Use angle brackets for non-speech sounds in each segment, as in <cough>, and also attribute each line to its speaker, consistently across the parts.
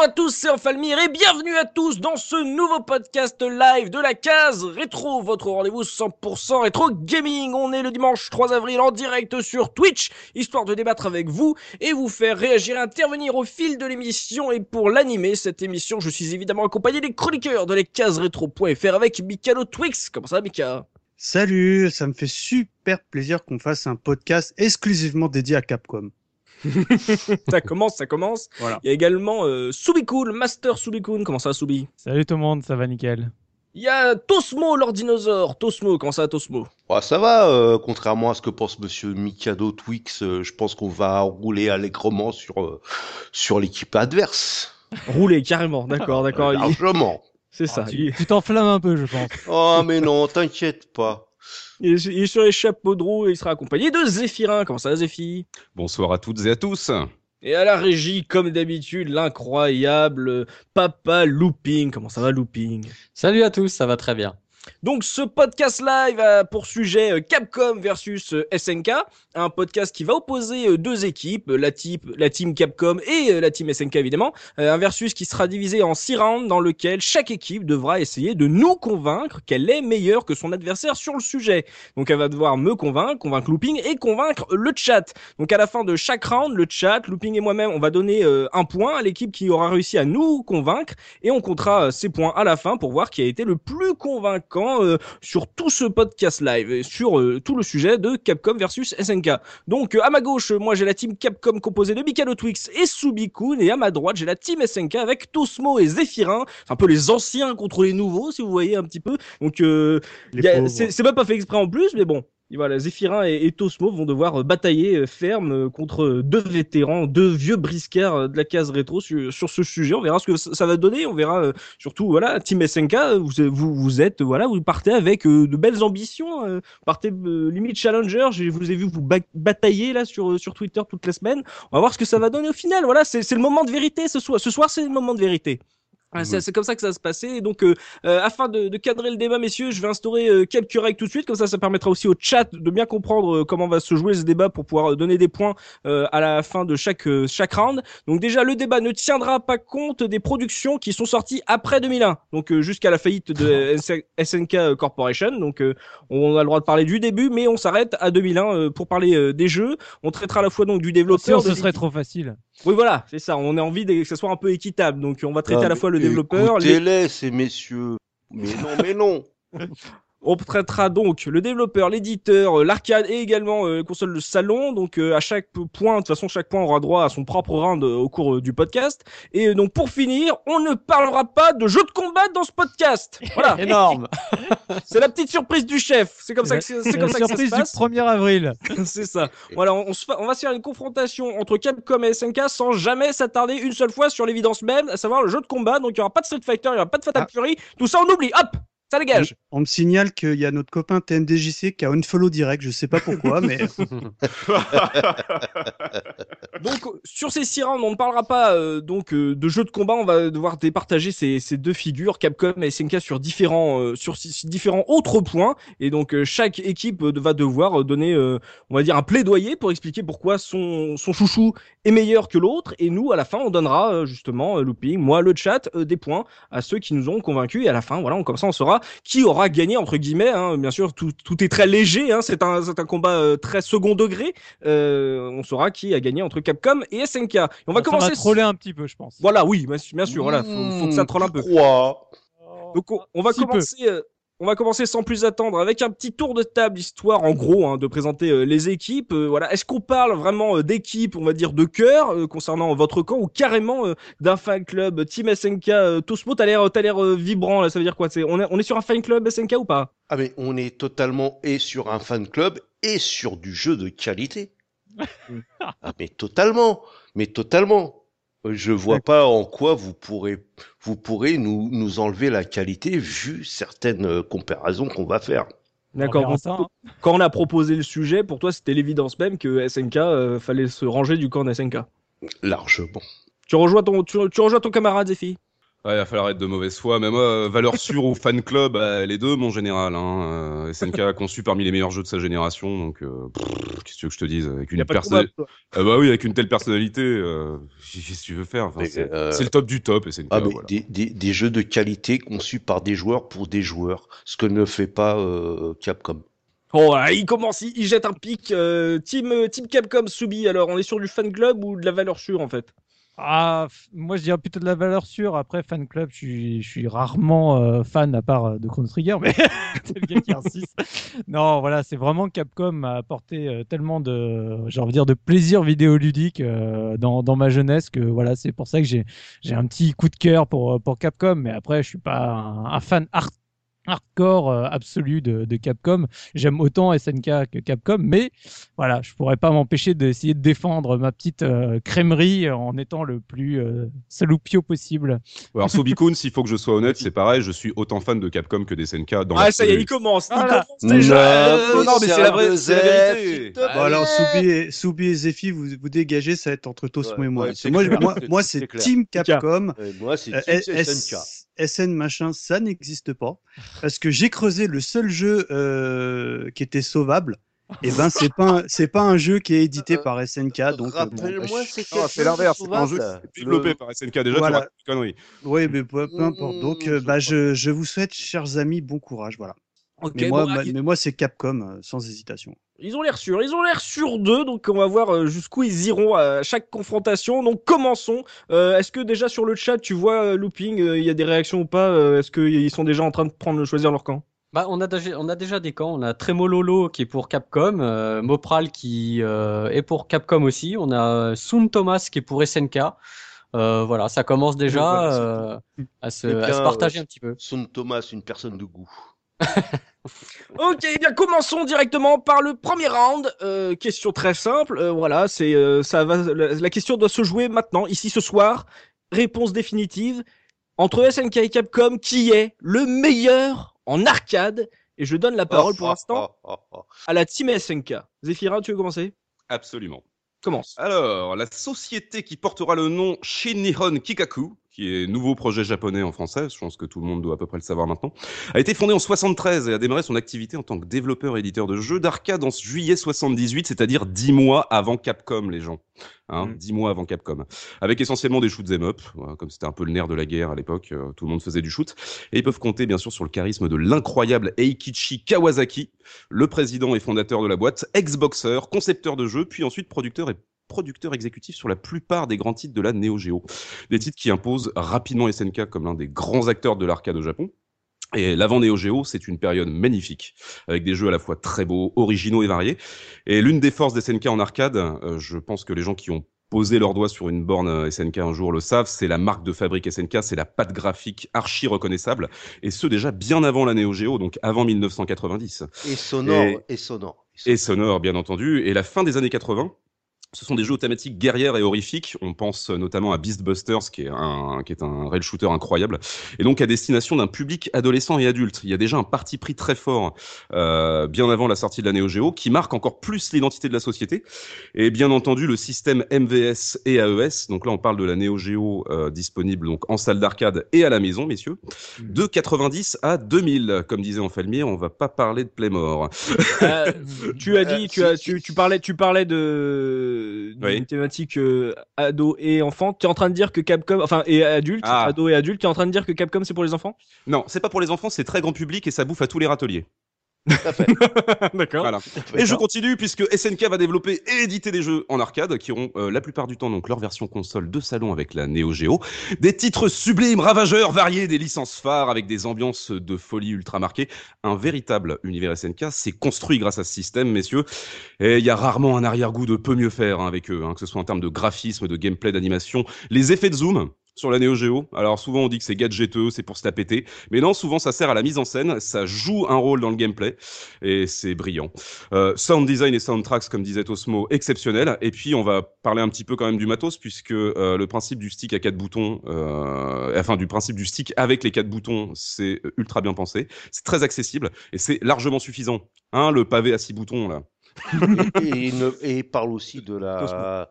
Speaker 1: Bonjour à tous, c'est Enfalmir et bienvenue à tous dans ce nouveau podcast live de la case rétro, votre rendez-vous 100% rétro gaming. On est le dimanche 3 avril en direct sur Twitch, histoire de débattre avec vous et vous faire réagir intervenir au fil de l'émission. Et pour l'animer, cette émission, je suis évidemment accompagné des chroniqueurs de la case rétro.fr avec Mikalo Twix. Comment ça Mika?
Speaker 2: Salut, ça me fait super plaisir qu'on fasse un podcast exclusivement dédié à Capcom. <laughs>
Speaker 1: ça commence, ça commence.
Speaker 2: Voilà.
Speaker 1: Il y a également euh, Subikun, Master Subikun. Comment ça, Subi
Speaker 3: Salut tout le monde, ça va nickel.
Speaker 1: Il y a Tosmo, leur dinosaure. Tosmo, comment ça, Tosmo?
Speaker 4: Ouais, ça va, euh, contrairement à ce que pense Monsieur Mikado Twix, euh, je pense qu'on va rouler allègrement sur, euh, sur l'équipe adverse. <laughs>
Speaker 1: Rouler, carrément. D'accord, d'accord. <laughs>
Speaker 4: Largement.
Speaker 1: C'est ça.
Speaker 3: tu
Speaker 1: Il,
Speaker 3: tu t'enflammes un peu, je pense.
Speaker 4: Oh, mais non, t'inquiète pas.
Speaker 1: Il est, il est sur les chapeaux de roue et il sera accompagné de Zéphirin. Comment ça, Zéphi
Speaker 5: Bonsoir à toutes et à tous.
Speaker 1: Et à la régie, comme d'habitude, l'incroyable Papa Looping. Comment ça va, Looping?
Speaker 6: Salut à tous, ça va très bien.
Speaker 1: Donc ce podcast live a pour sujet euh, Capcom versus euh, SNK, un podcast qui va opposer euh, deux équipes, la, type, la team Capcom et la team SNK évidemment, un versus qui sera divisé en six rounds dans lequel chaque équipe devra essayer de nous convaincre qu'elle est meilleure que son adversaire sur le sujet. Donc elle va devoir me convaincre, convaincre Looping et convaincre le chat. Donc à la fin de chaque round, le chat, Looping et moi-même, on va donner un point à l'équipe qui aura réussi à nous convaincre et on comptera ces points à la fin pour voir qui a été le plus convaincant euh, sur tout ce podcast live et sur euh, tout le sujet de Capcom versus SNK. Donc euh, à ma gauche, moi j'ai la team Capcom composée de Mikado Twix et Subikun et à ma droite j'ai la team SNK avec Tosmo et Zephyrin, un peu les anciens contre les nouveaux si vous voyez un petit peu. Donc c'est même pas fait exprès en plus, mais bon. Voilà, Zéphirin et, et Tosmo vont devoir euh, batailler euh, ferme euh, contre deux vétérans, deux vieux briscards de la case rétro sur, sur ce sujet. On verra ce que ça va donner. On verra surtout, voilà, Team SNK, vous, vous, vous êtes, voilà, vous partez avec de belles ambitions. partez limite challenger. Je vous ai vu vous ba- batailler là sur, sur Twitter toute la semaine. On va voir ce que ça va donner au final. Voilà, c'est le moment de vérité ce soir. Ce soir, c'est le moment de vérité. C'est comme ça que ça se passer. Et donc, euh, euh, afin de, de cadrer le débat, messieurs, je vais instaurer euh, quelques règles tout de suite. Comme ça, ça permettra aussi au chat de bien comprendre euh, comment va se jouer ce débat pour pouvoir euh, donner des points euh, à la fin de chaque euh, chaque round. Donc déjà, le débat ne tiendra pas compte des productions qui sont sorties après 2001. Donc euh, jusqu'à la faillite de <laughs> SN- SNK Corporation. Donc euh, on a le droit de parler du début, mais on s'arrête à 2001 euh, pour parler euh, des jeux. On traitera à la fois donc du développeur.
Speaker 3: Sinon,
Speaker 1: de
Speaker 3: ce serait trop facile.
Speaker 1: Oui, voilà, c'est ça. On a envie de- que ça soit un peu équitable. Donc on va traiter
Speaker 4: Ah,
Speaker 1: à la fois le développeur, les
Speaker 4: Écoutez-les, ces messieurs. Mais non, mais non. <laughs>
Speaker 1: On traitera donc le développeur, l'éditeur, euh, l'arcade et également euh, les consoles de salon. Donc euh, à chaque point, de toute façon, chaque point aura droit à son propre round euh, au cours euh, du podcast. Et donc pour finir, on ne parlera pas de jeux de combat dans ce podcast. Voilà, <laughs>
Speaker 6: Énorme <laughs>
Speaker 1: c'est la petite surprise du chef. C'est comme ça que c'est comme
Speaker 3: La
Speaker 1: ça que ça se
Speaker 3: surprise du
Speaker 1: passe.
Speaker 3: 1er avril. <laughs>
Speaker 1: c'est ça. Voilà, on, on se fa- on va se faire une confrontation entre Capcom et SNK sans jamais s'attarder une seule fois sur l'évidence même, à savoir le jeu de combat. Donc il y aura pas de Street Fighter, il y aura pas de Fatal
Speaker 2: Ah.
Speaker 1: Fury. Tout ça on oublie. Hop, ça dégage.
Speaker 2: On me signale qu'il y a notre copain TMDJC qui a unfollow direct, je sais pas pourquoi, mais <laughs>
Speaker 1: Donc sur ces six rounds, on ne parlera pas euh, donc euh, de jeux de combat. On va devoir départager ces, ces deux figures, Capcom et SNK, sur différents euh, sur six- différents autres points. Et donc euh, chaque équipe va devoir donner, euh, on va dire, un plaidoyer pour expliquer pourquoi son son chouchou est meilleur que l'autre. Et nous, à la fin, on donnera euh, justement euh, looping, moi, le chat, euh, des points à ceux qui nous ont convaincus. Et à la fin, voilà, on, comme ça, on saura qui aura gagné entre guillemets. Hein. Bien sûr, tout, tout est très léger. Hein. C'est un combat euh, très second degré. Euh, on saura qui a gagné entre Capcom et SNK. Et on va
Speaker 3: Ça
Speaker 1: commencer.
Speaker 3: va troller un petit peu, je pense.
Speaker 1: Voilà, oui, bien sûr, bien sûr, voilà, faut, faut que ça troll un peu.
Speaker 4: Crois.
Speaker 1: Donc on, on va
Speaker 3: Si peu.
Speaker 1: commencer. On va commencer sans plus attendre avec un petit tour de table histoire en gros hein, de présenter euh, les équipes. Euh, voilà, est-ce qu'on parle vraiment euh, d'équipe, on va dire de cœur euh, concernant votre camp ou carrément euh, d'un fan club Team SNK euh, Tosmo? T'as l'air, t'as l'air euh, vibrant là. Ça veut dire quoi? C'est on est, on est sur un fan club SNK ou pas?
Speaker 4: Ah, mais on est totalement et sur un fan club et sur du jeu de qualité. <laughs> ah, mais totalement. Mais totalement. Je vois pas en quoi vous pourrez, vous pourrez nous, nous enlever la qualité vu certaines euh, comparaisons qu'on va faire.
Speaker 1: D'accord.
Speaker 3: hein.
Speaker 1: Quand on a proposé le sujet, pour toi, c'était l'évidence même que SNK euh, fallait se ranger du camp de SNK.
Speaker 4: Largement.
Speaker 1: Tu rejoins ton, tu, tu rejoins ton camarade Zephy?
Speaker 5: Ouais, il va falloir être de mauvaise foi. Mais moi, euh, valeur <laughs> sûre ou fan club, bah, les deux, mon général. Hein. Euh, SNK a conçu parmi les meilleurs jeux de sa génération. Donc, euh, qu'est-ce que tu veux que je te dise Avec une. Ah bah oui, avec une telle personnalité, euh, qu'est-ce que tu veux faire Enfin, C'est
Speaker 4: euh,
Speaker 5: le top du top, SNK.
Speaker 4: Ah, mais
Speaker 5: voilà.
Speaker 4: des, des, des jeux de qualité conçus par des joueurs pour des joueurs, ce que ne fait pas euh, Capcom.
Speaker 1: Oh, là, il commence, il, il jette un pic. euh, team, euh, team Capcom Subi, alors on est sur du fan club ou de la valeur sûre en fait?
Speaker 3: Ah, moi je dirais plutôt de la valeur sûre. Après, fan club, je suis, je suis rarement euh, fan à part euh, de Chrono Trigger, mais <laughs> le. Non, voilà, c'est vraiment Capcom m'a apporté euh, tellement de, j'ai envie de dire, de plaisir vidéoludique dans, dans ma jeunesse que voilà, c'est pour ça que j'ai, j'ai un petit coup de cœur pour, pour Capcom. Mais après, je suis pas un, fan hard- hardcore euh, absolu de, de Capcom. J'aime autant SNK que Capcom, mais voilà, je pourrais pas m'empêcher d'essayer de défendre ma petite euh, crèmerie en étant le plus euh, saloupio possible.
Speaker 5: Alors, Sobikun, s'il faut que je sois honnête, c'est pareil, je suis autant fan de Capcom que des SNK. Dans
Speaker 1: Ah, ça y est, il commence. Il
Speaker 3: Voilà.
Speaker 1: commence déjà.
Speaker 5: Non, non, mais c'est la vraie- vérité.
Speaker 2: Bon, alors, Soubi et, Soubi et Zephy, vous, vous dégagez, ça va être entre Tosmo
Speaker 4: Ouais,
Speaker 2: et moi.
Speaker 4: ouais,
Speaker 2: moi,
Speaker 4: clair,
Speaker 2: moi,
Speaker 4: c'est-
Speaker 2: moi,
Speaker 4: c'est.
Speaker 2: Team Capcom.
Speaker 4: Euh, moi, c'est
Speaker 2: Euh,
Speaker 4: Team SNK.
Speaker 2: SN machin, ça n'existe pas. Parce que j'ai creusé le seul jeu euh, qui était sauvable. Et ben, c'est pas, un- c'est pas un jeu qui est édité par SNK. Donc, euh, bon, bah,
Speaker 4: Rappelle-moi, c'est
Speaker 5: c'est l'inverse, c'est un jeu qui est développé
Speaker 4: Le-
Speaker 5: par SNK déjà,
Speaker 2: Voilà.
Speaker 5: tu une connerie.
Speaker 2: Oui, mais peu, peu importe. Donc, euh,
Speaker 4: Mmh,
Speaker 2: bah,
Speaker 4: je
Speaker 2: je, vous souhaite, chers amis, bon courage. Voilà. Mais, moi,
Speaker 1: bon,
Speaker 2: ma-
Speaker 1: ils-
Speaker 2: mais moi, c'est Capcom, euh, sans hésitation.
Speaker 1: Ils ont l'air sûrs, ils ont l'air sûrs d'eux, donc on va voir euh, jusqu'où ils iront à chaque confrontation. Donc commençons. Euh, Est-ce que déjà sur le chat, tu vois euh, Looping, euh, il y a des réactions ou pas? Euh, Est-ce qu'ils sont déjà en train de prendre, choisir leur camp?
Speaker 6: Bah, on a déjà, on a déjà des camps. On a Tremololo qui est pour Capcom, euh, Mopral qui euh, est pour Capcom aussi. On a Sun Thomas qui est pour SNK. Euh, voilà, ça commence déjà euh, à, se,
Speaker 4: Eh
Speaker 6: à se partager
Speaker 4: euh,
Speaker 6: un petit peu.
Speaker 4: Son Thomas, une personne de goût. <laughs>
Speaker 1: Ok, eh bien commençons directement par le premier round. Euh, question très simple. euh, voilà, c'est euh, ça va. La, la question doit se jouer maintenant, ici ce soir. Réponse définitive entre SNK et Capcom, qui est le meilleur en arcade? Et je donne la parole pour
Speaker 4: Oh,
Speaker 1: l'instant
Speaker 4: oh, oh, oh.
Speaker 1: à la team SNK. Zephyra, tu veux commencer?
Speaker 5: Absolument.
Speaker 1: Commence.
Speaker 5: Alors, la société qui portera le nom Shinihon Kikaku, qui est nouveau projet japonais en français, je pense que tout le monde doit à peu près le savoir maintenant, a été fondée en 73 et a démarré son activité en tant que développeur et éditeur de jeux d'arcade en juillet 78, c'est-à-dire 10 mois avant Capcom, les gens. Hein,
Speaker 1: Mm.
Speaker 5: 10 mois avant Capcom. Avec essentiellement des shoot'em up, voilà, comme c'était un peu le nerf de la guerre à l'époque, euh, tout le monde faisait du shoot. Et ils peuvent compter bien sûr sur le charisme de l'incroyable Eikichi Kawasaki, le président et fondateur de la boîte, ex-boxeur, concepteur de jeux, puis ensuite producteur et producteur exécutif sur la plupart des grands titres de la Neo Geo. Des titres qui imposent rapidement SNK comme l'un des grands acteurs de l'arcade au Japon. Et l'avant Neo Geo, c'est une période magnifique, avec des jeux à la fois très beaux, originaux et variés. Et l'une des forces des SNK en arcade, euh, je pense que les gens qui ont posé leurs doigts sur une borne euh, SNK un jour le savent, c'est la marque de fabrique SNK, c'est la patte graphique archi reconnaissable, et ce déjà bien avant la Neo Geo, donc avant 1990
Speaker 4: Et sonore,
Speaker 5: Et-
Speaker 4: et, sonore.
Speaker 5: et sonore bien entendu. Et la fin des années 80, ce sont des jeux aux thématiques guerrières et horrifiques. On pense notamment à Beastbusters, qui est un, qui est un rail shooter incroyable, et donc à destination d'un public adolescent et adulte. Il y a déjà un parti pris très fort, euh, bien avant la sortie de la Neo Geo, qui marque encore plus l'identité de la société. Et bien entendu, le système MVS et AES. Donc là, on parle de la Neo Geo euh, disponible donc en salle d'arcade et à la maison, messieurs. De 90 à 2000, comme disait Enfalmir, on va pas parler de Playmore.
Speaker 1: Euh, <laughs> tu as dit, tu, as, tu, tu parlais, tu parlais de d'une
Speaker 5: Oui.
Speaker 1: thématique euh, ado et enfant. Tu es en train de dire que Capcom, enfin et adulte,
Speaker 5: Ah.
Speaker 1: ado et adulte, tu es en train de dire que Capcom c'est pour les enfants?
Speaker 5: Non, c'est pas pour les enfants, c'est très grand public et ça bouffe à tous les râteliers. <laughs>
Speaker 1: D'accord.
Speaker 5: Voilà. Et je continue puisque SNK va développer et éditer des jeux en arcade qui auront euh, la plupart du temps donc leur version console de salon avec la Neo Geo, des titres sublimes, ravageurs, variés, des licences phares avec des ambiances de folie ultra marquées, un véritable univers SNK, c'est construit grâce à ce système messieurs. Et il y a rarement un arrière-goût de peu mieux faire hein, avec eux, hein, que ce soit en termes de graphisme, de gameplay, d'animation, les effets de zoom sur la Neo Geo. Alors souvent on dit que c'est gadgeteux, c'est pour se la péter, mais non, souvent ça sert à la mise en scène, ça joue un rôle dans le gameplay et c'est brillant. Euh, sound design et soundtracks, comme disait Osmo, exceptionnel. Et puis, on va parler un petit peu quand même du matos, puisque euh, le principe du stick à quatre boutons, euh, enfin du principe du stick avec les quatre boutons, c'est ultra bien pensé. C'est très accessible et c'est largement suffisant. Hein, le pavé à six boutons là.
Speaker 4: et, et et il parle aussi de la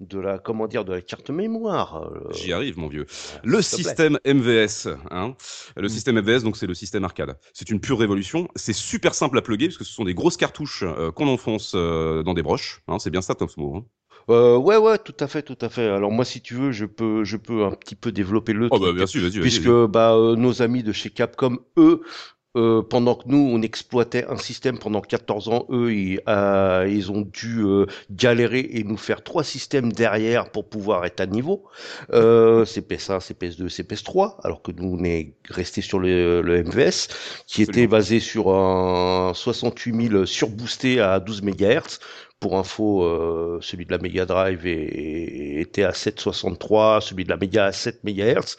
Speaker 4: de la, comment dire, de la carte mémoire. euh,
Speaker 5: J'y arrive, mon vieux. Le
Speaker 4: te plaît.
Speaker 5: système MVS, hein. Le
Speaker 3: Mm.
Speaker 5: système MVS, donc c'est le système arcade. C'est une pure révolution. C'est super simple à plugger parce que ce sont des grosses cartouches euh, qu'on enfonce euh, dans des broches. Hein. C'est bien ça, Tom. Hein.
Speaker 4: Euh, ouais, ouais, tout à fait, tout à fait. Alors moi, si tu veux, je peux, je peux un petit peu développer le
Speaker 5: Oh
Speaker 4: truc.
Speaker 5: bah bien sûr, vas-y, vas-y.
Speaker 4: puisque
Speaker 5: vas-y.
Speaker 4: bah, euh, nos amis de chez Capcom, eux, euh, pendant que nous, on exploitait un système pendant 14 ans, eux, ils, euh, ils ont dû euh, galérer et nous faire trois systèmes derrière pour pouvoir être à niveau. Euh, c'est PS1, c'est PS2, c'est PS3, alors que nous, on est resté sur le, le MVS, qui était basé sur un 68 000 surboosté à 12 MHz. Pour info, euh, celui de la Mega Drive était à 763, celui de la Mega à 7 MHz.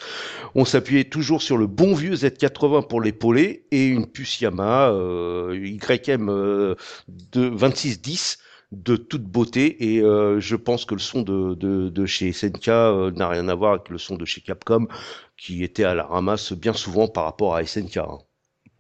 Speaker 4: On s'appuyait toujours sur le bon vieux Z80 pour l'épauler et une puce Yamaha euh, YM euh, de 2610 de toute beauté et euh, je pense que le son de chez SNK euh, n'a rien à voir avec le son de chez Capcom qui était à la ramasse bien souvent par rapport à SNK. hein.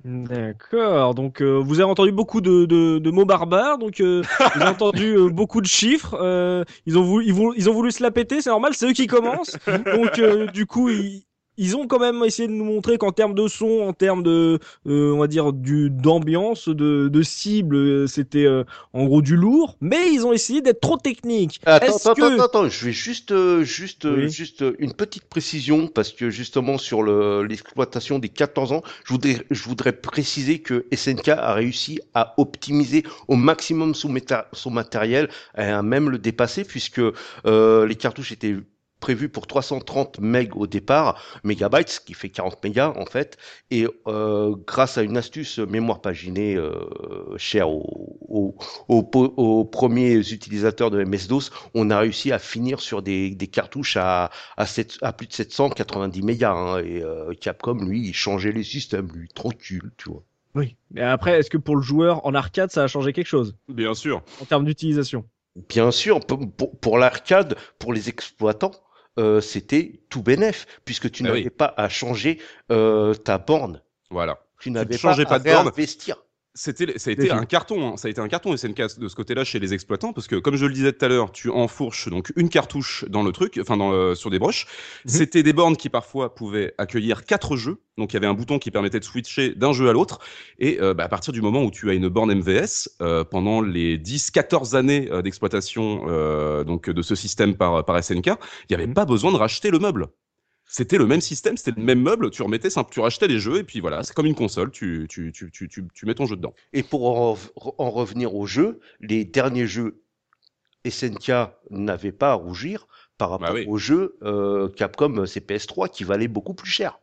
Speaker 1: D'accord, donc euh, vous avez entendu beaucoup de, de, de mots barbares, donc euh, <laughs> vous avez entendu euh, beaucoup de chiffres. euh, ils, ont voulu, ils, ils ont voulu se la péter, c'est normal, c'est eux qui commencent. <laughs> Donc euh, du coup, ils, ils ont quand même essayé de nous montrer qu'en termes de son, en termes de, euh, on va dire, du d'ambiance, de, de cible, euh, c'était euh, en gros du lourd. Mais ils ont essayé d'être trop techniques.
Speaker 4: Attends, attends,
Speaker 1: que-
Speaker 4: attends, attends, je vais juste, euh, juste,
Speaker 1: Oui.
Speaker 4: juste une petite précision parce que justement sur le- l'exploitation des 14 ans, je voudrais, je voudrais préciser que SNK a réussi à optimiser au maximum son, méta- son matériel et à même le dépasser puisque les cartouches étaient prévues pour 330 MB au départ, mégabytes, ce qui fait 40 mégas en fait, et euh, grâce à une astuce mémoire paginée euh, chère aux, aux, aux, po- aux premiers utilisateurs de MS-DOS, on a réussi à finir sur des, des cartouches à, à, sept- à plus de 790 mégas. Hein, et euh, Capcom, lui, il changeait les systèmes, lui, tranquille, tu vois.
Speaker 1: Oui. Mais après, est-ce que pour le joueur en arcade, ça a changé quelque chose?
Speaker 5: Bien sûr.
Speaker 1: en termes d'utilisation?
Speaker 4: Bien sûr, pour, pour, pour l'arcade, pour les exploitants, euh, c'était tout bénef, puisque tu
Speaker 5: Ah
Speaker 4: n'avais
Speaker 5: oui.
Speaker 4: pas à changer euh, ta borne.
Speaker 5: Voilà.
Speaker 4: Tu n'avais pas à
Speaker 5: de borne. C'était, ça a été un carton, hein. ça a été un carton SNK de ce côté-là chez les exploitants, parce que comme je le disais tout à l'heure, tu enfourches donc une cartouche dans le truc, enfin dans le- sur des broches.
Speaker 1: Mhm.
Speaker 5: C'était des bornes qui parfois pouvaient accueillir quatre jeux, donc il y avait un bouton qui permettait de switcher d'un jeu à l'autre. Et euh, bah, à partir du moment où tu as une borne MVS, euh, pendant les 10-14 années euh, d'exploitation euh, donc de ce système par, par SNK, il n'y avait
Speaker 1: Mhm.
Speaker 5: pas besoin de racheter le meuble. C'était le même système, c'était le même meuble, tu remettais, simple- tu rachetais les jeux et puis voilà, c'est comme une console, tu, tu, tu, tu, tu, tu mets ton jeu dedans.
Speaker 4: Et pour en, rev- en revenir aux jeux, les derniers jeux SNK n'avaient pas à rougir par rapport
Speaker 5: Bah oui.
Speaker 4: aux jeux euh, Capcom CPS3 qui valaient beaucoup plus cher.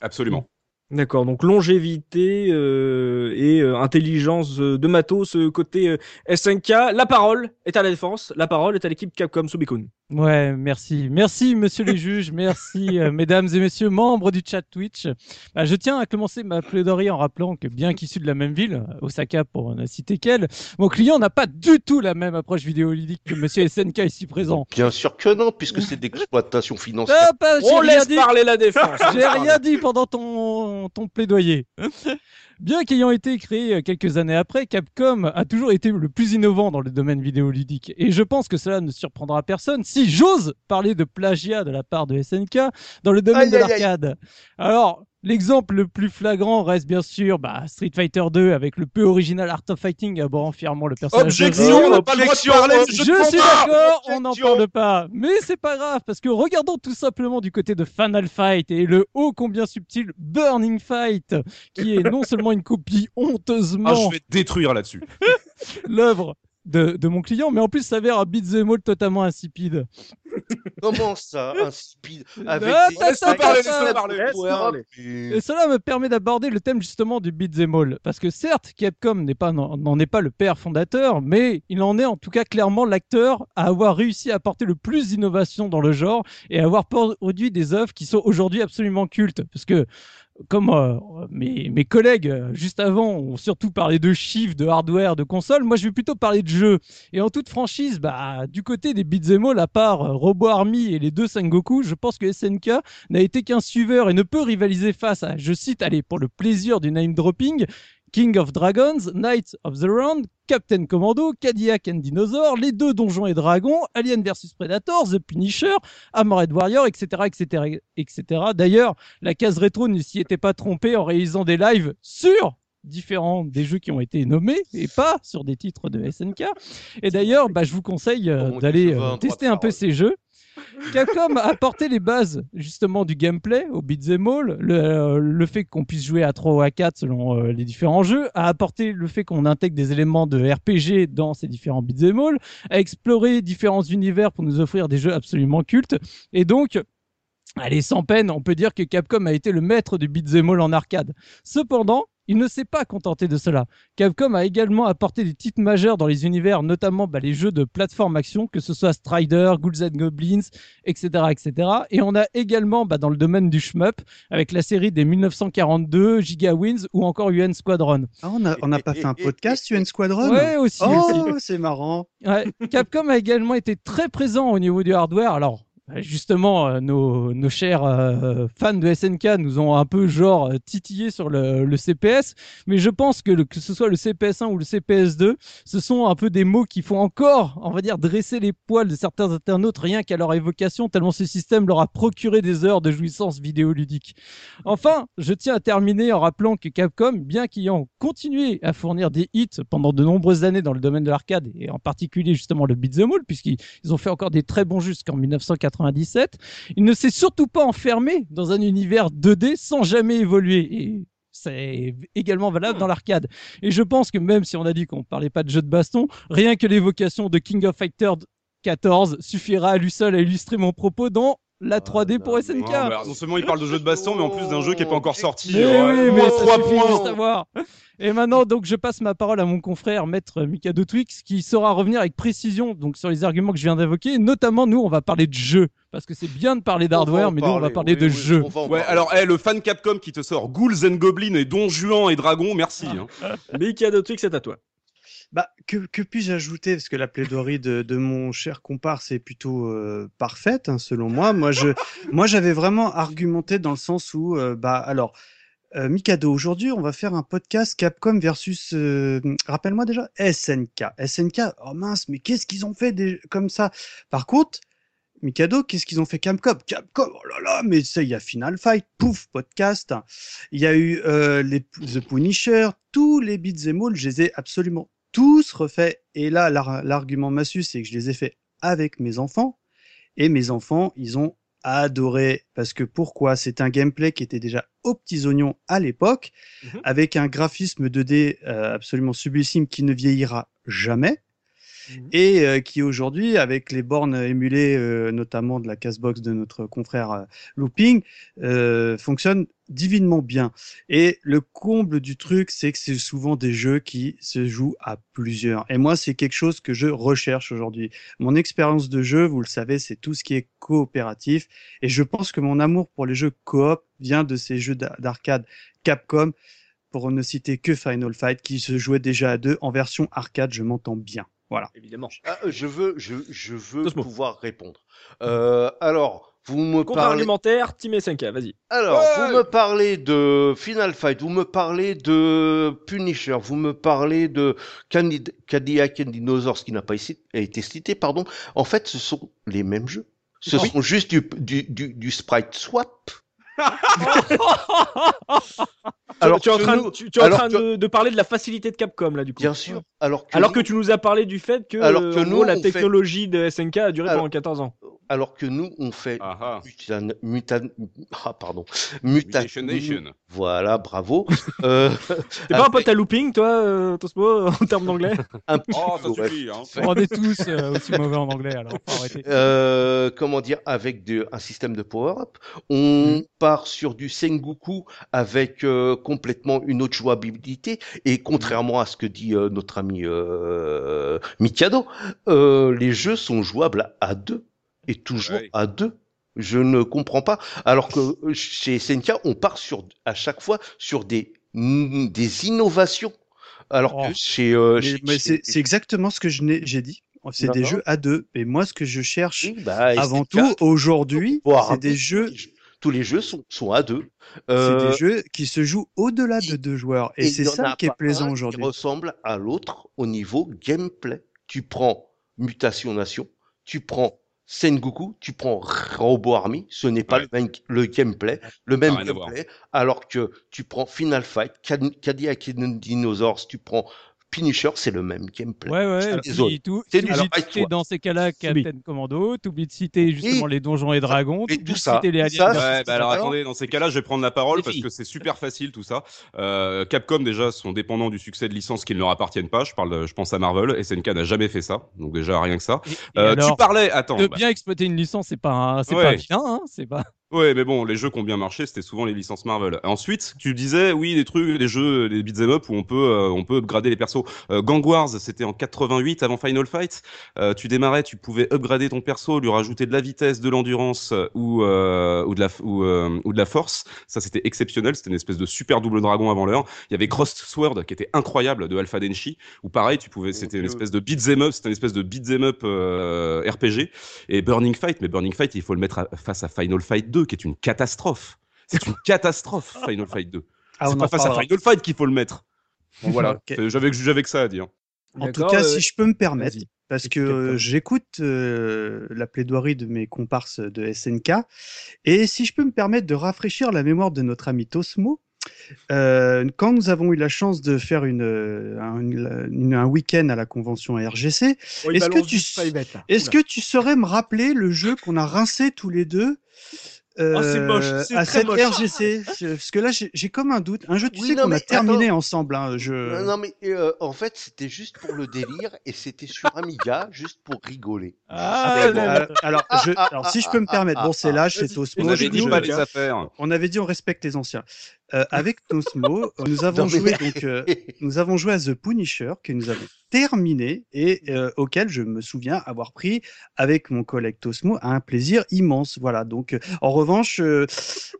Speaker 5: Absolument.
Speaker 1: D'accord, donc longévité euh, et euh, intelligence euh, de matos côté euh, SNK. La parole est à la défense, la parole est à l'équipe Capcom Subikun.
Speaker 3: Ouais, merci. Merci, monsieur les juges. Merci, euh, <laughs> mesdames et messieurs, membres du chat Twitch. Bah, je tiens à commencer ma plaidoirie en rappelant que, bien qu'issu de la même ville, Osaka pour ne citer qu'elle, mon client n'a pas du tout la même approche vidéoludique que monsieur SNK ici présent.
Speaker 4: Bien sûr que non, puisque c'est d'exploitation financière.
Speaker 3: Ah, j'ai
Speaker 1: On laisse
Speaker 3: dit.
Speaker 1: parler la défense.
Speaker 3: J'ai rien dit pendant ton, ton plaidoyer. <laughs> Bien qu'ayant été créé euh, quelques années après, Capcom a toujours été le plus innovant dans le domaine vidéoludique. Et je pense que cela ne surprendra personne si j'ose parler de plagiat de la part de SNK dans le domaine
Speaker 4: Aïe,
Speaker 3: de l'arcade. Alors, l'exemple le plus flagrant reste bien sûr bah, Street Fighter 2 avec le peu original Art of Fighting abordant fièrement le personnage. de
Speaker 5: Objection, on n'a pas le droit de parler de
Speaker 3: Je
Speaker 5: de
Speaker 3: suis d'accord, on n'en parle pas. Mais c'est pas grave, parce que regardons tout simplement du côté de Final Fight et le ô combien subtil Burning Fight, qui est non seulement une copie
Speaker 5: Ah,
Speaker 3: honteusement
Speaker 5: je vais te détruire là-dessus. <laughs>
Speaker 3: l'œuvre de, de mon client, mais en plus s'avère un beat'em all totalement insipide. <laughs>
Speaker 4: Comment ça, speed avec
Speaker 3: Ah,
Speaker 4: des...
Speaker 3: ça, ça, ça, ça,
Speaker 5: parler,
Speaker 1: laisse
Speaker 3: Et cela me permet d'aborder le thème justement du beat'em all. Parce que certes, Capcom n'est pas, n'en n'en est pas le père fondateur, mais il en est en tout cas clairement l'acteur à avoir réussi à apporter le plus d'innovation dans le genre et à avoir produit des œuvres qui sont aujourd'hui absolument cultes. Parce que comme euh, mes, collègues euh, juste avant ont surtout parlé de chiffres, de hardware, de consoles, moi je vais plutôt parler de jeux. Et en toute franchise, bah, du côté des beat'em all, à part euh, Robo Army et les deux Sengoku, je pense que SNK n'a été qu'un suiveur et ne peut rivaliser face à, je cite, allez, pour le plaisir du name dropping, King of Dragons, Knights of the Round, Captain Commando, Cadillac and Dinosaur, les deux Donjons et Dragons, Alien vs Predator, The Punisher, Armored Warrior, etc., etc., etc. D'ailleurs, la case rétro ne s'y était pas trompée en réalisant des lives sur différents des jeux qui ont été nommés et pas sur des titres de SNK. Et d'ailleurs, bah, je vous conseille euh, d'aller euh, tester un peu ces jeux. Capcom a apporté les bases justement du gameplay au beat'em all, le, euh, le fait qu'on puisse jouer à 3 ou à 4 selon euh, les différents jeux, a apporté le fait qu'on intègre des éléments de RPG dans ces différents beat'em all, a exploré différents univers pour nous offrir des jeux absolument cultes, et donc Allez, sans peine, on peut dire que Capcom a été le maître du beat'em all en arcade. Cependant, il ne s'est pas contenté de cela. Capcom a également apporté des titres majeurs dans les univers, notamment bah, les jeux de plateforme action, que ce soit Strider, Ghouls and Goblins, etc., etc. Et on a également bah, dans le domaine du shmup, avec la série des 1942, Giga Wings ou encore UN Squadron.
Speaker 2: Ah, on n'a pas fait un podcast, UN Squadron
Speaker 3: Ouais, aussi. aussi.
Speaker 2: Oh, <laughs> c'est marrant.
Speaker 3: Ouais, Capcom a également été très présent au niveau du hardware. Alors, justement, euh, nos, chers euh, fans de SNK nous ont un peu genre euh, titillé sur le, CPS, mais je pense que que ce soit le CPS1 ou le CPS2, ce sont un peu des mots qui font encore, on va dire, dresser les poils de certains internautes rien qu'à leur évocation, tellement ce système leur a procuré des heures de jouissance vidéoludique. Enfin, je tiens à terminer en rappelant que Capcom, bien qu'ayant continué à fournir des hits pendant de nombreuses années dans le domaine de l'arcade, et en particulier justement le beat'em all, puisqu'ils ils ont fait encore des très bons jusqu'en 1997, il ne s'est surtout pas enfermé dans un univers 2D sans jamais évoluer. Et c'est également valable dans l'arcade. Et je pense que même si on a dit qu'on parlait pas de jeu de baston, rien que l'évocation de King of Fighters 14 suffira à lui seul à illustrer mon propos dans la 3D pour
Speaker 4: non,
Speaker 3: SNK.
Speaker 5: Non, bah, non seulement il parle de jeux de baston, mais en plus d'un jeu qui est pas encore sorti.
Speaker 3: Mais
Speaker 5: Euh,
Speaker 3: oui, mais ça
Speaker 5: trois
Speaker 3: suffit
Speaker 5: points.
Speaker 3: Et maintenant, donc, je passe ma parole à mon confrère, maître Mikado Twix, qui saura revenir avec précision donc sur les arguments que je viens d'évoquer. Notamment, nous, on va parler de jeux, parce que c'est bien de parler d'hardware, mais nous, on va parler de jeux.
Speaker 5: Ouais, alors, eh, le fan Capcom qui te sort Ghouls and Goblins et Don Juan et Dragon, merci. hein. <laughs>
Speaker 1: Mikado Twix, c'est à toi.
Speaker 2: Bah, que, que puis-je ajouter? Parce que la plaidoirie de, de mon cher comparse est plutôt euh, parfaite, hein, selon moi. Moi, moi, j'avais vraiment argumenté dans le sens où, euh, bah, alors, euh, Mikado, aujourd'hui, on va faire un podcast Capcom versus, euh, rappelle-moi déjà, SNK. SNK, oh mince, mais qu'est-ce qu'ils ont fait des, comme ça? Par contre, Mikado, qu'est-ce qu'ils ont fait Capcom? Capcom, oh là là, mais ça, il y a Final Fight, pouf, podcast. Il y a eu euh, les, The Punisher, tous les beat'em all, je les ai absolument tous refaits. Et là, l'ar- l'argument massu, c'est que je les ai faits avec mes enfants. Et mes enfants, ils ont adoré. Parce que pourquoi? C'est un gameplay qui était déjà aux petits oignons à l'époque,
Speaker 1: Mhm.
Speaker 2: avec un graphisme 2D euh, absolument sublissime qui ne vieillira jamais.
Speaker 1: Mhm.
Speaker 2: Et euh, qui aujourd'hui, avec les bornes émulées, euh, notamment de la Casbox de notre confrère euh, Looping, euh, fonctionne divinement bien. Et le comble du truc, c'est que c'est souvent des jeux qui se jouent à plusieurs. Et moi, c'est quelque chose que je recherche aujourd'hui. Mon expérience de jeu, vous le savez, c'est tout ce qui est coopératif. Et je pense que mon amour pour les jeux coop vient de ces jeux d'ar- d'arcade Capcom, pour ne citer que Final Fight, qui se jouait déjà à deux en version arcade, je m'entends bien. Voilà.
Speaker 1: Évidemment.
Speaker 4: Ah, je veux, je, je veux
Speaker 1: Cosmo.
Speaker 4: pouvoir répondre. Euh, alors, vous me parlez.
Speaker 1: Contre-argumentaire, Team SNK, vas-y.
Speaker 4: Alors,
Speaker 5: Ouais.
Speaker 4: vous me parlez de Final Fight, vous me parlez de Punisher, vous me parlez de Candid- Cadillac and Dinosaurs, qui n'a pas été cité, pardon. En fait, ce sont les mêmes jeux. Ce
Speaker 3: Oui.
Speaker 4: sont juste du, du, du, du sprite swap. <laughs> <laughs>
Speaker 1: Alors, tu es en train,
Speaker 4: nous-
Speaker 1: tu, tu es en
Speaker 4: alors
Speaker 1: train
Speaker 4: que-
Speaker 1: de, de parler de la facilité de Capcom, là, du coup.
Speaker 4: Bien sûr. Alors que,
Speaker 1: Alors
Speaker 4: nous,
Speaker 1: que tu nous as parlé du fait que,
Speaker 4: Alors
Speaker 1: euh,
Speaker 4: que
Speaker 1: en
Speaker 4: nous,
Speaker 1: gros, la
Speaker 4: fait-
Speaker 1: technologie de SNK a duré
Speaker 4: Alors-
Speaker 1: pendant 14 ans.
Speaker 4: alors que nous, on fait
Speaker 5: Ah ah.
Speaker 4: mutan, mutan, ah, pardon, muta-
Speaker 5: Mutation Nation.
Speaker 4: Voilà, bravo. <laughs> euh,
Speaker 1: T'es pas un pote à looping, toi, euh, Tosmo, en termes d'anglais?
Speaker 4: Un petit
Speaker 5: Oh, ça
Speaker 4: peu, ouais.
Speaker 5: suffit. Hein.
Speaker 3: On est tous euh, aussi mauvais en anglais, alors faut arrêter.
Speaker 4: Euh, comment dire, avec de- un système de power-up. On part sur du Sengoku avec euh, complètement une autre jouabilité. Et contrairement à ce que dit euh, notre ami euh, Mikado, euh, les jeux sont jouables à deux. Et toujours
Speaker 5: Ouais.
Speaker 4: à deux. Je ne comprends pas. Alors que euh, chez SNK, on part sur, à chaque fois sur des, mm, des innovations. Alors
Speaker 3: Oh.
Speaker 4: que chez, euh,
Speaker 2: Mais,
Speaker 4: chez- chez-
Speaker 2: c'est exactement ce que je n'ai- j'ai dit. C'est des jeux à deux. Et moi, ce que je cherche
Speaker 4: Oui, bah,
Speaker 2: avant tout aujourd'hui, c'est des jeux
Speaker 4: Tous les jeux sont, sont à deux.
Speaker 2: C'est
Speaker 4: Euh,
Speaker 2: des jeux qui se jouent au-delà de deux joueurs. Et, c'est ça qui est plaisant
Speaker 4: un
Speaker 2: aujourd'hui.
Speaker 4: Qui ressemble à l'autre au niveau gameplay. Tu prends Mutation Nation, tu prends Sengoku, tu prends Robo Army, ce n'est pas
Speaker 5: Ouais.
Speaker 4: le même le gameplay, le même gameplay, alors que tu prends Final Fight, Cad- Cadillac Dinosaurs, tu prends Punisher, c'est le même gameplay.
Speaker 3: Ouais, ouais.
Speaker 4: C'est
Speaker 3: tout,
Speaker 4: C'est du
Speaker 3: citer dans ces cas-là Captain Commando, t'oublies de citer justement les donjons et dragons,
Speaker 4: et
Speaker 3: t'oublies
Speaker 4: tout
Speaker 3: de
Speaker 4: ça,
Speaker 3: citer les
Speaker 4: tout
Speaker 3: aliens.
Speaker 5: bah alors attendez, dans ces cas-là, je vais prendre la parole parce que c'est super facile tout ça. Euh, Capcom déjà sont dépendants du succès de licences qui ne leur appartiennent pas. Je parle, de- je pense à Marvel. SNK n'a jamais fait ça, donc déjà rien que ça. Euh, tu parlais, attends.
Speaker 3: de
Speaker 5: bah,
Speaker 3: bien exploiter une licence, c'est pas un, c'est pas vilain, hein, c'est pas.
Speaker 5: Ouais, mais bon, les jeux qui ont bien marché, c'était souvent les licences Marvel. Ensuite, tu disais, oui, des trucs, des jeux, des beat'em up où on peut, euh, on peut upgrader les persos. Euh, Gang Wars, c'était en 88 avant Final Fight. Euh, tu démarrais, tu pouvais upgrader ton perso, lui rajouter de la vitesse, de l'endurance euh, ou euh, ou de la ou, euh, ou de la force. Ça, c'était exceptionnel. C'était une espèce de super double dragon avant l'heure. Il y avait Crossed Sword qui était incroyable de Alpha Denshi. Où pareil, tu pouvais, c'était une espèce de beat'em up, c'était une espèce de beat'em up euh, RPG. Et Burning Fight, mais Burning Fight, il faut le mettre à- face à Final Fight 2, qui est une catastrophe. C'est une catastrophe, <laughs> Final Fight 2.
Speaker 2: Ah,
Speaker 5: c'est pas face à. Final Fight qu'il faut le mettre. Bon, voilà,
Speaker 2: Ok.
Speaker 5: C'est- j'avais que ça à dire.
Speaker 2: En tout cas,
Speaker 1: euh,
Speaker 2: si je peux me permettre, parce que euh, j'écoute euh, la plaidoirie de mes comparses de SNK, et si je peux me permettre de rafraîchir la mémoire de notre ami Tosmo, euh, quand nous avons eu la chance de faire une, euh, un, une- un week-end à la convention RGC,
Speaker 7: Oh,
Speaker 2: Est-ce que tu
Speaker 7: Oula.
Speaker 2: que tu saurais me rappeler le jeu qu'on a rincé tous les deux
Speaker 7: Oh, c'est moche,
Speaker 2: euh,
Speaker 7: c'est
Speaker 2: à
Speaker 7: très
Speaker 2: cette
Speaker 7: moche.
Speaker 2: RGC Parce que là, j'ai j'ai comme un doute. Un jeu, tu
Speaker 4: Oui,
Speaker 2: sais, qu'on a terminé
Speaker 4: attends.
Speaker 2: ensemble. Hein, je...
Speaker 4: Non, non, mais euh, en fait, c'était juste pour le délire et c'était sur Amiga, juste pour rigoler.
Speaker 3: Ah,
Speaker 2: Euh,
Speaker 3: là, là.
Speaker 2: alors,
Speaker 4: Ah,
Speaker 2: je-
Speaker 4: ah,
Speaker 2: alors,
Speaker 4: ah,
Speaker 2: si je peux me
Speaker 4: ah,
Speaker 2: permettre,
Speaker 4: ah,
Speaker 2: bon, c'est
Speaker 4: ah,
Speaker 2: l'âge, c'est.
Speaker 5: On avait dit affaires.
Speaker 2: on avait dit on respecte les anciens. Euh, avec Tosmo, <laughs> euh, nous avons joué donc, euh, <laughs> nous avons joué à The Punisher que nous avons terminé et euh, auquel je me souviens avoir pris avec mon collègue Tosmo un plaisir immense. Voilà. Donc, en revanche, euh,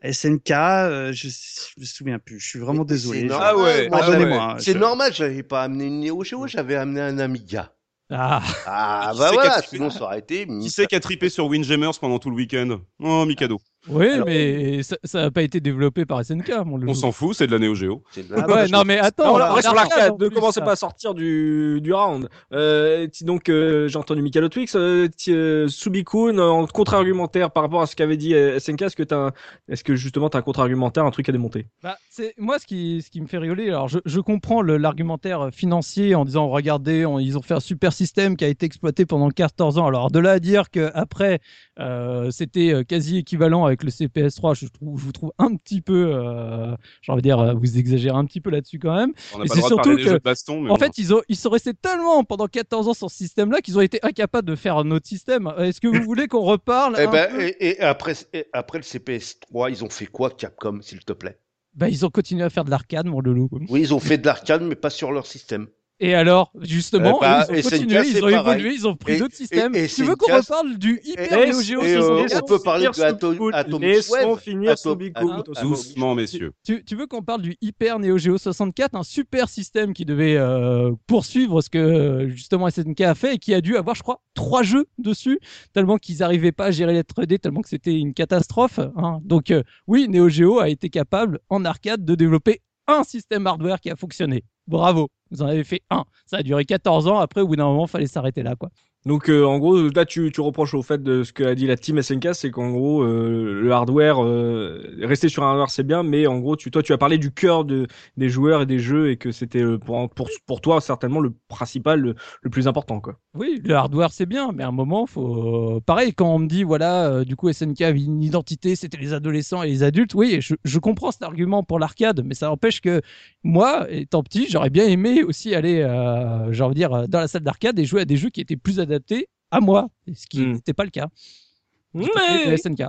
Speaker 2: SNK, euh, je, je me souviens plus. Je suis vraiment désolé. Je-
Speaker 5: Ah ouais, ah
Speaker 2: Pardonnez-moi.
Speaker 5: ouais.
Speaker 2: hein,
Speaker 4: C'est
Speaker 2: je-
Speaker 4: normal, j'avais pas amené une Neo Geo, j'avais amené un Amiga.
Speaker 3: Ah,
Speaker 4: Ah, <laughs> bah voilà, sinon ça aurait été.
Speaker 5: Qui c'est qui a tripé sur Windjammers pendant tout le week-end? Oh, Mikado.
Speaker 3: Oui,
Speaker 2: Alors-
Speaker 3: mais ça n'a pas été développé par SNK, mon
Speaker 5: On s'en fout, c'est de la Neo Geo.
Speaker 4: C'est de
Speaker 2: Ah
Speaker 4: la-
Speaker 2: bah,
Speaker 3: Ouais, non, mais attends,
Speaker 1: Non,
Speaker 3: on
Speaker 1: là, on reste sur
Speaker 3: l'arcade,
Speaker 1: Ne commencez pas à sortir du, du round. Euh, donc, euh, j'ai entendu Mikado Twix. Euh, euh, Subikun, en contre-argumentaire par rapport à ce qu'avait dit euh, SNK, est-ce que, un- est-ce que justement tu as un contre-argumentaire, un truc à démonter?
Speaker 3: Bah, c'est moi ce qui, ce qui me fait rigoler. Alors, je, je comprends l'argumentaire financier en disant regardez, on- ils ont fait un super système qui a été exploité pendant 14 ans. Alors, de là à dire que après euh, c'était euh, quasi équivalent avec le CPS3, je trouve, je vous trouve un petit peu, euh, j'ai envie de dire, vous exagérez un petit peu là-dessus quand même.
Speaker 5: On
Speaker 3: Mais c'est
Speaker 5: de
Speaker 3: surtout
Speaker 5: des
Speaker 3: que-
Speaker 5: jeux de baston. Mais
Speaker 3: En
Speaker 5: bon.
Speaker 3: fait, ils, ont, ils sont restés tellement pendant 14 ans sur ce système-là qu'ils ont été incapables de faire un autre système. Est-ce que vous voulez qu'on reparle
Speaker 4: Eh
Speaker 3: un
Speaker 4: ben,
Speaker 3: peu?
Speaker 4: et, et après, et après le CPS3, ils ont fait quoi, Capcom, s'il te plaît?
Speaker 3: Bah, ils ont continué à faire de l'arcade, mon loulou.
Speaker 4: Oui, ils ont fait de l'arcade, mais pas sur leur système.
Speaker 3: Et alors, justement,
Speaker 4: Eh bah,
Speaker 3: ils ont continué, ils ont
Speaker 4: pareil.
Speaker 3: évolué, ils ont pris
Speaker 4: Et-
Speaker 3: d'autres systèmes.
Speaker 4: et
Speaker 3: tu veux qu'on reparle du Hyper
Speaker 1: Et-
Speaker 3: Neo Geo
Speaker 4: et, euh,
Speaker 3: 64
Speaker 4: on peut parler de Atom-. Atomic
Speaker 1: Laissons finir
Speaker 4: Atom-. Atom-.
Speaker 5: Doucement, messieurs.
Speaker 3: tu, tu veux qu'on parle du Hyper Neo Geo 64, un super système qui devait euh, poursuivre ce que euh, justement SNK a fait et qui a dû avoir, je crois, trois jeux dessus, tellement qu'ils n'arrivaient pas à gérer les 3D, tellement que c'était une catastrophe. hein. Donc euh, oui, Neo Geo a été capable en arcade de développer un système hardware qui a fonctionné. Bravo, vous en avez fait un. Ça a duré 14 ans. Après, au bout d'un moment, fallait s'arrêter là, quoi.
Speaker 1: Donc euh, en gros, là tu, reproches au fait de ce qu'a dit la team SNK, c'est qu'en gros euh, le hardware, euh, rester sur un hardware c'est bien, mais en gros tu, toi tu as parlé du cœur de, des joueurs et des jeux et que c'était pour, pour, pour toi certainement le principal, le, le plus important quoi.
Speaker 3: Oui, le hardware c'est bien, mais à un moment, faut. Pareil, quand on me dit, voilà, du coup, SNK avait une identité, c'était les adolescents et les adultes, oui, je, je comprends cet argument pour l'arcade, mais ça n'empêche que moi, étant petit, j'aurais bien aimé aussi aller, de dire, dans la salle d'arcade et jouer à des jeux qui étaient plus adaptés à moi, ce qui
Speaker 1: Hmm.
Speaker 3: n'était pas le cas. De
Speaker 1: Mais
Speaker 3: SNK.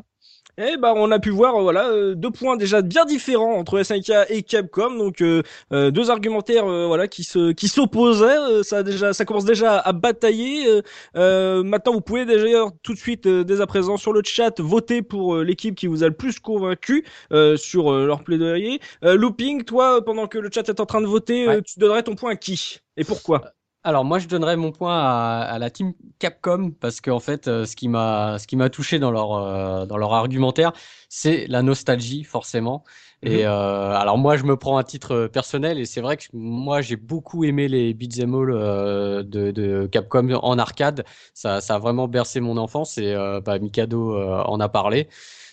Speaker 1: Eh ben, on a pu voir euh, voilà euh, deux points déjà bien différents entre SNK et Capcom, donc euh, euh, deux argumentaires euh, voilà qui se qui s'opposaient. euh, ça a déjà ça commence déjà à batailler. euh, euh, maintenant, vous pouvez déjà tout de suite euh, dès à présent sur le chat voter pour euh, l'équipe qui vous a le plus convaincu euh, sur euh, leur plaidoyer. Euh, Looping, toi, pendant que le chat est en train de voter, euh,
Speaker 6: Ouais.
Speaker 1: tu donnerais ton point à qui et pourquoi?
Speaker 6: Alors moi je donnerais mon point à, à la team Capcom parce qu'en fait euh, ce qui m'a ce qui m'a touché dans leur euh, dans leur argumentaire c'est la nostalgie forcément et
Speaker 1: Mhm.
Speaker 6: euh, alors moi je me prends un titre personnel et c'est vrai que moi j'ai beaucoup aimé les beat'em all de, de Capcom en arcade ça ça a vraiment bercé mon enfance et bah, Mikado en a parlé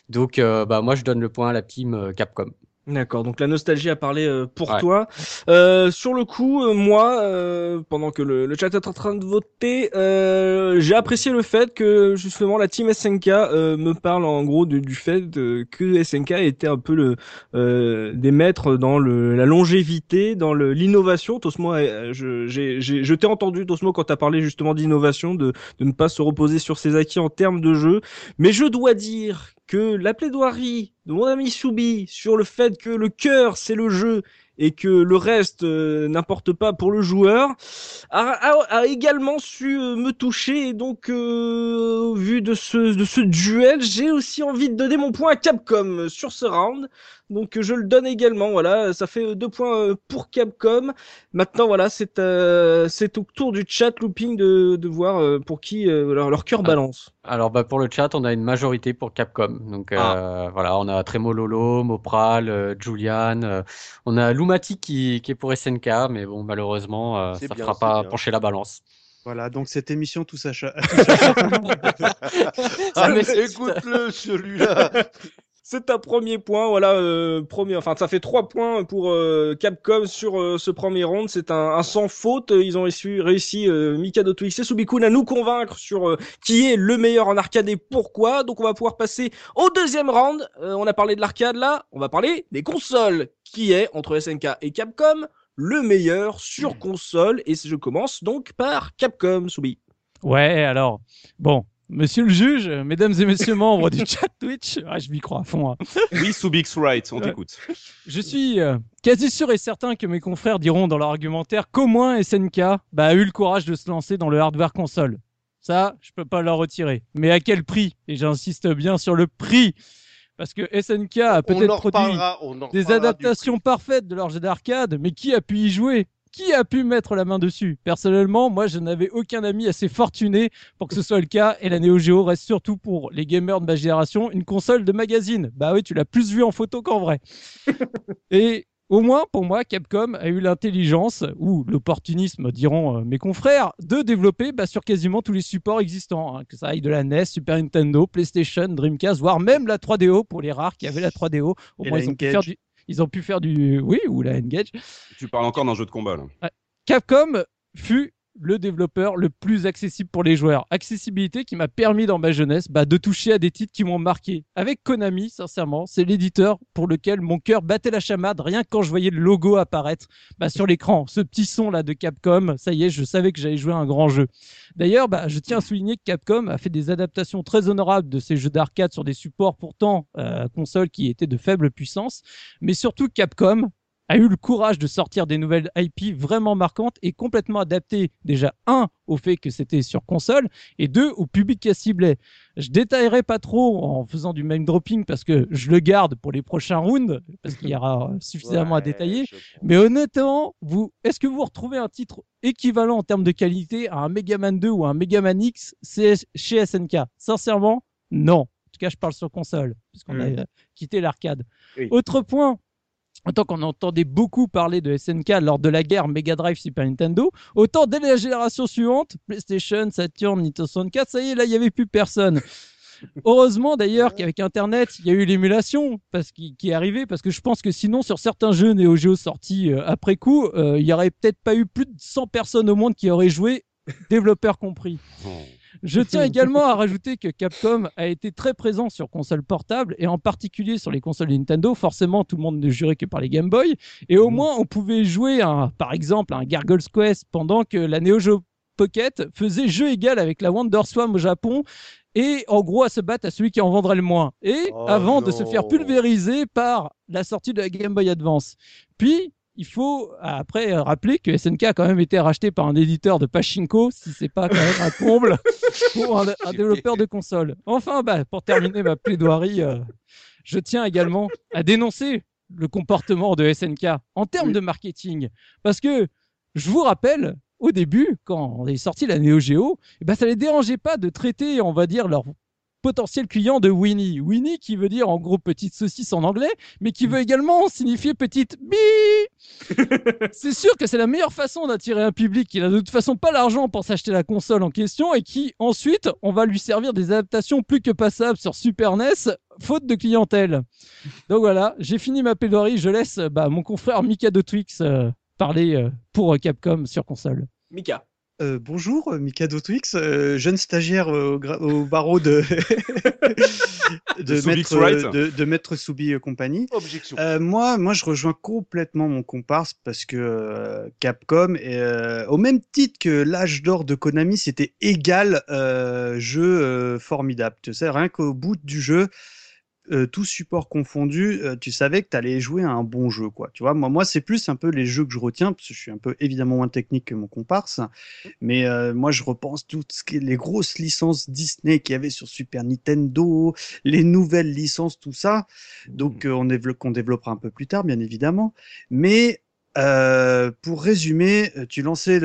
Speaker 6: donc bah moi je donne le point à la team Capcom.
Speaker 1: D'accord, donc la nostalgie a parlé euh, pour
Speaker 6: Ouais.
Speaker 1: toi. Euh, sur le coup, euh, moi, euh, pendant que le, le chat est en train de voter, euh, j'ai apprécié le fait que justement la team SNK euh, me parle en gros du, du fait que SNK était un peu le euh, des maîtres dans le, la longévité, dans l'innovation. Tosmo, je, j'ai, j'ai- je t'ai entendu Tosmo quand tu as parlé justement d'innovation, de, de ne pas se reposer sur ses acquis en termes de jeu. Mais je dois dire que la plaidoirie de mon ami Soubi sur le fait que le cœur c'est le jeu et que le reste euh, n'importe pas pour le joueur a, également su euh, me toucher. Et donc euh, au vu de ce de ce duel j'ai aussi envie de donner mon point à Capcom sur ce round donc je le donne également voilà ça fait euh, deux points euh, pour Capcom maintenant voilà c'est euh, c'est au tour du chat looping de, de voir pour qui euh, leur, leur cœur
Speaker 6: Ah.
Speaker 1: balance
Speaker 6: Alors bah pour le chat, on a une majorité pour Capcom. Donc euh,
Speaker 1: Ah.
Speaker 6: voilà, on a Tremololo, Mopral, euh, Julian, euh, on a Lumati qui, qui est pour SNK, mais bon malheureusement euh, ça
Speaker 4: bien,
Speaker 6: fera pas
Speaker 4: bien.
Speaker 6: pencher la balance.
Speaker 2: Voilà, donc cette émission à cha- <laughs>
Speaker 4: Ah,
Speaker 6: mais
Speaker 4: mais <laughs>
Speaker 6: c'est-
Speaker 4: écoute-le, celui-là.
Speaker 1: C'est un premier point, voilà, euh, premier, enfin ça fait trois points pour euh, Capcom sur euh, ce premier round. C'est un, un sans faute. Ils ont réussi, réussi euh, Mikado Twix et Subikun à nous convaincre sur euh, qui est le meilleur en arcade et pourquoi. Donc on va pouvoir passer au deuxième round. Euh, on a parlé de l'arcade là, on va parler des consoles. Qui est entre SNK et Capcom le meilleur sur console? Et je commence donc par Capcom, Subi.
Speaker 3: Ouais, alors, bon, monsieur le juge, mesdames et messieurs membres du chat Twitch, ah, je m'y crois à fond. hein.
Speaker 5: Oui, Subix Right, on
Speaker 3: Ouais.
Speaker 5: t'écoute.
Speaker 3: Je suis euh, quasi sûr et certain que mes confrères diront dans leur argumentaire qu'au moins SNK bah, a eu le courage de se lancer dans le hardware console. Ça, je peux pas leur retirer. Mais à quel prix? Et j'insiste bien sur le prix. Parce que SNK a peut-être produit des adaptations parfaites de leur jeu d'arcade, mais qui a pu y jouer? Qui a pu mettre la main dessus? Personnellement, moi, je n'avais aucun ami assez fortuné pour que ce soit le cas, et la Neo Geo reste surtout pour les gamers de ma génération une console de magazine. Bah oui, tu l'as plus vu en photo qu'en vrai. <laughs> et au moins, pour moi, Capcom a eu l'intelligence, ou l'opportunisme, diront euh, mes confrères, de développer bah, sur quasiment tous les supports existants, hein, que ça aille de la NES, Super Nintendo, PlayStation, Dreamcast, voire même la 3DO pour les rares qui avaient la 3DO. Au
Speaker 2: Et
Speaker 3: moins, ils ont, pu faire du, ils ont pu faire du. Oui, ou la N-Gage.
Speaker 5: Tu parles encore d'un jeu de combat, là.
Speaker 3: Capcom fut le développeur le plus accessible pour les joueurs. Accessibilité qui m'a permis dans ma jeunesse bah, de toucher à des titres qui m'ont marqué. Avec Konami, sincèrement, c'est l'éditeur pour lequel mon cœur battait la chamade rien que quand je voyais le logo apparaître bah, sur l'écran. Ce petit son là de Capcom, ça y est, je savais que j'allais jouer à un grand jeu. D'ailleurs, bah, je tiens à souligner que Capcom a fait des adaptations très honorables de ces jeux d'arcade sur des supports pourtant euh, consoles qui étaient de faible puissance. Mais surtout, Capcom a eu le courage de sortir des nouvelles IP vraiment marquantes et complètement adaptées, déjà, un, au fait que c'était sur console, et deux, au public qu'elle ciblait. Je détaillerai pas trop en faisant du name dropping parce que je le garde pour les prochains rounds, parce qu'il y aura <laughs> suffisamment à détailler. Mais honnêtement, vous, est-ce que vous retrouvez un titre équivalent en termes de qualité à un Mega Man 2 ou un Mega Man X chez SNK Sincèrement, non. En tout cas, je parle sur console, puisqu'on
Speaker 1: Mm.
Speaker 3: a euh, quitté l'arcade.
Speaker 1: Oui.
Speaker 3: Autre point, Autant qu'on entendait beaucoup parler de SNK lors de la guerre Mega Drive Super Nintendo, autant dès la génération suivante, PlayStation, Saturn, Nintendo 64, ça y est, là, il n'y avait plus personne. Heureusement d'ailleurs qu'avec Internet, il y a eu l'émulation parce qui, qui est arrivée, parce que je pense que sinon, sur certains jeux Neo Geo sortis euh, après coup, euh, il y aurait peut-être pas eu plus de 100 personnes au monde qui auraient joué, développeurs compris. Je tiens <laughs> également à rajouter que Capcom a été très présent sur consoles portables et en particulier sur les consoles Nintendo. Forcément, tout le monde ne jurait que par les Game Boy. Et au moins, on pouvait jouer, un, par exemple, à un Gargoyle's Quest pendant que la Neo Geo Pocket faisait jeu égal avec la WonderSwan au Japon et en gros à se battre à celui qui en vendrait le moins. Et
Speaker 4: Oh
Speaker 3: avant de se faire pulvériser par la sortie de la Game Boy Advance. Puis, il faut après rappeler que SNK a quand même été racheté par un éditeur de Pachinko, si c'est pas quand même un comble pour un, un développeur de console. Enfin, bah, pour terminer ma plaidoirie, euh, je tiens également à dénoncer le comportement de SNK en termes
Speaker 1: Oui.
Speaker 3: de marketing. Parce que je vous rappelle au début, quand on est sorti la Neo Geo, eh ben, ça les dérangeait pas de traiter, on va dire, leur potentiel client de Winnie. Winnie qui veut dire en gros petite saucisse en anglais, mais qui veut également signifier petite bi. <laughs> c'est sûr que c'est la meilleure façon d'attirer un public qui n'a de toute façon pas l'argent pour s'acheter la console en question et qui ensuite on va lui servir des adaptations plus que passables sur Super NES faute de clientèle. Donc voilà, j'ai fini ma plaidoirie, je laisse bah, mon confrère Mika de Twix euh, parler euh, pour Capcom sur console.
Speaker 1: Mika.
Speaker 2: Euh, bonjour, euh, Mikado Twix, euh, jeune stagiaire au, barreau de, <laughs> de, maître,
Speaker 5: Wright.
Speaker 2: de, de Maître Soubi euh, compagnie.
Speaker 4: Objection.
Speaker 2: Euh, moi, moi, je rejoins complètement mon comparse parce que Capcom, est, au même titre que l'âge d'or de Konami, c'était égal jeu formidable. Tu sais, rien qu'au bout du jeu, euh, tout support confondu, euh, tu savais que tu allais jouer à un bon jeu, quoi. Tu vois, moi, moi, c'est plus un peu les jeux que je retiens parce que je suis un peu évidemment moins technique que mon comparse, mais euh, moi, je repense toutes ce qui est les grosses licences Disney qu'il y avait sur Super Nintendo, les nouvelles licences, tout ça. Donc, euh, on développe, qu'on développera un peu plus tard, bien évidemment. Mais euh, pour résumer, euh, tu lançais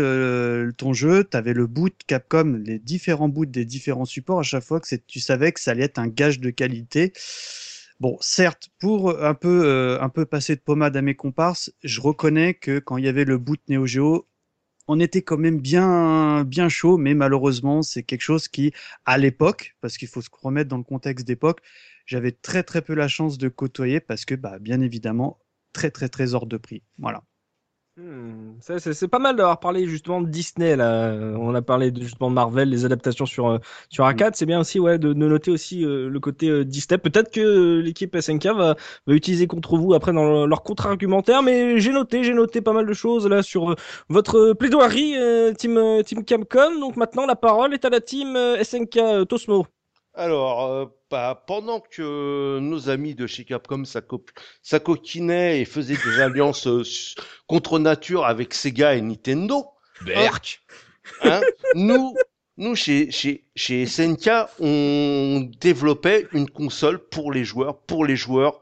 Speaker 2: ton jeu, tu avais le boot Capcom, les différents boots des différents supports à chaque fois que tu savais que ça allait être un gage de qualité. Bon, certes, pour un peu euh, un peu passer de pommade à mes comparses, je reconnais que quand il y avait le boot Neo Geo, on était quand même bien bien chaud, mais malheureusement, c'est quelque chose qui, à l'époque, parce qu'il faut se remettre dans le contexte d'époque, j'avais très très peu la chance de côtoyer parce que, bah, bien évidemment, très très très hors de prix. Voilà.
Speaker 1: Hmm, c'est pas mal d'avoir parlé justement de Disney là. Euh, On a parlé de, justement de Marvel, les adaptations sur euh, sur arcade. C'est bien aussi ouais de, de noter aussi euh, le côté euh, Disney. Peut-être que l'équipe SNK va, va utiliser contre vous après dans leur- leur contre-argumentaire, mais j'ai noté j'ai noté pas mal de choses là sur votre plaidoirie euh, team team Capcom. Donc maintenant la parole est à la team SNK Tosmo.
Speaker 4: Alors, euh, bah, pendant que nos amis de chez Capcom s'aco- s'acoquinaient et faisaient des alliances euh, contre nature avec Sega et Nintendo,
Speaker 5: Berk.
Speaker 4: hein, nous, nous chez, chez, chez SNK, on développait une console pour les joueurs, pour les joueurs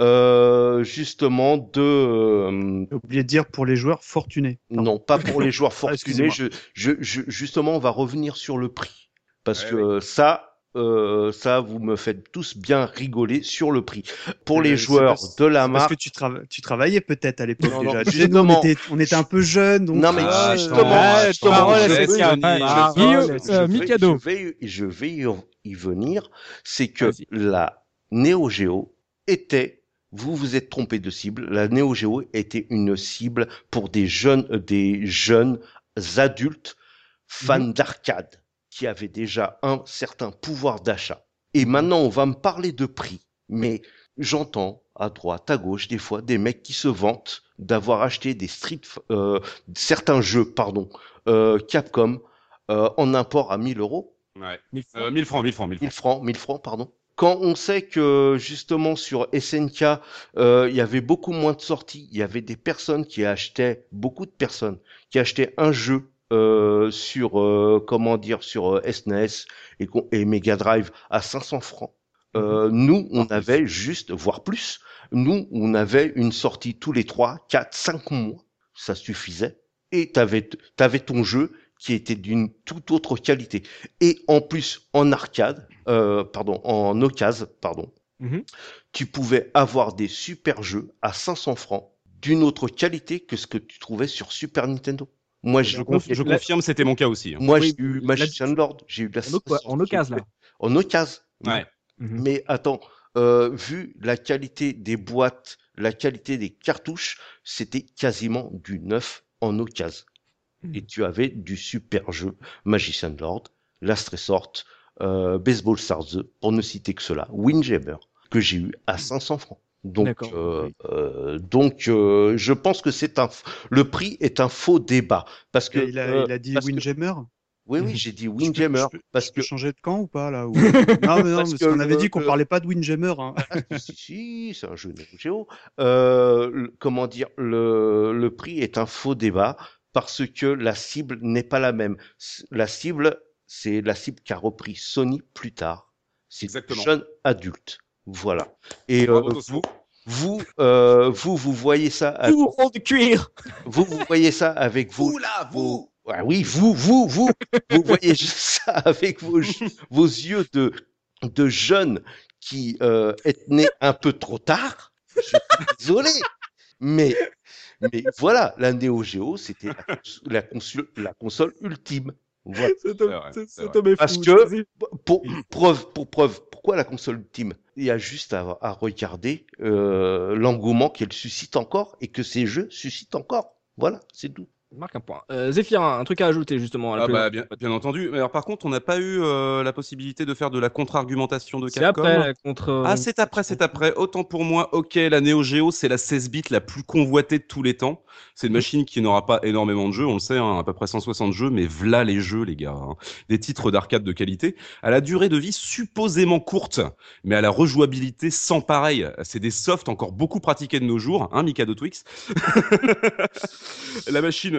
Speaker 4: euh, justement de euh,
Speaker 2: J'ai oublié de dire pour les joueurs fortunés. Pardon.
Speaker 4: non pas pour les joueurs <laughs>
Speaker 2: Ah,
Speaker 4: fortunés.
Speaker 2: excusez-moi.
Speaker 4: je, je, je, justement, on va revenir sur le prix parce
Speaker 5: Ouais,
Speaker 4: que ça. Euh, ça, vous me faites tous bien rigoler sur le prix. Pour
Speaker 2: Euh,
Speaker 4: les joueurs
Speaker 2: parce-
Speaker 4: de la
Speaker 2: C'est parce
Speaker 4: marque,
Speaker 2: que tu, trava- tu travaillais peut-être à l'époque déjà. Nous, on,
Speaker 4: justement.
Speaker 2: était, on était un peu jeunes. Donc,
Speaker 4: Non, mais
Speaker 2: ah,
Speaker 4: justement, justement,
Speaker 3: parole
Speaker 4: je vais- je- vais-. Je vais, y- venir. C'est que la Neo Geo était, vous vous êtes trompé de cible. La Neo Geo était une cible pour des jeunes, des jeunes adultes fans
Speaker 3: Mhm.
Speaker 4: d'arcade qui avaient déjà un certain pouvoir d'achat. Et maintenant, on va me parler de prix. Mais j'entends à droite, à gauche, des fois, des mecs qui se vantent d'avoir acheté des street, euh, certains jeux, pardon, euh, Capcom euh, en import à 1000 euros,
Speaker 5: Ouais. Euh, 1000 francs, 1000 francs, 1000
Speaker 4: 1000
Speaker 5: francs.
Speaker 4: francs, 1000 francs, pardon. Quand on sait que justement sur SNK, euh, il y avait beaucoup moins de sorties, il y avait des personnes qui achetaient, beaucoup de personnes qui achetaient un jeu euh, sur euh, comment dire sur euh, SNES et, qu'on- et Mega Drive à 500 francs. Euh, nous, on avait juste, voire plus, nous, on avait une sortie tous les 3, 4, 5 mois, ça suffisait, et t'avais, t'avais ton jeu qui était d'une toute autre qualité. Et en plus, en arcade, euh, pardon, en occasion, pardon,
Speaker 1: Mhm.
Speaker 4: tu pouvais avoir des super jeux à 500 francs d'une autre qualité que ce que tu trouvais sur Super Nintendo. Moi,
Speaker 5: Je, conf- je confirme, c'était mon cas aussi. hein.
Speaker 4: moi,
Speaker 1: Oui,
Speaker 4: j'ai eu Magician Lord, j'ai eu de la
Speaker 1: En, en occasion là.
Speaker 4: En occasion.
Speaker 5: Ouais.
Speaker 1: Mhm.
Speaker 4: Mais attends, euh, vu la qualité des boîtes, la qualité des cartouches, c'était quasiment du neuf en occasion.
Speaker 1: Mhm.
Speaker 4: Et tu avais du super jeu, Magician Lord, Last Resort, euh, Baseball Stars 2, pour ne citer que cela, Windjammer, que j'ai eu à 500 francs. Donc, euh, euh, donc, euh, je pense que c'est un, f- le prix est un faux débat parce que
Speaker 2: il, a,
Speaker 4: euh,
Speaker 2: il a dit
Speaker 4: que-
Speaker 2: Windjammer?
Speaker 4: oui, oui, j'ai dit
Speaker 2: Je peux-
Speaker 4: Windjammer
Speaker 2: je peux-
Speaker 4: parce
Speaker 2: je
Speaker 4: que
Speaker 2: changer de camp ou pas là ou... <laughs> Non, mais non,
Speaker 4: Parce
Speaker 2: qu'on avait dit qu'on parlait pas de Windjammer. Hein.
Speaker 4: Ah, si, si, c'est un jeu Neo Geo. Euh, comment dire, le, le prix est un faux débat parce que la cible n'est pas la même. La cible, c'est la cible qu'a repris Sony plus tard. C'est
Speaker 5: Exactement.
Speaker 4: jeune adulte. Voilà. Et euh. Vous, euh, vous, vous voyez ça, avec-
Speaker 1: de cuir.
Speaker 4: vous, vous voyez ça avec vos,
Speaker 5: Vous là,
Speaker 4: vos, Ouais, oui, vous, vous, vous, vous voyez ça avec vos, vos yeux de, de jeunes qui euh, êtes nés un peu trop tard. Je suis désolé, mais, mais voilà, la Neo Geo, c'était la console ultime. Voilà.
Speaker 1: Cet
Speaker 5: homme- vrai, cet- c'est cet vrai.
Speaker 1: homme est
Speaker 4: Parce
Speaker 1: fou,
Speaker 4: que-. Pour preuve, pour preuve, pourquoi la console ultime Il y a juste à, à regarder euh, l'engouement qu'elle suscite encore et que ces jeux suscitent encore. Voilà, c'est tout.
Speaker 1: Marque un point. Euh, Zéphirin, un truc à ajouter justement. à la
Speaker 5: Ah bah, bien, bien entendu. Mais alors, par contre, on n'a pas eu euh, la possibilité de faire de la contre-argumentation de
Speaker 1: c'est
Speaker 5: Capcom.
Speaker 1: après la contre.
Speaker 5: Ah, c'est après, c'est après. Autant pour moi, ok, la Neo Geo, c'est la 16 bits la plus convoitée de tous les temps. C'est une machine qui n'aura pas énormément de jeux, on le sait, hein, à peu près 160 jeux, mais v'là les jeux, les gars. hein. Des titres d'arcade de qualité. À la durée de vie supposément courte, mais à la rejouabilité sans pareil. C'est des softs encore beaucoup pratiqués de nos jours, hein, Mikado Twix. <laughs> la machine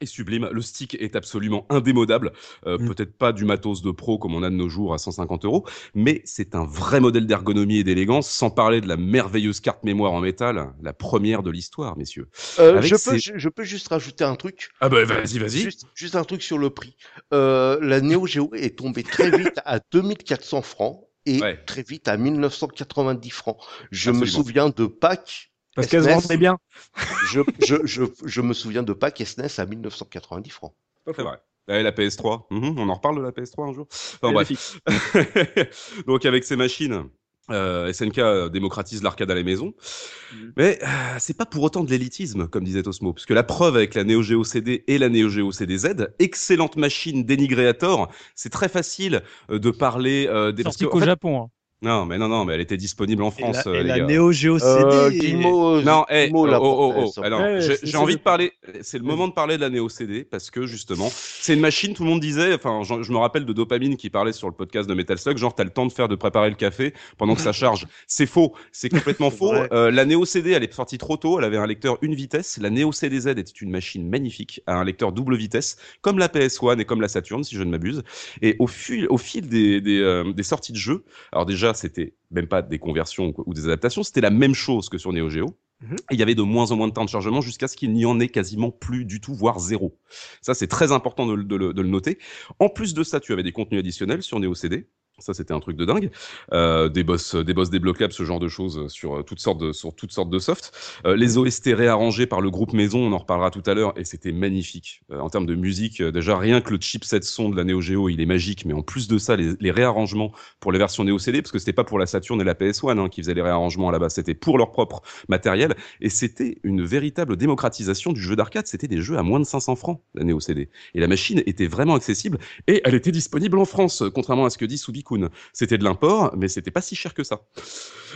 Speaker 5: est sublime. Le stick est absolument indémodable. Euh,
Speaker 2: Mm.
Speaker 5: Peut-être pas du matos de pro comme on a de nos jours à 150 euros, mais c'est un vrai modèle d'ergonomie et d'élégance, sans parler de la merveilleuse carte mémoire en métal, la première de l'histoire, messieurs.
Speaker 4: Euh, je, peux,
Speaker 5: ces-
Speaker 4: je, je peux juste rajouter un truc.
Speaker 5: Ah bah vas-y, vas-y.
Speaker 4: Juste, juste un truc sur le prix. Euh, la Neo Geo est tombée très <laughs> vite à 2400 francs et
Speaker 5: Ouais.
Speaker 4: très vite à 1990 francs. Je me souviens de Pâques.
Speaker 1: Parce qu'elle se vendait bien.
Speaker 4: Je, je, je, je me souviens de Pâques SNES à 1990 francs.
Speaker 5: C'est vrai. La PS3. Mhm, on en reparle de la PS3 un jour. Enfin bref. <laughs> Donc avec ces machines, euh, SNK démocratise l'arcade à la maison.
Speaker 1: Mhm.
Speaker 5: Mais euh, c'est pas pour autant de l'élitisme, comme disait Osmo, parce que la preuve avec la Neo Geo CD et la Neo Geo CDZ, excellente machine dénigrée à tort, c'est très facile euh, de parler euh, des... parce
Speaker 3: Sorti
Speaker 5: que,
Speaker 3: qu'au Japon. hein.
Speaker 5: Non, mais non, non, mais elle était disponible en
Speaker 2: Et
Speaker 5: France,
Speaker 2: la,
Speaker 5: euh,
Speaker 2: et
Speaker 5: les
Speaker 2: la
Speaker 5: gars.
Speaker 2: Neo Geo CD.
Speaker 4: Euh, Guillemot,
Speaker 5: Non, eh,
Speaker 4: Guillemot
Speaker 5: oh, oh, oh, oh. Alors,
Speaker 1: Ouais,
Speaker 5: j'ai envie
Speaker 1: le
Speaker 5: de parler. C'est le moment de parler de la Neo CD parce que justement, c'est une machine. Tout le monde disait. Enfin, je, je me rappelle de Dopamine qui parlait sur le podcast de Metal Slug. Genre, t'as le temps de faire de préparer le café pendant que ça charge. C'est faux. C'est complètement <laughs> faux. Euh, la Neo CD, elle est sortie trop tôt. Elle avait un lecteur une vitesse. La Neo CDZ était une machine magnifique, à un lecteur double vitesse, comme la PS1 et comme la Saturn, si je ne m'abuse. Et au fil, au fil des, des, euh, des sorties de jeux, alors déjà, c'était même pas des conversions ou- des adaptations, c'était la même chose que sur Neo Geo.
Speaker 1: Mhm.
Speaker 5: Et il y avait de moins en moins de temps de chargement jusqu'à ce qu'il n'y en ait quasiment plus du tout, voire zéro. Ça, c'est très important de le noter. En plus de ça, tu avais des contenus additionnels sur Neo CD. Ça, c'était un truc de dingue. Euh, des boss, des boss débloquables, ce genre de choses sur euh, toutes sortes de, sur toutes sortes de softs. Euh, les OST réarrangés par le groupe Maison, on en reparlera tout à l'heure, et c'était magnifique. Euh, en termes de musique, euh, déjà rien que le chipset son de la Neo Geo, il est magique, mais en plus de ça, les, les réarrangements pour les versions Neo CD, parce que c'était pas pour la Saturn et la PS1 hein, qui faisaient les réarrangements base, c'était pour leur propre matériel, et c'était une véritable démocratisation du jeu d'arcade. C'était des jeux à moins de 500 francs, la Neo CD, et la machine était vraiment accessible, et elle était disponible en France, contrairement à ce que dit C'était de l'import, mais c'était pas si cher que ça.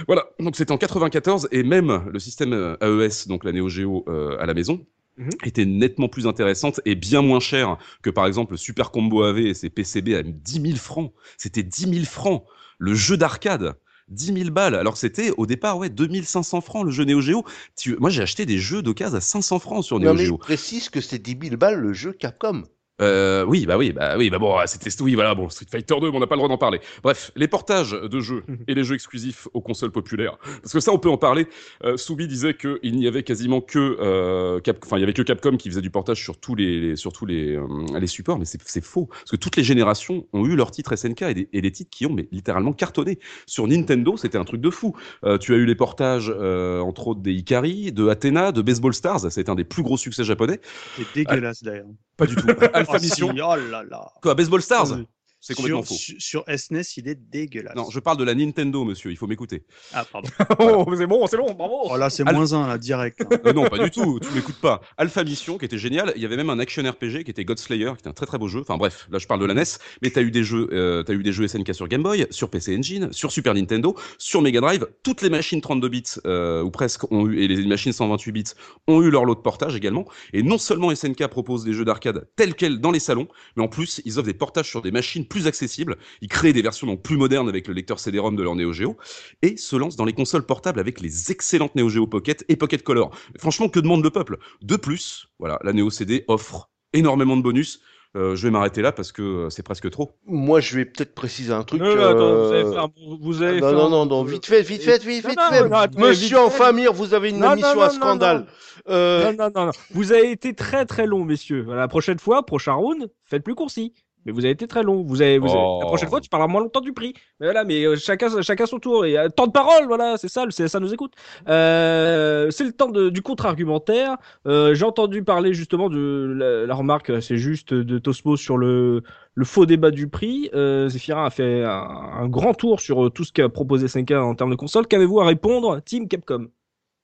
Speaker 5: Voilà, donc c'était en 94 et même le système euh, AES, donc la Neo Geo euh, à la maison,
Speaker 1: Mhm.
Speaker 5: était nettement plus intéressante et bien moins chère que par exemple le Super Combo AV et ses PCB à 10 000 francs. C'était 10 000 francs le jeu d'arcade. 10 000 balles, alors c'était au départ ouais 2500 francs le jeu Neo Geo. Tu... Moi j'ai acheté des jeux d'occasion à 500 francs sur Neo
Speaker 4: Non, mais
Speaker 5: Geo.
Speaker 4: précise que c'est 10 000 balles le jeu Capcom.
Speaker 5: Euh, oui, bah oui, bah oui, bah bon, c'était oui, voilà, bon, Street Fighter 2, mais on n'a pas le droit d'en parler. Bref, les portages de jeux et les jeux exclusifs aux consoles populaires, parce que ça, on peut en parler. Euh, Soubi disait que il n'y avait quasiment que, euh, Cap... enfin, il y avait que Capcom qui faisait du portage sur tous les, les- sur tous les, euh, les supports, mais c'est c'est faux, parce que toutes les générations ont eu leurs titres SNK et des, et des titres qui ont mais littéralement cartonné. Sur Nintendo, c'était un truc de fou. Euh, tu as eu les portages, euh, entre autres des Ikari, de Athena, de Baseball Stars, c'est un des plus gros succès japonais.
Speaker 2: C'est dégueulasse d'ailleurs.
Speaker 5: Pas du tout. <laughs> Alpha
Speaker 2: Ah, si,
Speaker 5: Mission.
Speaker 2: oh là là.
Speaker 5: Quoi, Baseball Stars
Speaker 2: Euh,
Speaker 5: C'est complètement
Speaker 2: sur,
Speaker 5: faux.
Speaker 2: Sur, sur SNES, il est dégueulasse.
Speaker 5: Non, je parle de la Nintendo, monsieur, il faut m'écouter.
Speaker 2: Ah, pardon. <laughs>
Speaker 1: Oh, c'est bon, c'est bon, bravo.
Speaker 2: Oh là, c'est
Speaker 5: Al-
Speaker 2: moins un, là, direct. hein. <laughs>
Speaker 5: Euh, non, pas du tout, tu m'écoutes pas. Alpha Mission, qui était génial, il y avait même un action RPG qui était Godslayer, qui était un très très beau jeu. Enfin bref, là je parle de la NES, mais t'as eu des jeux, euh, t'as eu des jeux SNK sur Game Boy, sur PC Engine, sur Super Nintendo, sur Mega Drive. Toutes les machines 32 bits, euh, ou presque, ont eu, et les machines 128 bits, ont eu leur lot de portage également. Et non seulement SNK propose des jeux d'arcade tels quels dans les salons, mais en plus ils offrent des portages sur des machines plus accessibles. Ils créent des versions donc plus modernes avec le lecteur CD-ROM de leur Neo Geo et se lancent dans les consoles portables avec les excellentes Neo Geo Pocket et Pocket Color. Franchement, que demande le peuple? De plus, voilà, la Neo CD offre énormément de bonus. Euh, je vais m'arrêter là parce que euh, c'est presque trop.
Speaker 4: Moi, je vais peut-être préciser un truc.
Speaker 1: Non, non, attends, vous avez
Speaker 4: euh,
Speaker 1: fait un bon- vous avez
Speaker 4: non,
Speaker 1: fait
Speaker 4: non,
Speaker 1: un-
Speaker 4: non, non, vite fait, vite fait, vite,
Speaker 1: Non,
Speaker 4: vite
Speaker 1: non,
Speaker 4: fait. Monsieur en famille, vous avez une émission
Speaker 1: non,
Speaker 4: à scandale.
Speaker 1: non.
Speaker 4: Euh,
Speaker 1: Non, non, non, non. Vous avez été très très long, messieurs. La prochaine fois, prochain round, faites plus concis. Mais vous avez été très long. Vous avez, vous avez-
Speaker 5: Oh.
Speaker 1: La prochaine fois, tu parleras moins longtemps du prix. Mais voilà, mais euh, chacun, chacun son tour. Et euh, temps de parole, voilà, c'est ça, le CSA nous écoute. Euh, c'est le temps de- du contre-argumentaire. Euh, J'ai entendu parler justement de la, la remarque, c'est juste de Tosmo sur le, le faux débat du prix. Euh, Zephyrin a fait un, un grand tour sur tout ce qu'a proposé SNK en termes de console. Qu'avez-vous à répondre, Team Capcom?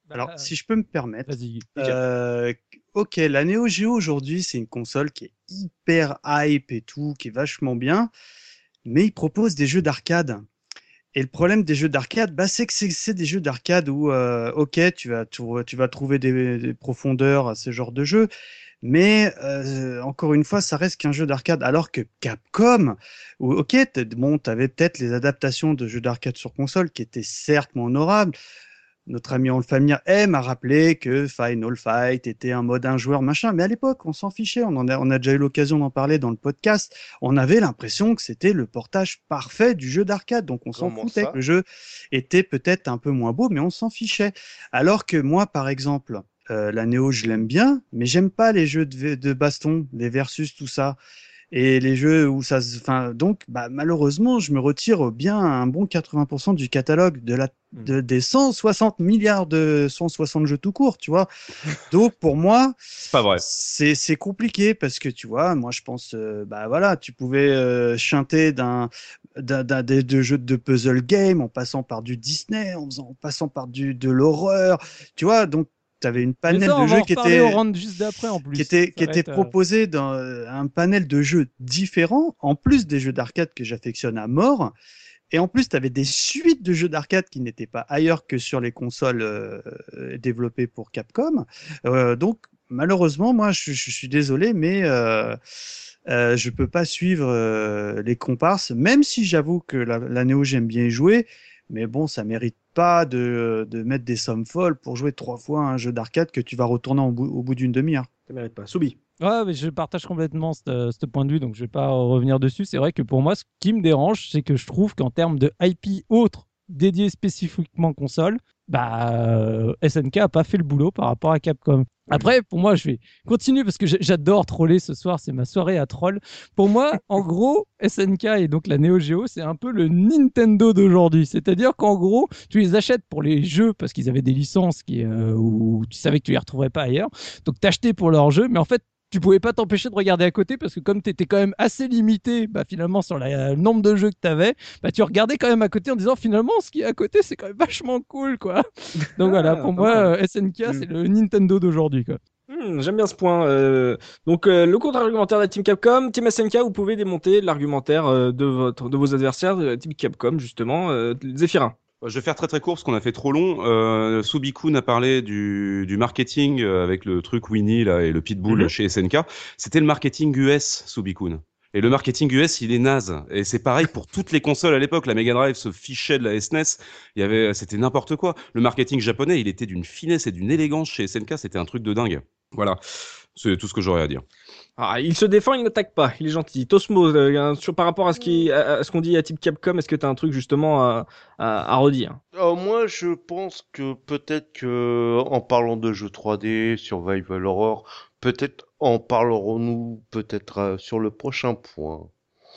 Speaker 2: Alors,
Speaker 3: Bah,
Speaker 2: si je peux me permettre,
Speaker 3: Vas-y.
Speaker 2: Euh, ok, la Neo Geo aujourd'hui, c'est une console qui est hyper hype et tout, qui est vachement bien, mais il propose des jeux d'arcade. Et le problème des jeux d'arcade, bah, c'est que c'est- des jeux d'arcade où, euh, ok, tu vas, trouver des, profondeurs à ce genre de jeu, mais euh, encore une fois, ça reste qu'un jeu d'arcade. Alors que Capcom, où, ok, bon, t'avais peut-être les adaptations de jeux d'arcade sur console qui étaient certes moins honorables, notre ami Olfamir aime à rappeler que Final Fight était un mode un joueur machin, mais à l'époque, on s'en fichait. On en a, on a déjà eu l'occasion d'en parler dans le podcast. On avait l'impression que c'était le portage parfait du jeu d'arcade, donc on s'en foutait. que le jeu était peut-être un peu moins beau, mais on s'en fichait. Alors que moi, par exemple, euh, la Néo, je l'aime bien, mais j'aime pas les jeux de, de baston, les versus, tout ça. Et les jeux où ça se, enfin, donc, bah, malheureusement, je me retire bien un bon 80% du catalogue de la, de, des 160 milliards de 160 jeux tout court, tu vois. Donc, pour moi,
Speaker 5: C'est pas vrai.
Speaker 2: c'est c'est compliqué parce que tu vois, moi je pense, euh, bah voilà, tu pouvais euh, chanter d'un d'un d'un- des de jeux de puzzle game en passant par du Disney, en, faisant, en passant par du de l'horreur, tu vois. Donc tu avais une panel
Speaker 3: ça,
Speaker 2: de jeux qui était
Speaker 3: au round juste d'après en plus.
Speaker 2: qui était qui
Speaker 3: va
Speaker 2: était
Speaker 3: être, euh,
Speaker 2: proposé dans euh, un panel de jeux différents, en plus des jeux d'arcade que j'affectionne à mort. Et en plus, tu avais des suites de jeux d'arcade qui n'étaient pas ailleurs que sur les consoles euh, développées pour Capcom. Euh, donc, malheureusement, moi, je, je suis désolé, mais euh, euh, je peux pas suivre euh, les comparses, même si j'avoue que la, la Neo, j'aime bien y jouer. Mais bon, ça mérite pas de, de mettre des sommes folles pour jouer trois fois à un jeu d'arcade que tu vas retourner au bout, au bout d'une demi-heure.
Speaker 1: Ça mérite pas. Soubi.
Speaker 3: Ouais, mais je partage complètement ce ce point de vue, donc je vais pas revenir dessus. C'est vrai que pour moi, ce qui me dérange, c'est que je trouve qu'en termes de IP autre, dédié spécifiquement console, bah, euh, SNK a pas fait le boulot par rapport à Capcom. Après, pour moi, je vais continuer parce que j'adore troller ce soir, c'est ma soirée à troll. Pour moi, <laughs> en gros, SNK et donc la Neo Geo, c'est un peu le Nintendo d'aujourd'hui. C'est-à-dire qu'en gros, tu les achètes pour les jeux parce qu'ils avaient des licences qui, euh, où tu savais que tu les retrouverais pas ailleurs. Donc t'achetais pour leurs jeux, mais en fait, tu pouvais pas t'empêcher de regarder à côté parce que comme tu étais quand même assez limité bah, finalement sur la- le nombre de jeux que tu avais, bah, tu regardais quand même à côté en disant finalement ce qui est à côté c'est quand même vachement cool quoi. <laughs> Donc voilà,
Speaker 1: Ah,
Speaker 3: pour
Speaker 1: pas
Speaker 3: moi euh, SNK
Speaker 2: Mm.
Speaker 3: c'est le Nintendo d'aujourd'hui quoi.
Speaker 1: Hmm, J'aime bien ce point. Euh, donc euh, le contre-argumentaire de la Team Capcom, Team SNK, vous pouvez démonter l'argumentaire euh, de votre de vos adversaires de la Team Capcom justement. Zephyrin.
Speaker 5: Je vais faire très très court parce qu'on a fait trop long. Euh, Subikun a parlé du, du marketing euh, avec le truc Winnie là et le Pitbull
Speaker 1: Mhm.
Speaker 5: chez SNK. C'était le marketing US, Subikun. Et le marketing US, il est naze. Et c'est pareil pour toutes les consoles à l'époque. La Mega Drive se fichait de la SNES. Il y avait, c'était n'importe quoi. Le marketing japonais, il était d'une finesse et d'une élégance chez SNK. C'était un truc de dingue. Voilà. C'est tout ce que j'aurais à dire.
Speaker 1: Ah, il se défend, il n'attaque pas, il est gentil. Tosmo, euh, sur, par rapport à ce qu'on dit à Team Capcom, est-ce que tu as un truc justement à, à, à redire?
Speaker 4: Alors moi, je pense que peut-être que en parlant de jeux 3D, Survival Horror, peut-être en parlerons-nous peut-être euh, sur le prochain point.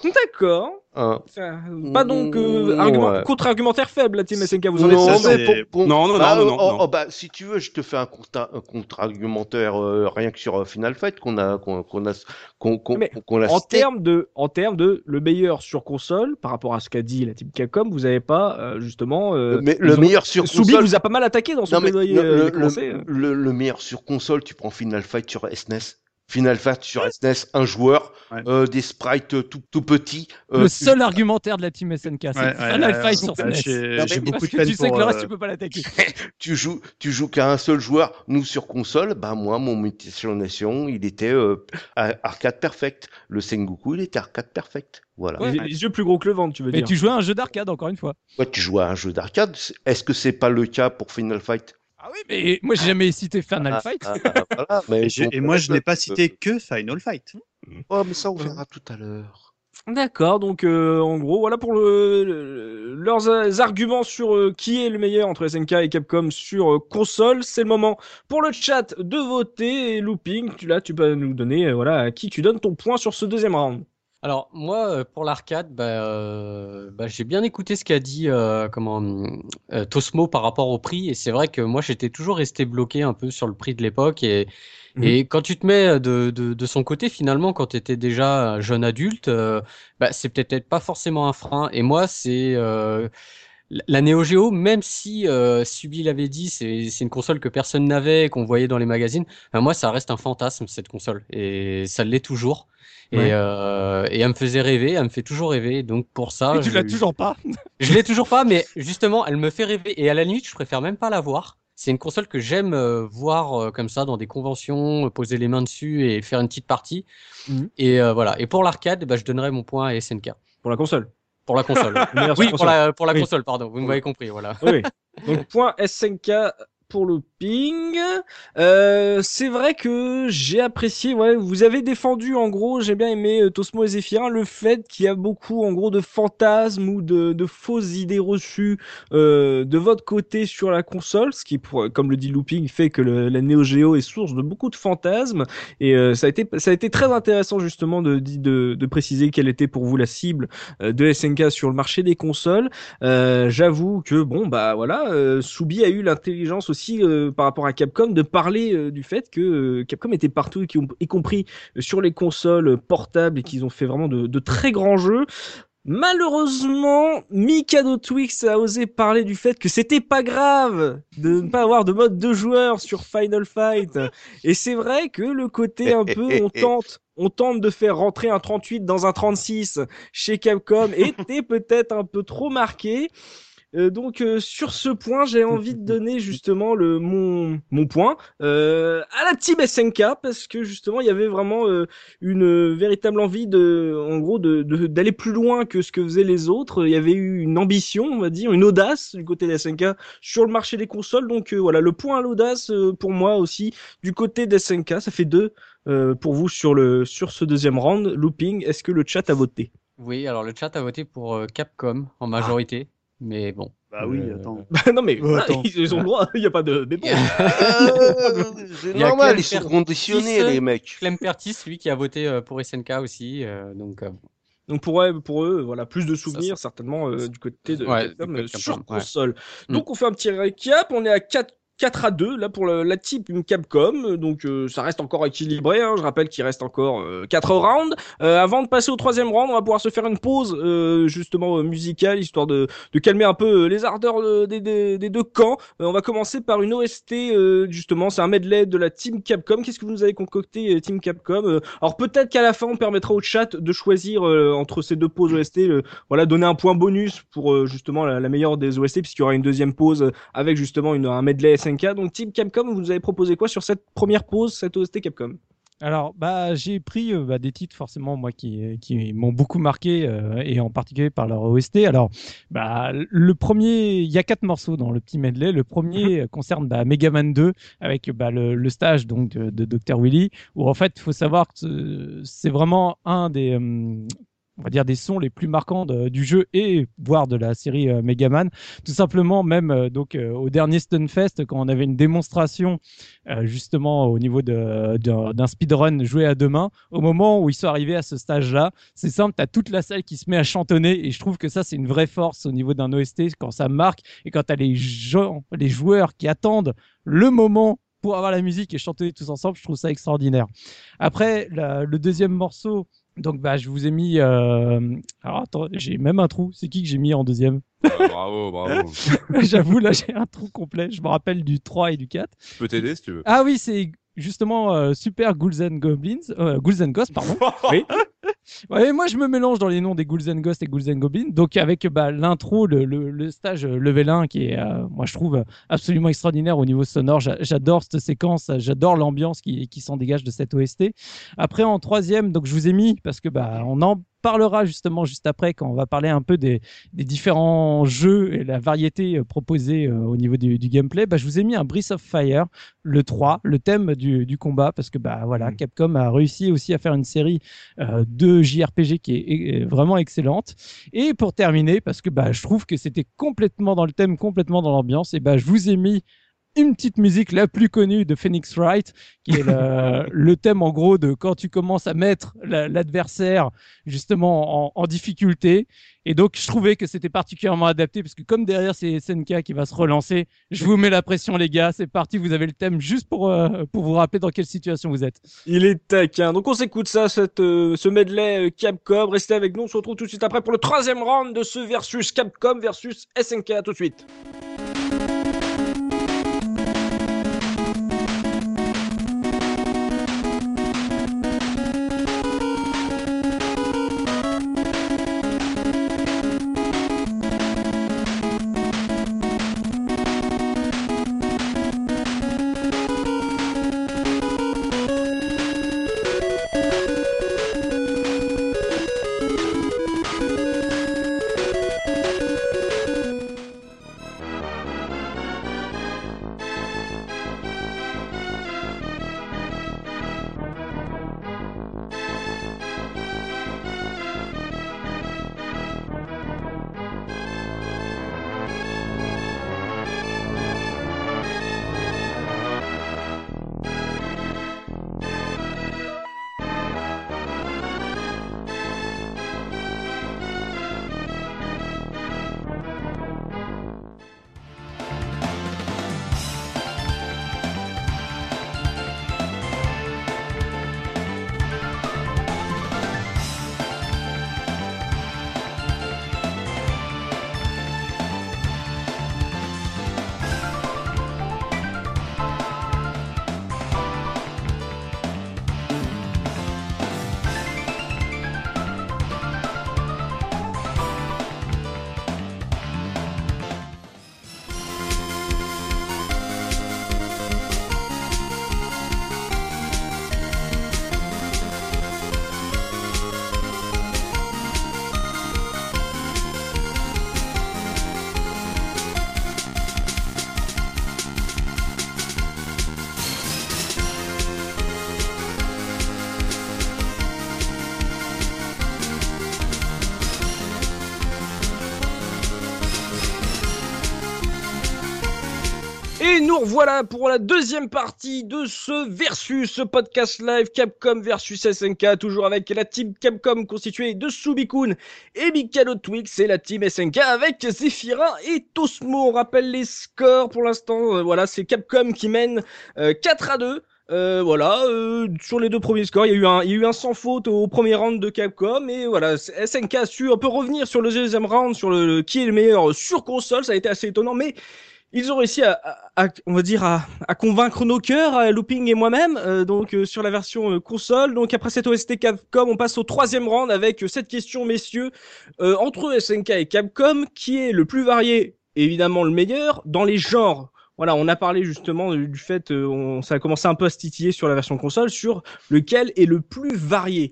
Speaker 1: D'accord.
Speaker 4: Hein.
Speaker 1: Ça- Pas donc euh,
Speaker 4: Mm,
Speaker 1: argument-
Speaker 4: ouais.
Speaker 1: contre-argumentaire faible, la Team SNK, vous en
Speaker 4: non,
Speaker 1: êtes
Speaker 4: mais pour, pour-
Speaker 5: Non, non,
Speaker 4: bah,
Speaker 5: non, non,
Speaker 4: oh,
Speaker 5: non.
Speaker 4: oh, bah, si tu veux, je te fais un, contre-argumentaire euh, rien que sur euh, Final Fight qu'on a qu'on qu'on a qu'on qu'on
Speaker 1: Mais
Speaker 4: qu'on a
Speaker 1: En termes de, en termes de le meilleur sur console, par rapport à ce qu'a dit la Team Capcom, vous avez pas euh, justement. euh,
Speaker 4: le,
Speaker 1: ont-
Speaker 4: meilleur sur
Speaker 1: Soubi
Speaker 4: console.
Speaker 1: vous a pas mal attaqué dans son
Speaker 4: Non, mais
Speaker 1: euh, euh.
Speaker 4: le meilleur sur console, tu prends Final Fight sur SNES. Final Fight sur SNES, un joueur,
Speaker 2: Ouais.
Speaker 4: euh, des sprites tout, tout petits. euh,
Speaker 3: le
Speaker 4: tu-
Speaker 3: seul argumentaire de la Team SNK, c'est
Speaker 2: Ouais, ouais,
Speaker 3: Final
Speaker 2: ouais,
Speaker 3: Fight
Speaker 2: ouais,
Speaker 3: sur
Speaker 2: ouais,
Speaker 3: SNES.
Speaker 2: j'ai-
Speaker 4: Non,
Speaker 2: J'ai
Speaker 4: mais-
Speaker 2: beaucoup
Speaker 3: Parce
Speaker 2: de
Speaker 3: que
Speaker 2: peine
Speaker 3: tu sais que le reste
Speaker 2: euh,
Speaker 3: tu peux pas l'attaquer. <laughs>
Speaker 4: tu joues, tu joues qu'à un seul joueur. Nous sur console, bah moi mon Mutation Nation, il était euh, arcade perfect. Le Sengoku, il était arcade perfect. Voilà.
Speaker 3: Ouais.
Speaker 1: Les, les yeux plus gros que le ventre, tu veux
Speaker 3: Mais
Speaker 1: dire.
Speaker 3: tu jouais à un jeu d'arcade encore une fois.
Speaker 4: Toi, tu joues à un jeu d'arcade. Est-ce que c'est pas le cas pour Final Fight?
Speaker 3: Ah oui, mais moi j'ai jamais cité Final
Speaker 4: Ah,
Speaker 3: Fight.
Speaker 4: ah, ah, voilà, <laughs> mais
Speaker 2: Et, je-
Speaker 4: donc,
Speaker 2: et moi, je n'ai pas
Speaker 4: euh,
Speaker 2: cité que Final Fight.
Speaker 4: Oh, mais ça, on verra tout à l'heure.
Speaker 1: D'accord, donc euh, en gros, voilà pour le, le- leurs euh, arguments sur euh, qui est le meilleur entre SNK et Capcom sur euh, console. C'est le moment pour le chat de voter. Et Looping, tu, là, tu peux nous donner, euh, voilà, à qui tu donnes ton point sur ce deuxième round.
Speaker 6: Alors moi euh, pour l'arcade, bah, euh, bah, j'ai bien écouté ce qu'a dit euh, comment euh, Tosmo par rapport au prix. Et c'est vrai que moi j'étais toujours resté bloqué un peu sur le prix de l'époque. Et
Speaker 1: Mhm.
Speaker 6: et quand tu te mets de, de, de son côté finalement quand tu étais déjà un jeune adulte, euh, bah, c'est peut-être pas forcément un frein. Et moi c'est euh, la Neo Geo, même si euh, Subi l'avait dit, c'est c'est une console que personne n'avait, qu'on voyait dans les magazines. ben, moi, ça reste un fantasme cette console et ça l'est toujours.
Speaker 1: Ouais.
Speaker 6: Et, euh, et elle me faisait rêver, elle me fait toujours rêver. Donc pour ça,
Speaker 3: Et tu l'as toujours pas. <laughs>
Speaker 6: je l'ai toujours pas, mais justement, elle me fait rêver. Et à la limite, je préfère même pas la voir. C'est une console que j'aime euh, voir euh, comme ça dans des conventions, euh, poser les mains dessus et faire une petite partie.
Speaker 1: Mhm.
Speaker 6: Et euh, voilà. Et pour l'arcade, bah, je donnerais mon point à SNK.
Speaker 1: Pour la console.
Speaker 6: Pour la console. Oui, pour la, pour la
Speaker 1: Oui.
Speaker 6: console, pardon. Vous m'avez compris, voilà.
Speaker 1: Oui. <laughs> Donc, point SNK pour le ping. Euh, c'est vrai que j'ai apprécié, ouais, vous avez défendu en gros, j'ai bien aimé euh, Tosmo et Zéphirin, le fait qu'il y a beaucoup en gros de fantasmes ou de, de fausses idées reçues euh, de votre côté sur la console, ce qui, pour- comme le dit Looping, fait que la Neo Geo est source de beaucoup de fantasmes. Et euh, ça, a été, ça a été très intéressant justement de, de, de préciser quelle était pour vous la cible de SNK sur le marché des consoles. J'avoue que bon bah voilà, Soubi a eu l'intelligence aussi euh, par rapport à Capcom de parler euh, du fait que euh, Capcom était partout, y com- y compris sur les consoles portables et qu'ils ont fait vraiment de, de très grands jeux. Malheureusement, Mikado Twix a osé parler du fait que c'était pas grave de ne pas avoir de mode de joueur sur Final Fight. Et c'est vrai que le côté un peu on <laughs> tente, on tente de faire rentrer un 38 dans un 36 chez Capcom était peut-être un peu trop marqué. Euh, donc euh, sur ce point, j'ai envie de donner justement le mon mon point euh, à la team SNK parce que justement il y avait vraiment euh, une véritable envie de en gros de d'aller plus loin que ce que faisaient les autres. Il y avait eu une ambition, on va dire, une audace du côté de SNK sur le marché des consoles. Donc euh, voilà, le point à l'audace euh, pour moi aussi du côté de SNK, ça fait deux euh, pour vous sur le sur ce deuxième round. Looping, est-ce que le chat a voté?
Speaker 6: Oui, alors le chat a voté pour Capcom en majorité, mais bon.
Speaker 2: Bah oui,
Speaker 6: Euh,
Speaker 2: attends. <laughs>
Speaker 1: Bah non mais voilà,
Speaker 2: attends.
Speaker 1: ils ont le droit, il n'y a pas de débat.
Speaker 4: Euh, <laughs> c'est normal, ils sont conditionnés, les mecs.
Speaker 6: Clem Pertis, lui, qui a voté euh, pour SNK aussi, euh, donc euh,
Speaker 1: Donc pour eux, pour eux, voilà, plus de souvenirs certainement euh, du côté de
Speaker 6: Ouais,
Speaker 1: Capcom, sur
Speaker 6: ouais.
Speaker 1: console.
Speaker 6: Mm.
Speaker 1: Donc on fait un petit récap, on est à 4 4 à 2 là pour le- la team Capcom, donc euh, ça reste encore équilibré. Hein. Je rappelle qu'il reste encore euh, 4 rounds. Euh, avant de passer au troisième round, on va pouvoir se faire une pause euh, justement euh, musicale histoire de, de calmer un peu euh, les ardeurs euh, des, des, deux camps. On va commencer par une OST justement, c'est un medley de la team Capcom. Qu'est-ce que vous nous avez concocté team Capcom Alors peut-être qu'à la fin on permettra au chat de choisir entre ces deux pauses OST, voilà, donner un point bonus pour justement la, la meilleure des OST puisqu'il y aura une deuxième pause avec justement une, un medley SNK. Donc Team Capcom, vous nous avez proposé quoi sur cette première pause, cette OST Capcom?
Speaker 3: Alors, bah, j'ai pris euh, bah, des titres forcément moi qui, qui m'ont beaucoup marqué euh, et en particulier par leur OST. Alors, bah, le premier, il y a quatre morceaux dans le petit medley. Le premier <laughs> concerne bah, Mega Man 2 avec bah, le, le stage donc de, de Dr Willy où en fait il faut savoir que c'est vraiment un des euh, on va dire des sons les plus marquants du jeu et voire de la série euh, Mega Man. Tout simplement, même euh, donc euh, au dernier Stunfest, quand on avait une démonstration euh, justement au niveau d'un speedrun joué à deux mains, au moment où ils sont arrivés à ce stage-là, c'est simple, tu as toute la salle qui se met à chantonner et je trouve que ça c'est une vraie force au niveau d'un OST quand ça marque et quand tu as les gens, les joueurs qui attendent le moment pour avoir la musique et chanter tous ensemble, je trouve ça extraordinaire. Après, le deuxième morceau, donc bah, je vous ai mis... euh, Alors attends, j'ai même un trou, c'est qui que j'ai mis en deuxième?
Speaker 5: Ah, bravo, bravo. <laughs>
Speaker 3: J'avoue, là j'ai un trou complet, je me rappelle du 3 et du 4.
Speaker 5: Je peux t'aider si tu veux.
Speaker 3: Ah oui, c'est justement euh, Super Ghouls and Goblins, euh, Ghouls and Ghosts, pardon. <laughs>
Speaker 1: Oui.
Speaker 3: Ouais, moi je me mélange dans les noms des Ghouls and Ghosts et Ghouls and Goblins. Donc avec bah, l'intro, le, le, le stage euh, level 1 qui est, euh, moi je trouve absolument extraordinaire au niveau sonore. J'a- J'adore cette séquence, j'adore l'ambiance qui, qui s'en dégage de cette OST. Après en troisième, donc je vous ai mis parce que bah on en parlera justement juste après quand on va parler un peu des, des différents jeux et la variété euh, proposée euh, au niveau du, du gameplay, bah, je vous ai mis un Breath of Fire, le 3, le thème du, du combat, parce que bah, voilà,
Speaker 2: Mm.
Speaker 3: Capcom a réussi aussi à faire une série euh, de JRPG qui est, est vraiment excellente. Et pour terminer, parce que bah, je trouve que c'était complètement dans le thème, complètement dans l'ambiance, et bah, je vous ai mis une petite musique la plus connue de Phoenix Wright, qui est le, <laughs> le thème en gros de quand tu commences à mettre la- l'adversaire justement en, en difficulté. Et donc je trouvais que c'était particulièrement adapté parce que comme derrière c'est SNK qui va se relancer, je vous mets la pression les gars, c'est parti, vous avez le thème juste pour, euh, pour vous rappeler dans quelle situation vous êtes.
Speaker 1: Il est taquin. Donc on s'écoute ça, cette, euh, ce medley euh, Capcom. Restez avec nous, on se retrouve tout de suite après pour le troisième round de ce versus Capcom versus SNK. À tout de suite. Revoilà pour la deuxième partie de ce versus, ce podcast live Capcom versus SNK, toujours avec la team Capcom constituée de Subikun et Mikado Twix et la team SNK avec Zephyrin et Tosmo. On rappelle les scores pour l'instant, euh, voilà, c'est Capcom qui mène euh, 4 à 2. Euh, voilà, euh, sur les deux premiers scores, il y a eu un, il y a eu un sans faute au premier round de Capcom et voilà, SNK a su un peu revenir sur le deuxième round, sur le- qui est le meilleur sur console, ça a été assez étonnant, mais ils ont réussi à, à- on va dire, à, convaincre nos cœurs, à Looping et moi-même, euh, donc euh, sur la version euh, console. Donc après cette OST Capcom, on passe au troisième round avec euh, cette question, messieurs, euh, entre SNK et Capcom, qui est le plus varié, évidemment le meilleur, dans les genres. Voilà, on a parlé justement du fait, euh, on, ça a commencé un peu à se titiller sur la version console, sur lequel est le plus varié.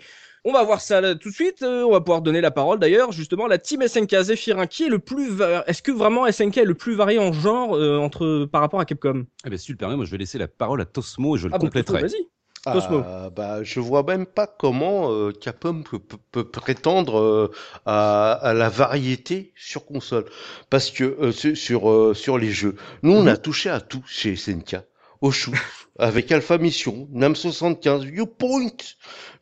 Speaker 1: On va voir ça là, tout de suite. euh, on va pouvoir donner la parole d'ailleurs justement à la team SNK Zephyrin qui est le plus. va- Est-ce que vraiment SNK est le plus varié en genre euh, entre par rapport à Capcom?
Speaker 5: Eh ben, si tu le permets, moi je vais laisser la parole à Tosmo et je le
Speaker 1: Ah bah,
Speaker 5: compléterai.
Speaker 1: vas-y.
Speaker 4: Ah, bah, je vois même pas comment euh, Capcom peut, peut- peut prétendre euh, à, à la variété sur console, parce que euh, sur sur, euh, sur les jeux, nous on a touché à tout chez SNK, au shoot, avec Alpha Mission, Nam 75, Viewpoint,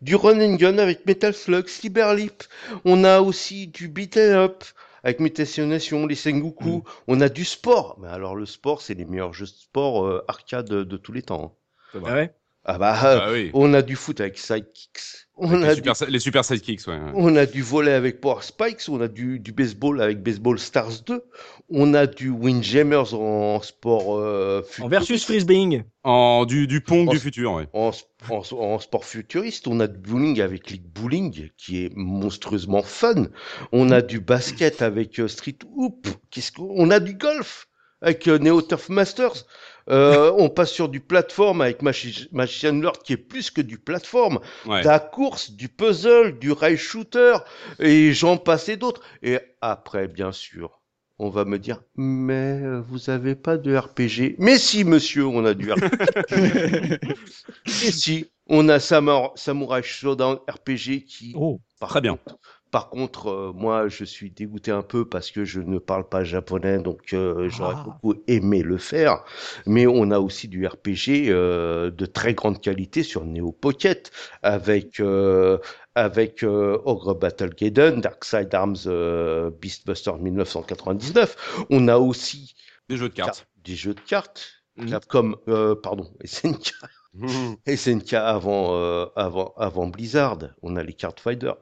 Speaker 4: du Run and Gun avec Metal Slug, Cyberleap, on a aussi du beat'em up avec Mutation Nation, les Sengoku, on a du sport, mais alors le sport c'est les meilleurs jeux de sport euh, arcade de, de tous les temps. hein.
Speaker 1: Ah ouais?
Speaker 4: Ah bah,
Speaker 5: Ah oui.
Speaker 4: on a du foot avec Sidekicks. On a,
Speaker 5: les,
Speaker 4: du,
Speaker 5: super, les super sidekicks, ouais. ouais.
Speaker 4: on a du volley avec Power Spikes. On a du, du baseball avec Baseball Stars 2. On a du Windjammers en sport euh,
Speaker 1: En versus Frisbee.
Speaker 5: En, du, du Pong
Speaker 4: En-
Speaker 5: du futur, ouais.
Speaker 4: En, en, en sport futuriste, on a du bowling avec League Bowling, qui est monstrueusement fun. On a du basket avec euh, Street Hoop. Qu'est-ce qu'on on a du golf avec euh, Neo Turf Masters. Euh, on passe sur du plateforme avec Machi- Machine Lord qui est plus que du plateforme,
Speaker 5: Ouais.
Speaker 4: de la course, du puzzle, du rail shooter, et j'en passe et d'autres. Et après, bien sûr, on va me dire, mais vous avez pas de RPG. Mais si, monsieur, on a du RPG. Et <laughs> si, on a Samur- Samurai Shodown RPG qui,
Speaker 3: Oh,
Speaker 4: par
Speaker 5: Très bien.
Speaker 4: Par contre, euh, moi, je suis dégoûté un peu parce que je ne parle pas japonais, donc euh, j'aurais
Speaker 3: Ah.
Speaker 4: beaucoup aimé le faire. Mais on a aussi du RPG euh, de très grande qualité sur Neo Pocket, avec euh, avec euh, Ogre Battle Gaiden, Darkside Arms, euh, Beastbuster 1999. On a aussi
Speaker 5: Des jeux de cartes.
Speaker 4: des jeux de cartes. Capcom, euh, pardon, <laughs> SNK. SNK avant euh, avant avant Blizzard. On a les cartes Fighter,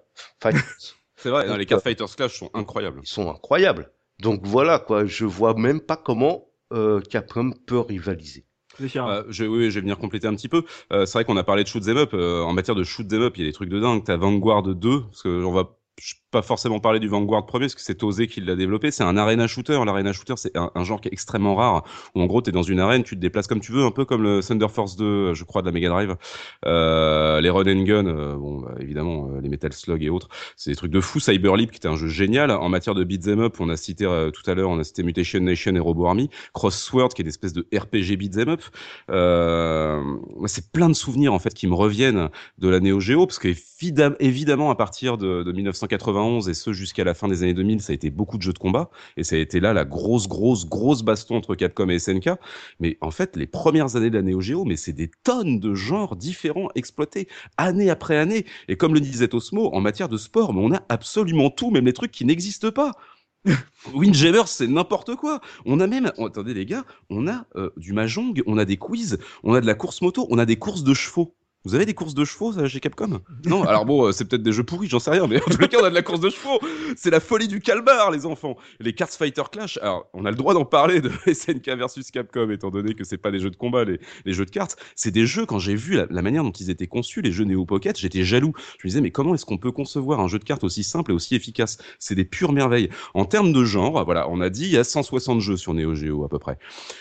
Speaker 4: Fighters. <laughs>
Speaker 5: C'est vrai, non, les cartes Fighters Clash sont incroyables.
Speaker 4: Ils sont incroyables. Donc voilà quoi, je vois même pas comment euh, Capcom peut rivaliser.
Speaker 5: Euh, je, oui, je vais venir compléter un petit peu. Euh, c'est vrai qu'on a parlé de shoot 'em up. euh, en matière de shoot 'em up, il y a des trucs de dingue. T'as Vanguard 2, parce que on va je vais pas forcément parler du Vanguard premier, parce que c'est Osé qui l'a développé. C'est un arena shooter. L'arena shooter, c'est un, genre qui est extrêmement rare. Où en gros, t'es dans une arène, tu te déplaces comme tu veux, un peu comme le Thunder Force 2, je crois, de la Mega Drive. Euh, les Run and Gun, euh, bon, bah, évidemment, euh, les Metal Slug et autres, c'est des trucs de fou. Cyber Leap, qui était un jeu génial. En matière de beat'em up, on a cité euh, tout à l'heure, on a cité Mutation Nation et Robo Army. Crossword, qui est une espèce de RPG beat'em up. Euh, c'est plein de souvenirs en fait qui me reviennent de la Neo Geo, parce que évidem- évidemment à partir de, de 1991 et ce jusqu'à la fin des années 2000, ça a été beaucoup de jeux de combat et ça a été là la grosse grosse grosse baston entre Capcom et SNK. Mais en fait, les premières années de la Neo Geo, mais c'est des tonnes de genres différents exploités année après année. Et comme le disait Osmo, en matière de sport, mais on a absolument tout, même les trucs qui n'existent pas. <laughs> Windjammers, c'est n'importe quoi. On a même, oh, attendez les gars, on a euh, du mahjong, on a des quiz, on a de la course moto, on a des courses de chevaux. Vous avez des courses de chevaux chez Capcom? Non, alors bon, euh, c'est peut-être des jeux pourris, j'en sais rien, mais en les cas, on a de la course de chevaux. C'est la folie du calbar, les enfants. Les Cards Fighter Clash, alors on a le droit d'en parler de <laughs> SNK versus Capcom, étant donné que c'est pas des jeux de combat, les, jeux de cartes. C'est des jeux, quand j'ai vu la, manière dont ils étaient conçus, les jeux Neo Pocket, j'étais jaloux. Je me disais, mais comment est-ce qu'on peut concevoir un jeu de cartes aussi simple et aussi efficace? C'est des pures merveilles. En termes de genre, voilà, on a dit il y a 160 jeux sur Neo Geo à peu près.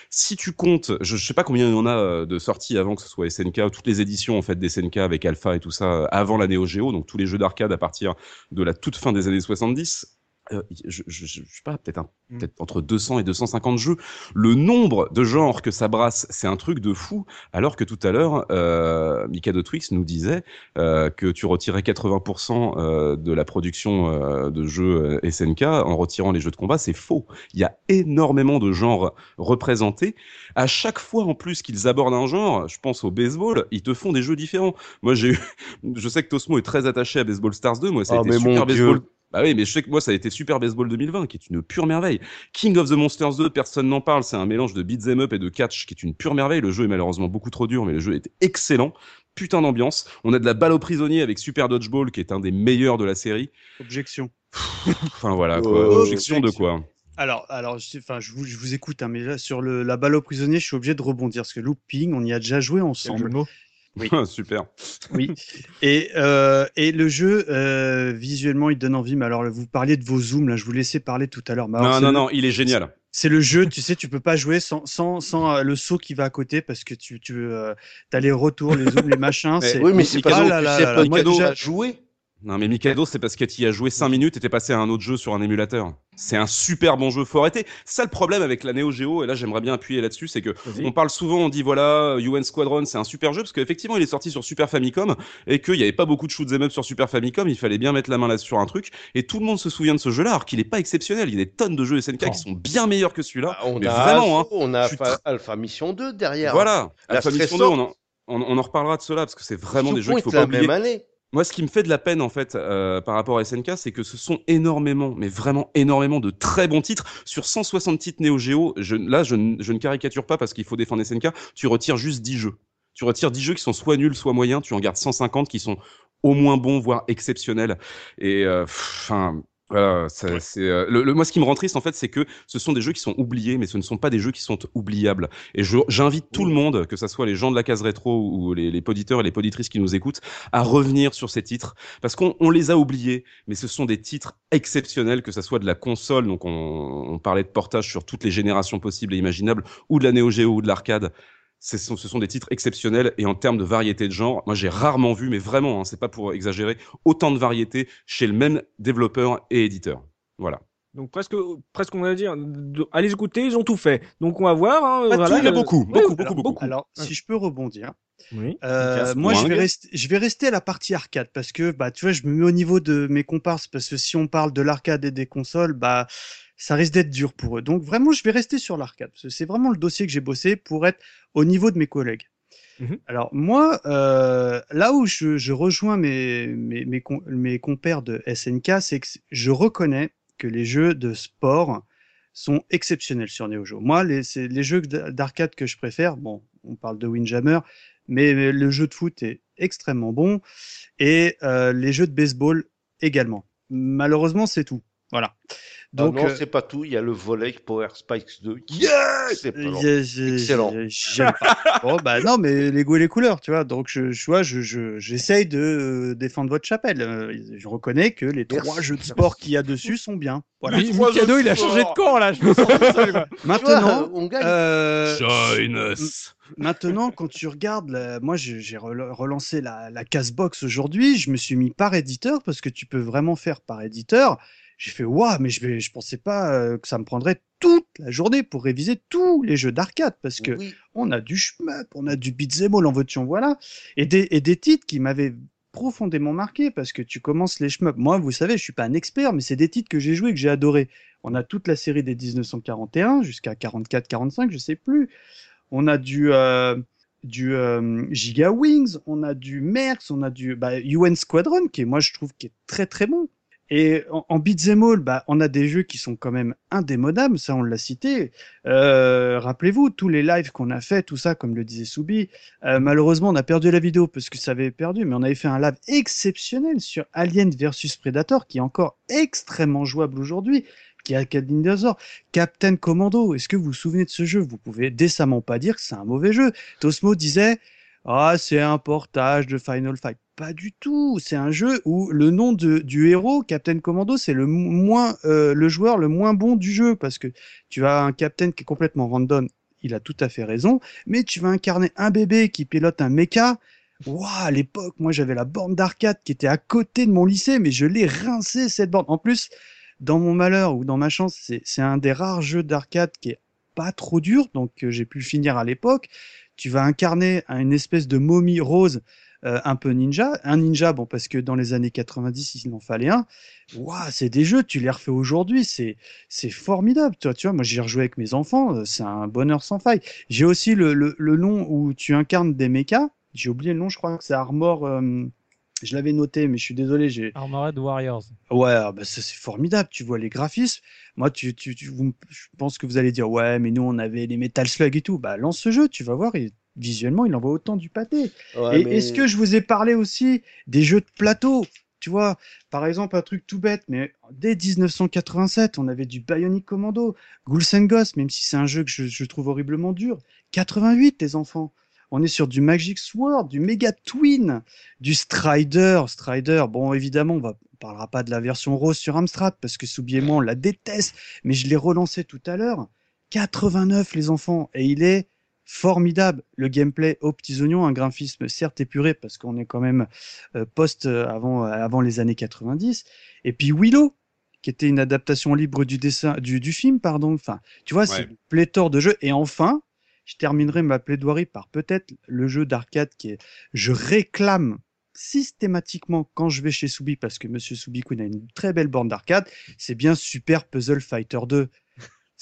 Speaker 5: Si tu comptes, je, je sais pas combien il y en a euh, de sorties avant que ce soit SNK, ou toutes les éditions en fait des SNK avec Alpha et tout ça euh, avant la Neo Geo, donc tous les jeux d'arcade à partir de la toute fin des années 70. Euh, je, je, je, je sais pas, peut-être
Speaker 3: Mm.
Speaker 5: peut-être entre 200 et 250 jeux. Le nombre de genres que ça brasse, c'est un truc de fou. Alors que tout à l'heure, euh, Mikado Twix nous disait euh, que tu retirais 80% euh, de la production de jeux SNK en retirant les jeux de combat. C'est faux. Il y a énormément de genres représentés. À chaque fois, en plus qu'ils abordent un genre, je pense au baseball, ils te font des jeux différents. Moi, j'ai eu, <laughs> je sais que Tosmo est très attaché à Baseball Stars 2. Moi, ça a
Speaker 4: Ah,
Speaker 5: été Super Baseball.
Speaker 4: Dieu.
Speaker 5: Bah oui, mais je sais que moi, ça a été Super Baseball 2020, qui est une pure merveille. King of the Monsters 2, personne n'en parle. C'est un mélange de beat'em up et de catch, qui est une pure merveille. Le jeu est malheureusement beaucoup trop dur, mais le jeu est excellent. Putain d'ambiance. On a de la balle au prisonnier avec Super Dodgeball, qui est un des meilleurs de la série.
Speaker 2: Objection.
Speaker 5: Enfin voilà, quoi.
Speaker 4: Oh,
Speaker 5: Objection de quoi?
Speaker 2: Alors, alors, je, enfin, je vous, je vous écoute, hein, mais là, sur le, la balle au prisonnier, je suis obligé de rebondir parce que Looping, on y a déjà joué ensemble. Oui. <laughs>
Speaker 5: Super.
Speaker 2: Oui. <laughs> Et, euh, et le jeu, euh, visuellement, il donne envie. Mais alors, vous parliez de vos zooms, là, je vous laissais parler tout à l'heure.
Speaker 5: Non, non,
Speaker 2: le-
Speaker 5: non, il est génial.
Speaker 2: C'est le jeu, tu sais, tu peux pas jouer sans, sans, sans euh, le saut qui va à côté parce que tu, tu euh, as les retours, les zooms, les machins.
Speaker 4: Oui, mais c'est pas
Speaker 2: Ah là là
Speaker 4: c'est
Speaker 2: là
Speaker 4: pas
Speaker 2: là, moi,
Speaker 4: cadeau
Speaker 2: déjà-
Speaker 4: jouer.
Speaker 5: Non, mais Mikado, c'est parce que tu y as joué 5 minutes et t'es passé à un autre jeu sur un émulateur. C'est un super bon jeu. Faut arrêter. Ça, le problème avec la Neo Geo, et là, j'aimerais bien appuyer là-dessus, c'est que on parle souvent, on dit voilà, UN Squadron, c'est un super jeu, parce qu'effectivement, il est sorti sur Super Famicom, et qu'il n'y avait pas beaucoup de shoot'em up sur Super Famicom, il fallait bien mettre la main là sur un truc, et tout le monde se souvient de ce jeu-là, alors qu'il est pas exceptionnel. Il y a des tonnes de jeux SNK qui sont bien meilleurs que celui-là.
Speaker 4: Ah, on,
Speaker 5: mais
Speaker 4: a
Speaker 5: vraiment, hein.
Speaker 4: Alpha, on a Alpha, Mission 2 derrière.
Speaker 5: Voilà.
Speaker 4: La
Speaker 5: Alpha Mission 2,
Speaker 4: stressante.
Speaker 5: on en, on, on en reparlera de cela, parce que c'est vraiment des jeux qu'il faut pas oublier.
Speaker 4: même année.
Speaker 5: Moi, ce qui me fait de la peine, en fait, euh, par rapport à SNK, c'est que ce sont énormément, mais vraiment énormément de très bons titres. Sur 160 titres Neo Geo, je, là, je, ne- caricature pas parce qu'il faut défendre SNK, tu retires juste 10 jeux. Tu retires 10 jeux qui sont soit nuls, soit moyens, tu en gardes 150 qui sont au moins bons, voire exceptionnels. Et, euh, enfin, Voilà, ça, c'est euh, le, le- moi ce qui me rend triste en fait, c'est que ce sont des jeux qui sont oubliés, mais ce ne sont pas des jeux qui sont oubliables. Et je- j'invite tout le monde, que ce soit les gens de la case rétro ou les, les poditeurs et les poditrices qui nous écoutent, à revenir sur ces titres, parce qu'on on les a oubliés, mais ce sont des titres exceptionnels, que ce soit de la console, donc on, on parlait de portage sur toutes les générations possibles et imaginables, ou de la Neo Geo ou de l'arcade. Ce sont, ce sont des titres exceptionnels et en termes de variété de genre, moi j'ai rarement vu, mais vraiment, hein, c'est pas pour exagérer, autant de variété chez le même développeur et éditeur. Voilà.
Speaker 1: Donc presque, presque on va dire, allez écouter, ils ont tout fait. Donc on va voir. hein,
Speaker 5: Pas
Speaker 1: voilà,
Speaker 5: tout, mais
Speaker 1: euh,
Speaker 5: beaucoup,
Speaker 1: ouais,
Speaker 5: beaucoup,
Speaker 2: Alors,
Speaker 5: beaucoup, beaucoup.
Speaker 2: alors, si je peux rebondir,
Speaker 1: Oui.
Speaker 2: Euh, moi, je vais, rester, je vais rester à la partie arcade parce que, bah, tu vois, je me mets au niveau de mes comparses parce que si on parle de l'arcade et des consoles, bah, ça risque d'être dur pour eux. Donc, vraiment, je vais rester sur l'arcade c'est vraiment le dossier que j'ai bossé pour être au niveau de mes collègues.
Speaker 1: Mhm.
Speaker 2: Alors, moi, euh, là où je, je rejoins mes, mes, mes, com- mes compères de SNK, c'est que je reconnais que les jeux de sport sont exceptionnels sur Neo Geo. Moi, les, les jeux d'arcade que je préfère, bon, on parle de Windjammer, mais le jeu de foot est extrêmement bon et euh, les jeux de baseball également. Malheureusement, c'est tout. Voilà.
Speaker 4: Donc,
Speaker 2: Donc,
Speaker 4: non,
Speaker 2: euh,
Speaker 4: c'est pas tout. Il y a le volet Power Spikes 2. Qui... C'est Excellent.
Speaker 2: j'ai- j'aime pas. <laughs> bon, bah non, mais les goûts et les couleurs, tu vois. Donc, je, je vois, je, je, j'essaye de euh, défendre votre chapelle. Euh, Je reconnais que les
Speaker 4: Merci.
Speaker 2: trois jeux de sport qu'il y a dessus sont bien. Voilà.
Speaker 3: Mi- Mikado, il a changé de camp là. Je me sens tout seul, <laughs>
Speaker 2: Maintenant,
Speaker 4: on gagne.
Speaker 2: euh,
Speaker 5: Join us.
Speaker 2: Maintenant, quand tu regardes, la- moi j'ai j'ai rel- relancé la, la Casbox aujourd'hui, je me suis mis par éditeur parce que tu peux vraiment faire par éditeur. J'ai fait waouh, mais je je pensais pas euh, que ça me prendrait toute la journée pour réviser tous les jeux d'arcade parce que
Speaker 4: Oui.
Speaker 2: on a du shmup, on a du beat'em all en veux-tu en voilà, et des, et des titres qui m'avaient profondément marqué parce que tu commences les shmup. Moi, vous savez, je suis pas un expert, mais c'est des titres que j'ai joués que j'ai adoré. On a toute la série des 1941 jusqu'à 44-45, je sais plus. On a du euh, du euh, Giga Wings, on a du Merx, on a du bah, UN Squadron qui moi je trouve qui est très très bon. Et en, en beat'em all, bah, on a des jeux qui sont quand même indémodables, ça on l'a cité. Euh, Rappelez-vous tous les lives qu'on a fait, tout ça, comme le disait Soubi. Euh, malheureusement, on a perdu la vidéo parce que ça avait perdu, mais on avait fait un live exceptionnel sur Alien versus Predator, qui est encore extrêmement jouable aujourd'hui, qui a Dinosaur, Captain Commando. Est-ce que vous vous souvenez de ce jeu? Vous pouvez décemment pas dire que c'est un mauvais jeu. Tosmo disait ah, c'est un portage de Final Fight. Pas du tout. C'est un jeu où le nom de, du héros, Captain Commando, c'est le moins, euh, le joueur le moins bon du jeu parce que tu as un Captain qui est complètement random. Il a tout à fait raison. Mais tu vas incarner un bébé qui pilote un mecha. Waouh, à l'époque, moi, j'avais la borne d'arcade qui était à côté de mon lycée, mais je l'ai rincé, cette borne. En plus, dans mon malheur ou dans ma chance, c'est, un des rares jeux d'arcade qui est pas trop dur, donc euh, j'ai pu finir à l'époque. Tu vas incarner une espèce de momie rose euh, un peu ninja. Un ninja, bon, parce que dans les années 90, il en fallait un. Waouh, c'est des jeux, tu les refais aujourd'hui, c'est, c'est formidable. Toi, tu vois, moi, j'ai rejoué avec mes enfants, euh, c'est un bonheur sans faille. J'ai aussi le, le, le nom où tu incarnes des mechas. J'ai oublié le nom, je crois que c'est Armor. euh, je l'avais noté, mais je suis désolé, j'ai,
Speaker 3: Armored Warriors.
Speaker 2: Ouais, ah bah c'est formidable. Tu vois les graphismes. Moi, tu, tu, tu, vous je pense que vous allez dire, ouais, mais nous on avait les Metal Slug et tout. Bah lance ce jeu, tu vas voir. Visuellement, il envoie autant du pâté.
Speaker 4: Ouais,
Speaker 2: et
Speaker 4: mais-
Speaker 2: est-ce que je vous ai parlé aussi des jeux de plateau? Tu vois, par exemple, un truc tout bête, mais dès 1987, on avait du Bionic Commando, Ghouls and Ghosts, même si c'est un jeu que je, je trouve horriblement dur. 88, les enfants. On est sur du Magic Sword, du Mega Twin, du Strider. Strider, bon, évidemment, on va on parlera pas de la version rose sur Amstrad parce que Soubi et moi, on la déteste, mais je l'ai relancé tout à l'heure. 89, les enfants, et il est formidable. Le gameplay aux petits oignons, un graphisme certes épuré parce qu'on est quand même euh, post euh, avant, avant les années 90. Et puis Willow, qui était une adaptation libre du dessin, du, du film, pardon. Enfin, tu vois, c'est une pléthore de jeux. Et enfin, je terminerai ma plaidoirie par peut-être le jeu d'arcade qui est, je réclame systématiquement quand je vais chez Soubi parce que Monsieur Soubikoun a une très belle borne d'arcade, c'est bien Super Puzzle Fighter 2.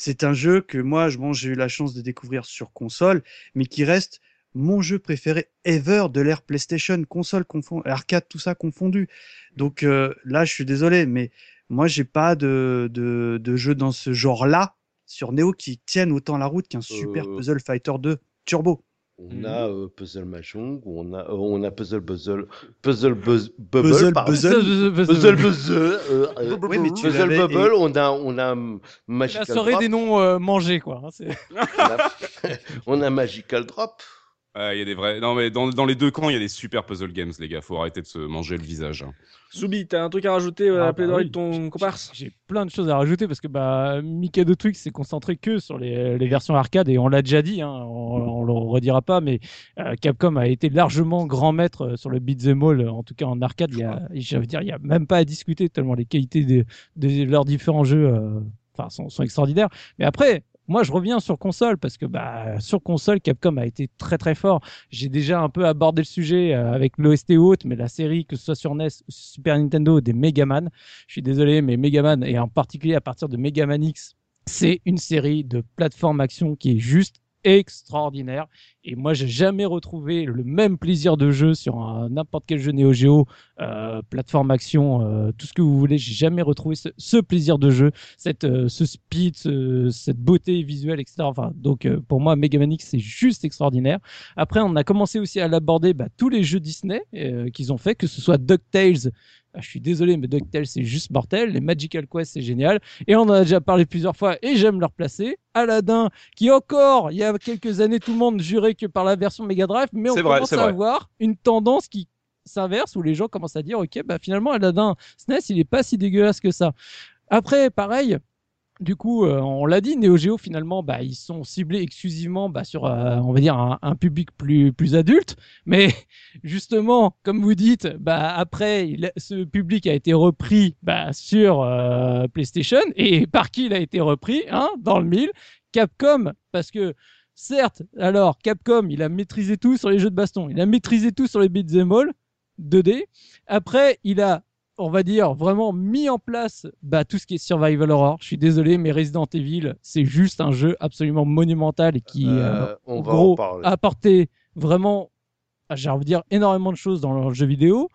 Speaker 2: C'est un jeu que moi, je- bon, j'ai eu la chance de découvrir sur console, mais qui reste mon jeu préféré ever de l'ère PlayStation, console confond, arcade, tout ça confondu. Donc euh, là, je suis désolé, mais moi, j'ai pas de, de, de jeu dans ce genre-là sur Neo qui tienne autant la route qu'un Super
Speaker 4: Euh.
Speaker 2: Puzzle Fighter 2 Turbo.
Speaker 4: On
Speaker 1: Mhm.
Speaker 4: a euh, Puzzle Mahjong, on a, euh, on a Puzzle Puzzle, Puzzle Buzz- Bubble,
Speaker 2: Puzzle
Speaker 4: pardon.
Speaker 2: Puzzle.
Speaker 4: Puzzle Puzzle, euh, euh,
Speaker 2: Oui, mais tu
Speaker 4: Puzzle
Speaker 2: l'avais-
Speaker 4: Bubble, on a, on a hum,
Speaker 3: La
Speaker 4: Magical
Speaker 3: soirée
Speaker 4: Drop,
Speaker 3: des noms euh, mangés, quoi. hein,
Speaker 4: on a, <laughs> on a Magical Drop.
Speaker 5: Ah, Il y a des vrais. Non, mais dans, dans les deux camps, il y a des super puzzle games, les gars. Faut arrêter de se manger le visage. hein.
Speaker 1: Soubi, t'as un truc à rajouter euh, à
Speaker 3: Ah,
Speaker 1: la
Speaker 3: bah
Speaker 1: plaidoirie de ton comparse?
Speaker 3: J'ai plein de choses à rajouter parce que bah, Mikado Twix s'est concentré que sur les, les versions arcade et on l'a déjà dit, hein, on, on le redira pas, mais euh, Capcom a été largement grand maître euh, sur le beat'em all, en tout cas en arcade. Il y a, je veux dire, il y a même pas à discuter tellement les qualités de, de leurs différents jeux, euh, enfin, sont, sont extraordinaires. Mais après. Moi, je reviens sur console parce que bah, sur console, Capcom a été très très fort. J'ai déjà un peu abordé le sujet euh, avec l'OST haute, mais la série, que ce soit sur NES ou Super Nintendo, des Megaman, je suis désolé, mais Megaman, et en particulier à partir de Megaman X, c'est une série de plateformes action qui est juste extraordinaire. Et moi, j'ai jamais retrouvé le même plaisir de jeu sur n'importe quel jeu Neo Geo, euh, plateforme action, euh, tout ce que vous voulez. J'ai jamais retrouvé ce, plaisir de jeu, cette, euh, ce speed, ce- cette beauté visuelle, etc. Donc, euh, pour moi, Mega c'est juste extraordinaire. Après, on a commencé aussi à l'aborder bah, tous les jeux Disney qu'ils ont fait, que ce soit DuckTales. Ah, je suis désolé, mais DuckTales, c'est juste mortel. Les Magical Quest, c'est génial. Et on en a déjà parlé plusieurs fois et j'aime le replacer. Aladdin, qui encore, il y a quelques années, tout le monde jurait que par la version Mega Drive, mais on
Speaker 5: vrai,
Speaker 3: commence à avoir une tendance qui s'inverse où les gens commencent à dire, ok, bah finalement, Aladdin SNES, il est pas si dégueulasse que ça. Après, pareil, du coup, euh, on l'a dit, Neo Geo finalement, bah, ils sont ciblés exclusivement bah, sur, euh, on va dire, un, un public plus plus adulte. Mais <laughs> justement, comme vous dites, bah après, il- ce public a été repris bah, sur euh, PlayStation et <laughs> par qui il a été repris, hein, dans le mille, Capcom, parce que certes, alors Capcom, il a maîtrisé tout sur les jeux de baston, il a maîtrisé tout sur les beat'em all 2D. Après, il a on va dire, vraiment mis en place bah, tout ce qui est survival horror. Je suis désolé, mais Resident Evil, c'est juste un jeu absolument monumental et qui, euh,
Speaker 4: Euh, on
Speaker 3: en
Speaker 4: va
Speaker 3: gros,
Speaker 4: en parler.
Speaker 3: a apporté vraiment, ah, j'ai envie de dire, énormément de choses dans le jeu vidéo.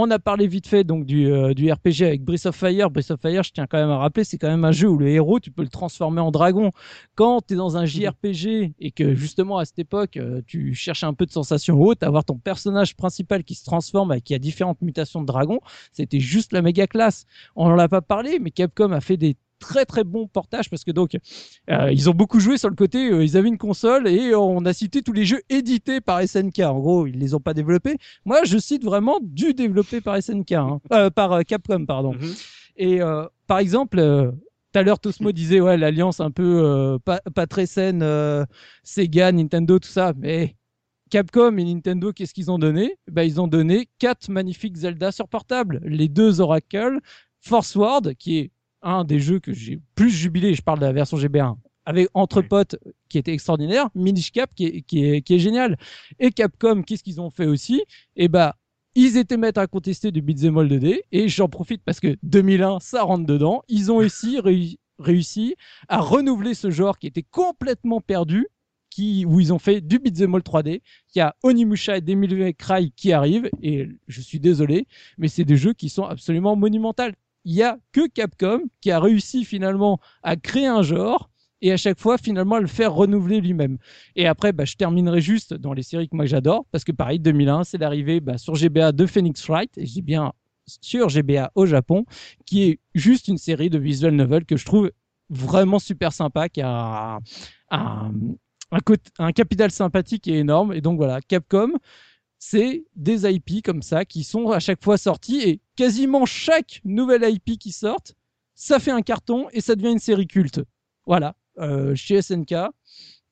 Speaker 3: On a parlé vite fait donc du, euh, du RPG avec Breath of Fire. Breath of Fire, je tiens quand même à rappeler, c'est quand même un jeu où le héros, tu peux le transformer en dragon. Quand tu es dans un JRPG et que justement à cette époque, euh, tu cherches un peu de sensation haute, avoir ton personnage principal qui se transforme et qui a différentes mutations de dragon, c'était juste la méga classe. On n'en a pas parlé, mais Capcom a fait des très très bons portages parce que donc euh, ils ont beaucoup joué sur le côté euh, ils avaient une console et on a cité tous les jeux édités par SNK en gros ils les ont pas développés moi je cite vraiment du développé par SNK hein. <laughs> Euh, par euh, Capcom pardon
Speaker 1: Mhm.
Speaker 3: et euh, par exemple euh, tout à l'heure, Tosmo disait ouais l'alliance un peu euh, pas, pas très saine, euh, Sega, Nintendo, tout ça. Mais Capcom et Nintendo, qu'est-ce qu'ils ont donné? Ben, Ils ont donné quatre magnifiques Zelda sur portable. Les deux Oracle, Force Ward, qui est un des jeux que j'ai plus jubilé, je parle de la version GB1, avec Entre potes, qui était extraordinaire, Minish Cap, qui est, qui est, qui est génial. Et Capcom, qu'est-ce qu'ils ont fait aussi? Eh ben, ils étaient maîtres à contester du beat'em all 2D, et j'en profite parce que 2001, ça rentre dedans. Ils ont aussi <laughs> réu- réussi à renouveler ce genre qui était complètement perdu, qui, où ils ont fait du beat'em all 3D. Il y a Onimusha et Devil May Cry qui arrivent, et je suis désolé, mais c'est des jeux qui sont absolument monumentaux. Il y a que Capcom qui a réussi finalement à créer un genre et à chaque fois finalement à le faire renouveler lui-même. Et après, bah, je terminerai juste dans les séries que moi j'adore, parce que pareil, 2001, c'est l'arrivée bah, sur GBA de Phoenix Wright, et dis bien sur GBA au Japon, qui est juste une série de visual novel que je trouve vraiment super sympa, qui a un capital sympathique et énorme. Et donc voilà, Capcom, c'est des IP comme ça qui sont à chaque fois sortis et quasiment chaque nouvelle IP qui sort, ça fait un carton et ça devient une série culte. Voilà, euh, chez SNK,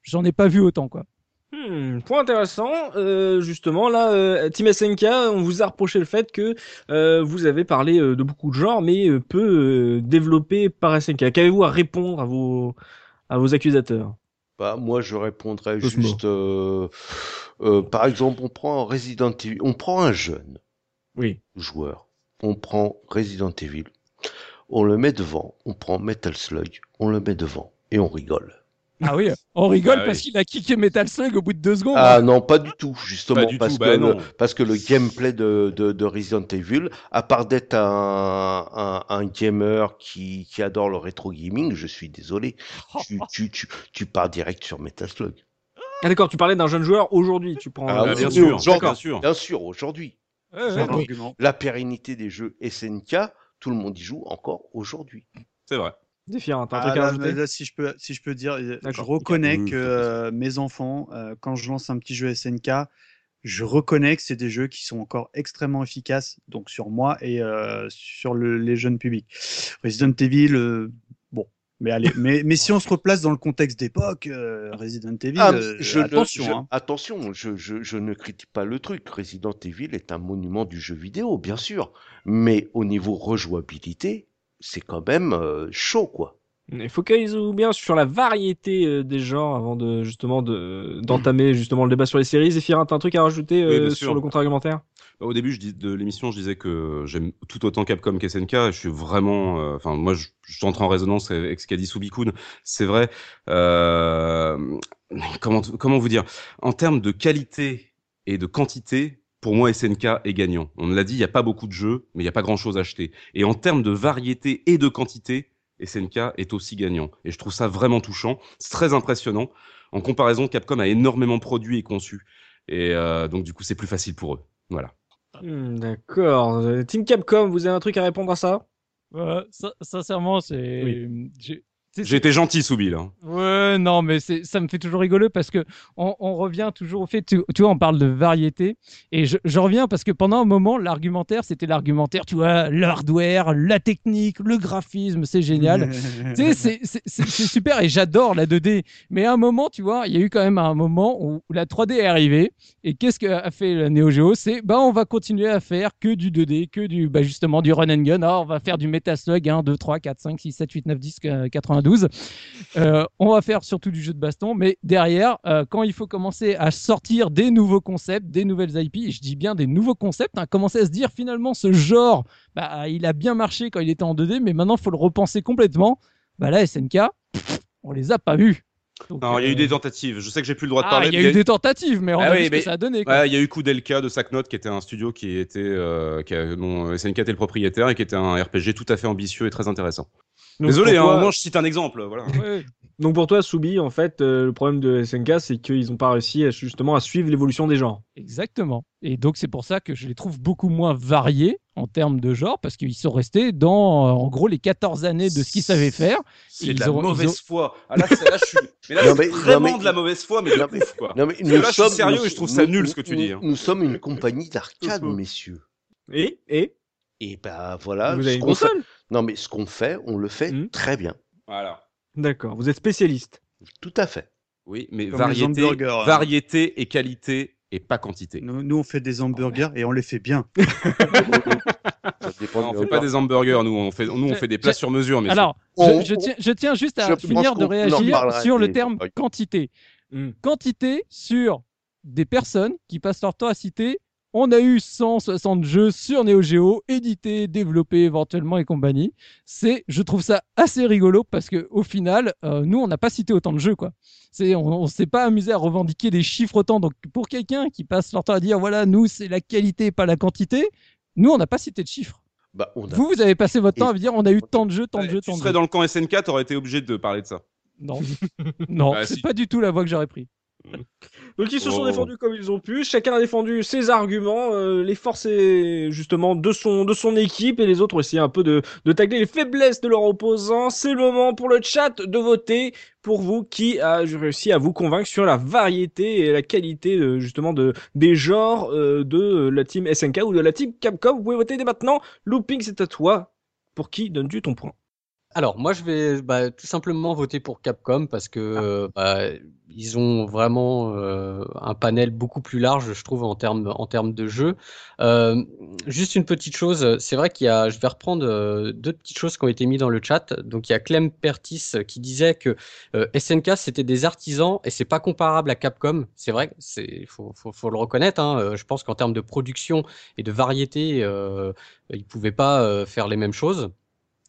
Speaker 3: j'en ai pas vu autant quoi.
Speaker 1: Hmm, point intéressant. Euh, justement, là, euh, Team SNK, on vous a reproché le fait que euh, vous avez parlé euh, de beaucoup de genres, mais euh, peu euh, développé par SNK. Qu'avez-vous à répondre à vos, à vos accusateurs?
Speaker 4: Bah, moi, je répondrais juste, euh, par exemple, on prend Resident Evil, on prend un jeune
Speaker 1: Oui.
Speaker 4: joueur, on prend Resident Evil, on le met devant, on prend Metal Slug, on le met devant et on rigole.
Speaker 3: Ah oui, on rigole
Speaker 5: Ah oui.
Speaker 3: parce qu'il a kické Metal Slug au bout de deux secondes.
Speaker 4: Ah non, pas du tout, justement,
Speaker 5: Pas du
Speaker 4: parce,
Speaker 5: tout,
Speaker 4: que
Speaker 5: bah
Speaker 4: le, parce que le gameplay de, de, de Resident Evil, à part d'être un, un, un gamer qui, qui adore le rétro gaming, je suis désolé, <laughs> tu, tu, tu, tu pars direct sur Metal Slug.
Speaker 1: Ah d'accord, tu parlais d'un jeune joueur aujourd'hui, tu prends.
Speaker 4: Ah,
Speaker 1: euh,
Speaker 5: bien sûr,
Speaker 4: aujourd'hui.
Speaker 5: bien sûr.
Speaker 4: Bien sûr, aujourd'hui.
Speaker 3: Ouais, ouais.
Speaker 4: La pérennité des jeux SNK, tout le monde y joue encore aujourd'hui.
Speaker 5: C'est vrai.
Speaker 1: Zéphyr, t'as un
Speaker 2: Ah,
Speaker 1: truc à
Speaker 2: là, si je peux, si je peux dire, euh, je reconnais
Speaker 5: Oui,
Speaker 2: que euh, mes enfants, euh, quand je lance un petit jeu SNK, je reconnais que c'est des jeux qui sont encore extrêmement efficaces, donc sur moi et euh, sur le- les jeunes publics. Resident Evil, euh, mais allez, mais, mais si on se replace dans le contexte d'époque, euh, Resident Evil,
Speaker 4: Ah,
Speaker 2: euh,
Speaker 4: je ne-
Speaker 2: attention.
Speaker 4: je-
Speaker 2: hein.
Speaker 4: attention, je, je- je ne critique pas le truc. Resident Evil est un monument du jeu vidéo, bien sûr. Mais au niveau rejouabilité, c'est quand même euh, chaud, quoi.
Speaker 1: Il faut qu'ils ou bien sur la variété euh, des genres avant de justement de d'entamer justement le débat sur les séries. Zéphyrin, t'as un truc à rajouter
Speaker 5: Oui,
Speaker 1: euh, sur le contre-argumentaire?
Speaker 5: Au début de l'émission, je disais que j'aime tout autant Capcom qu'SNK. Je suis vraiment, euh, enfin moi, je, je entre en résonance avec ce qu'a dit Subikun. C'est vrai. Euh, comment comment vous dire? En termes de qualité et de quantité, pour moi, SNK est gagnant. On l'a dit, il n'y a pas beaucoup de jeux, mais il n'y a pas grand-chose à acheter. Et en termes de variété et de quantité, SNK est aussi gagnant. Et je trouve ça vraiment touchant. C'est très impressionnant. En comparaison, Capcom a énormément produit et conçu. Et euh, donc, du coup, c'est plus facile pour eux. Voilà.
Speaker 1: Hmm, D'accord. Euh, Team Capcom, vous avez un truc à répondre à ça?
Speaker 3: Euh, sin- sincèrement, c'est.
Speaker 1: Oui.
Speaker 5: Été gentil, Soubi, là.
Speaker 3: Ouais, non, mais ça me fait toujours rigoler parce que on, on revient toujours au fait, tu, tu vois, on parle de variété et je, je reviens parce que pendant un moment, l'argumentaire, c'était l'argumentaire, tu vois, l'hardware, la technique, le graphisme, c'est génial. <laughs> tu sais, c'est, super et j'adore la 2D. Mais à un moment, tu vois, il y a eu quand même un moment où la 3D est arrivée et qu'est-ce qu'a fait la Neo Geo? C'est, bah, on va continuer à faire que du 2D, que du, bah, justement, du run and gun. Ah, on va faire du Metaslug 1, 2, 3, 4, 5, 6, 7, 8, 9, 10, euh, 92. Euh, on va faire surtout du jeu de baston, mais derrière, euh, quand il faut commencer à sortir des nouveaux concepts, des nouvelles IP, et je dis bien des nouveaux concepts, hein, commencer à se dire finalement ce genre, bah, il a bien marché quand il était en 2D, mais maintenant il faut le repenser complètement. Bah là, SNK, on les a pas vus. Donc,
Speaker 5: Non, il y a
Speaker 3: euh,
Speaker 5: eu des tentatives. Je sais que j'ai plus le droit de
Speaker 3: ah,
Speaker 5: parler.
Speaker 3: il y a eu des tentatives, mais on
Speaker 5: Ah
Speaker 3: a
Speaker 5: oui,
Speaker 3: vu ce
Speaker 5: mais-
Speaker 3: que ça a donné.
Speaker 5: Ouais, il y a eu Koudelka de Sacknote qui était un studio qui était euh, qui a- dont SNK était le propriétaire et qui était un RPG tout à fait ambitieux et très intéressant.
Speaker 1: Donc,
Speaker 5: Désolé, hein,
Speaker 1: toi-
Speaker 5: au moins je cite un exemple, voilà.
Speaker 3: Ouais,
Speaker 1: Donc pour toi, Soubi, en fait, euh, le problème de SNK, c'est qu'ils n'ont pas réussi à, justement à suivre l'évolution des genres.
Speaker 3: Exactement. Et donc c'est pour ça que je les trouve beaucoup moins variés en termes de genre, parce qu'ils sont restés dans, euh, en gros, les 14 années de ce qu'ils savaient faire.
Speaker 5: C'est de la
Speaker 3: ont-
Speaker 5: mauvaise
Speaker 3: ont-
Speaker 5: foi. Ah, là, là, je suis. <laughs> Mais là,
Speaker 4: Non,
Speaker 5: c'est
Speaker 4: mais- non,
Speaker 5: vraiment
Speaker 4: mais-
Speaker 5: de la mauvaise foi, mais de
Speaker 4: Non, mais-
Speaker 5: ouf, quoi.
Speaker 4: Non, mais
Speaker 5: là, je suis sérieux et je trouve ça
Speaker 4: nous-
Speaker 5: nul, ce que tu
Speaker 4: nous-
Speaker 5: dis, hein.
Speaker 4: Nous sommes une compagnie d'arcade, messieurs.
Speaker 1: Et, et?
Speaker 4: Et ben voilà.
Speaker 1: vous avez une console?
Speaker 4: Non, mais ce qu'on fait, on le fait
Speaker 1: Hmm.
Speaker 4: très bien.
Speaker 5: Voilà.
Speaker 1: D'accord, vous êtes spécialiste.
Speaker 4: Tout à fait.
Speaker 5: Oui, mais
Speaker 2: Comme
Speaker 5: variété,
Speaker 2: hein.
Speaker 5: variété et qualité et pas quantité.
Speaker 2: Nous, nous, on fait des hamburgers et on les fait bien. <laughs>
Speaker 4: Ça
Speaker 5: on
Speaker 4: de-
Speaker 5: fait pas des hamburgers, nous, on fait, nous, on
Speaker 3: Je-
Speaker 5: fait des plats sur mesure, mais
Speaker 3: Alors, je, je tiens, je tiens juste à
Speaker 4: je
Speaker 3: finir de réagir sur le terme quantité.
Speaker 1: Hmm.
Speaker 3: Quantité sur des personnes qui passent leur temps à citer on a eu 160 jeux sur Neo Geo, édités, développés éventuellement et compagnie. C'est, je trouve ça assez rigolo parce que au final, euh, nous, on n'a pas cité autant de jeux, quoi. C'est, on, on s'est pas amusé à revendiquer des chiffres autant. Donc, pour quelqu'un qui passe leur temps à dire, voilà, nous, c'est la qualité, pas la quantité, nous, on n'a pas cité de chiffres.
Speaker 4: Bah, on a-
Speaker 3: Vous, vous avez passé votre temps à dire, on a eu tant de jeux, tant de jeux,
Speaker 5: tu
Speaker 3: tant de
Speaker 5: serais
Speaker 3: jeux.
Speaker 5: dans le camp SNK, t'aurais été obligé de parler de ça.
Speaker 3: Non, non,
Speaker 5: Bah,
Speaker 3: c'est
Speaker 5: si.
Speaker 3: pas du tout la voie que j'aurais pris. <laughs>
Speaker 1: Donc ils se sont
Speaker 5: Oh.
Speaker 1: défendus comme ils ont pu, chacun a défendu ses arguments, euh, les forces justement de son, de son équipe et les autres ont essayé un peu de, de tagler les faiblesses de leurs opposants. C'est le moment pour le chat de voter pour vous qui a réussi à vous convaincre sur la variété et la qualité euh, justement de, des genres euh, de la team SNK ou de la team Capcom. Vous pouvez voter dès maintenant. Looping, c'est à toi. Pour qui donnes-tu ton point?
Speaker 6: Alors, moi, je vais bah, tout simplement voter pour Capcom parce que euh, bah, ils ont vraiment euh, un panel beaucoup plus large, je trouve, en termes en termes de jeu. Euh, juste une petite chose, c'est vrai qu'il y a, je vais reprendre euh, deux petites choses qui ont été mises dans le chat. Donc, il y a Clem Pertis qui disait que euh, SNK c'était des artisans et c'est pas comparable à Capcom. C'est vrai, c'est faut, faut, faut le reconnaître. Hein. Euh, Je pense qu'en termes de production et de variété, euh, ils pouvaient pas euh, faire les mêmes choses.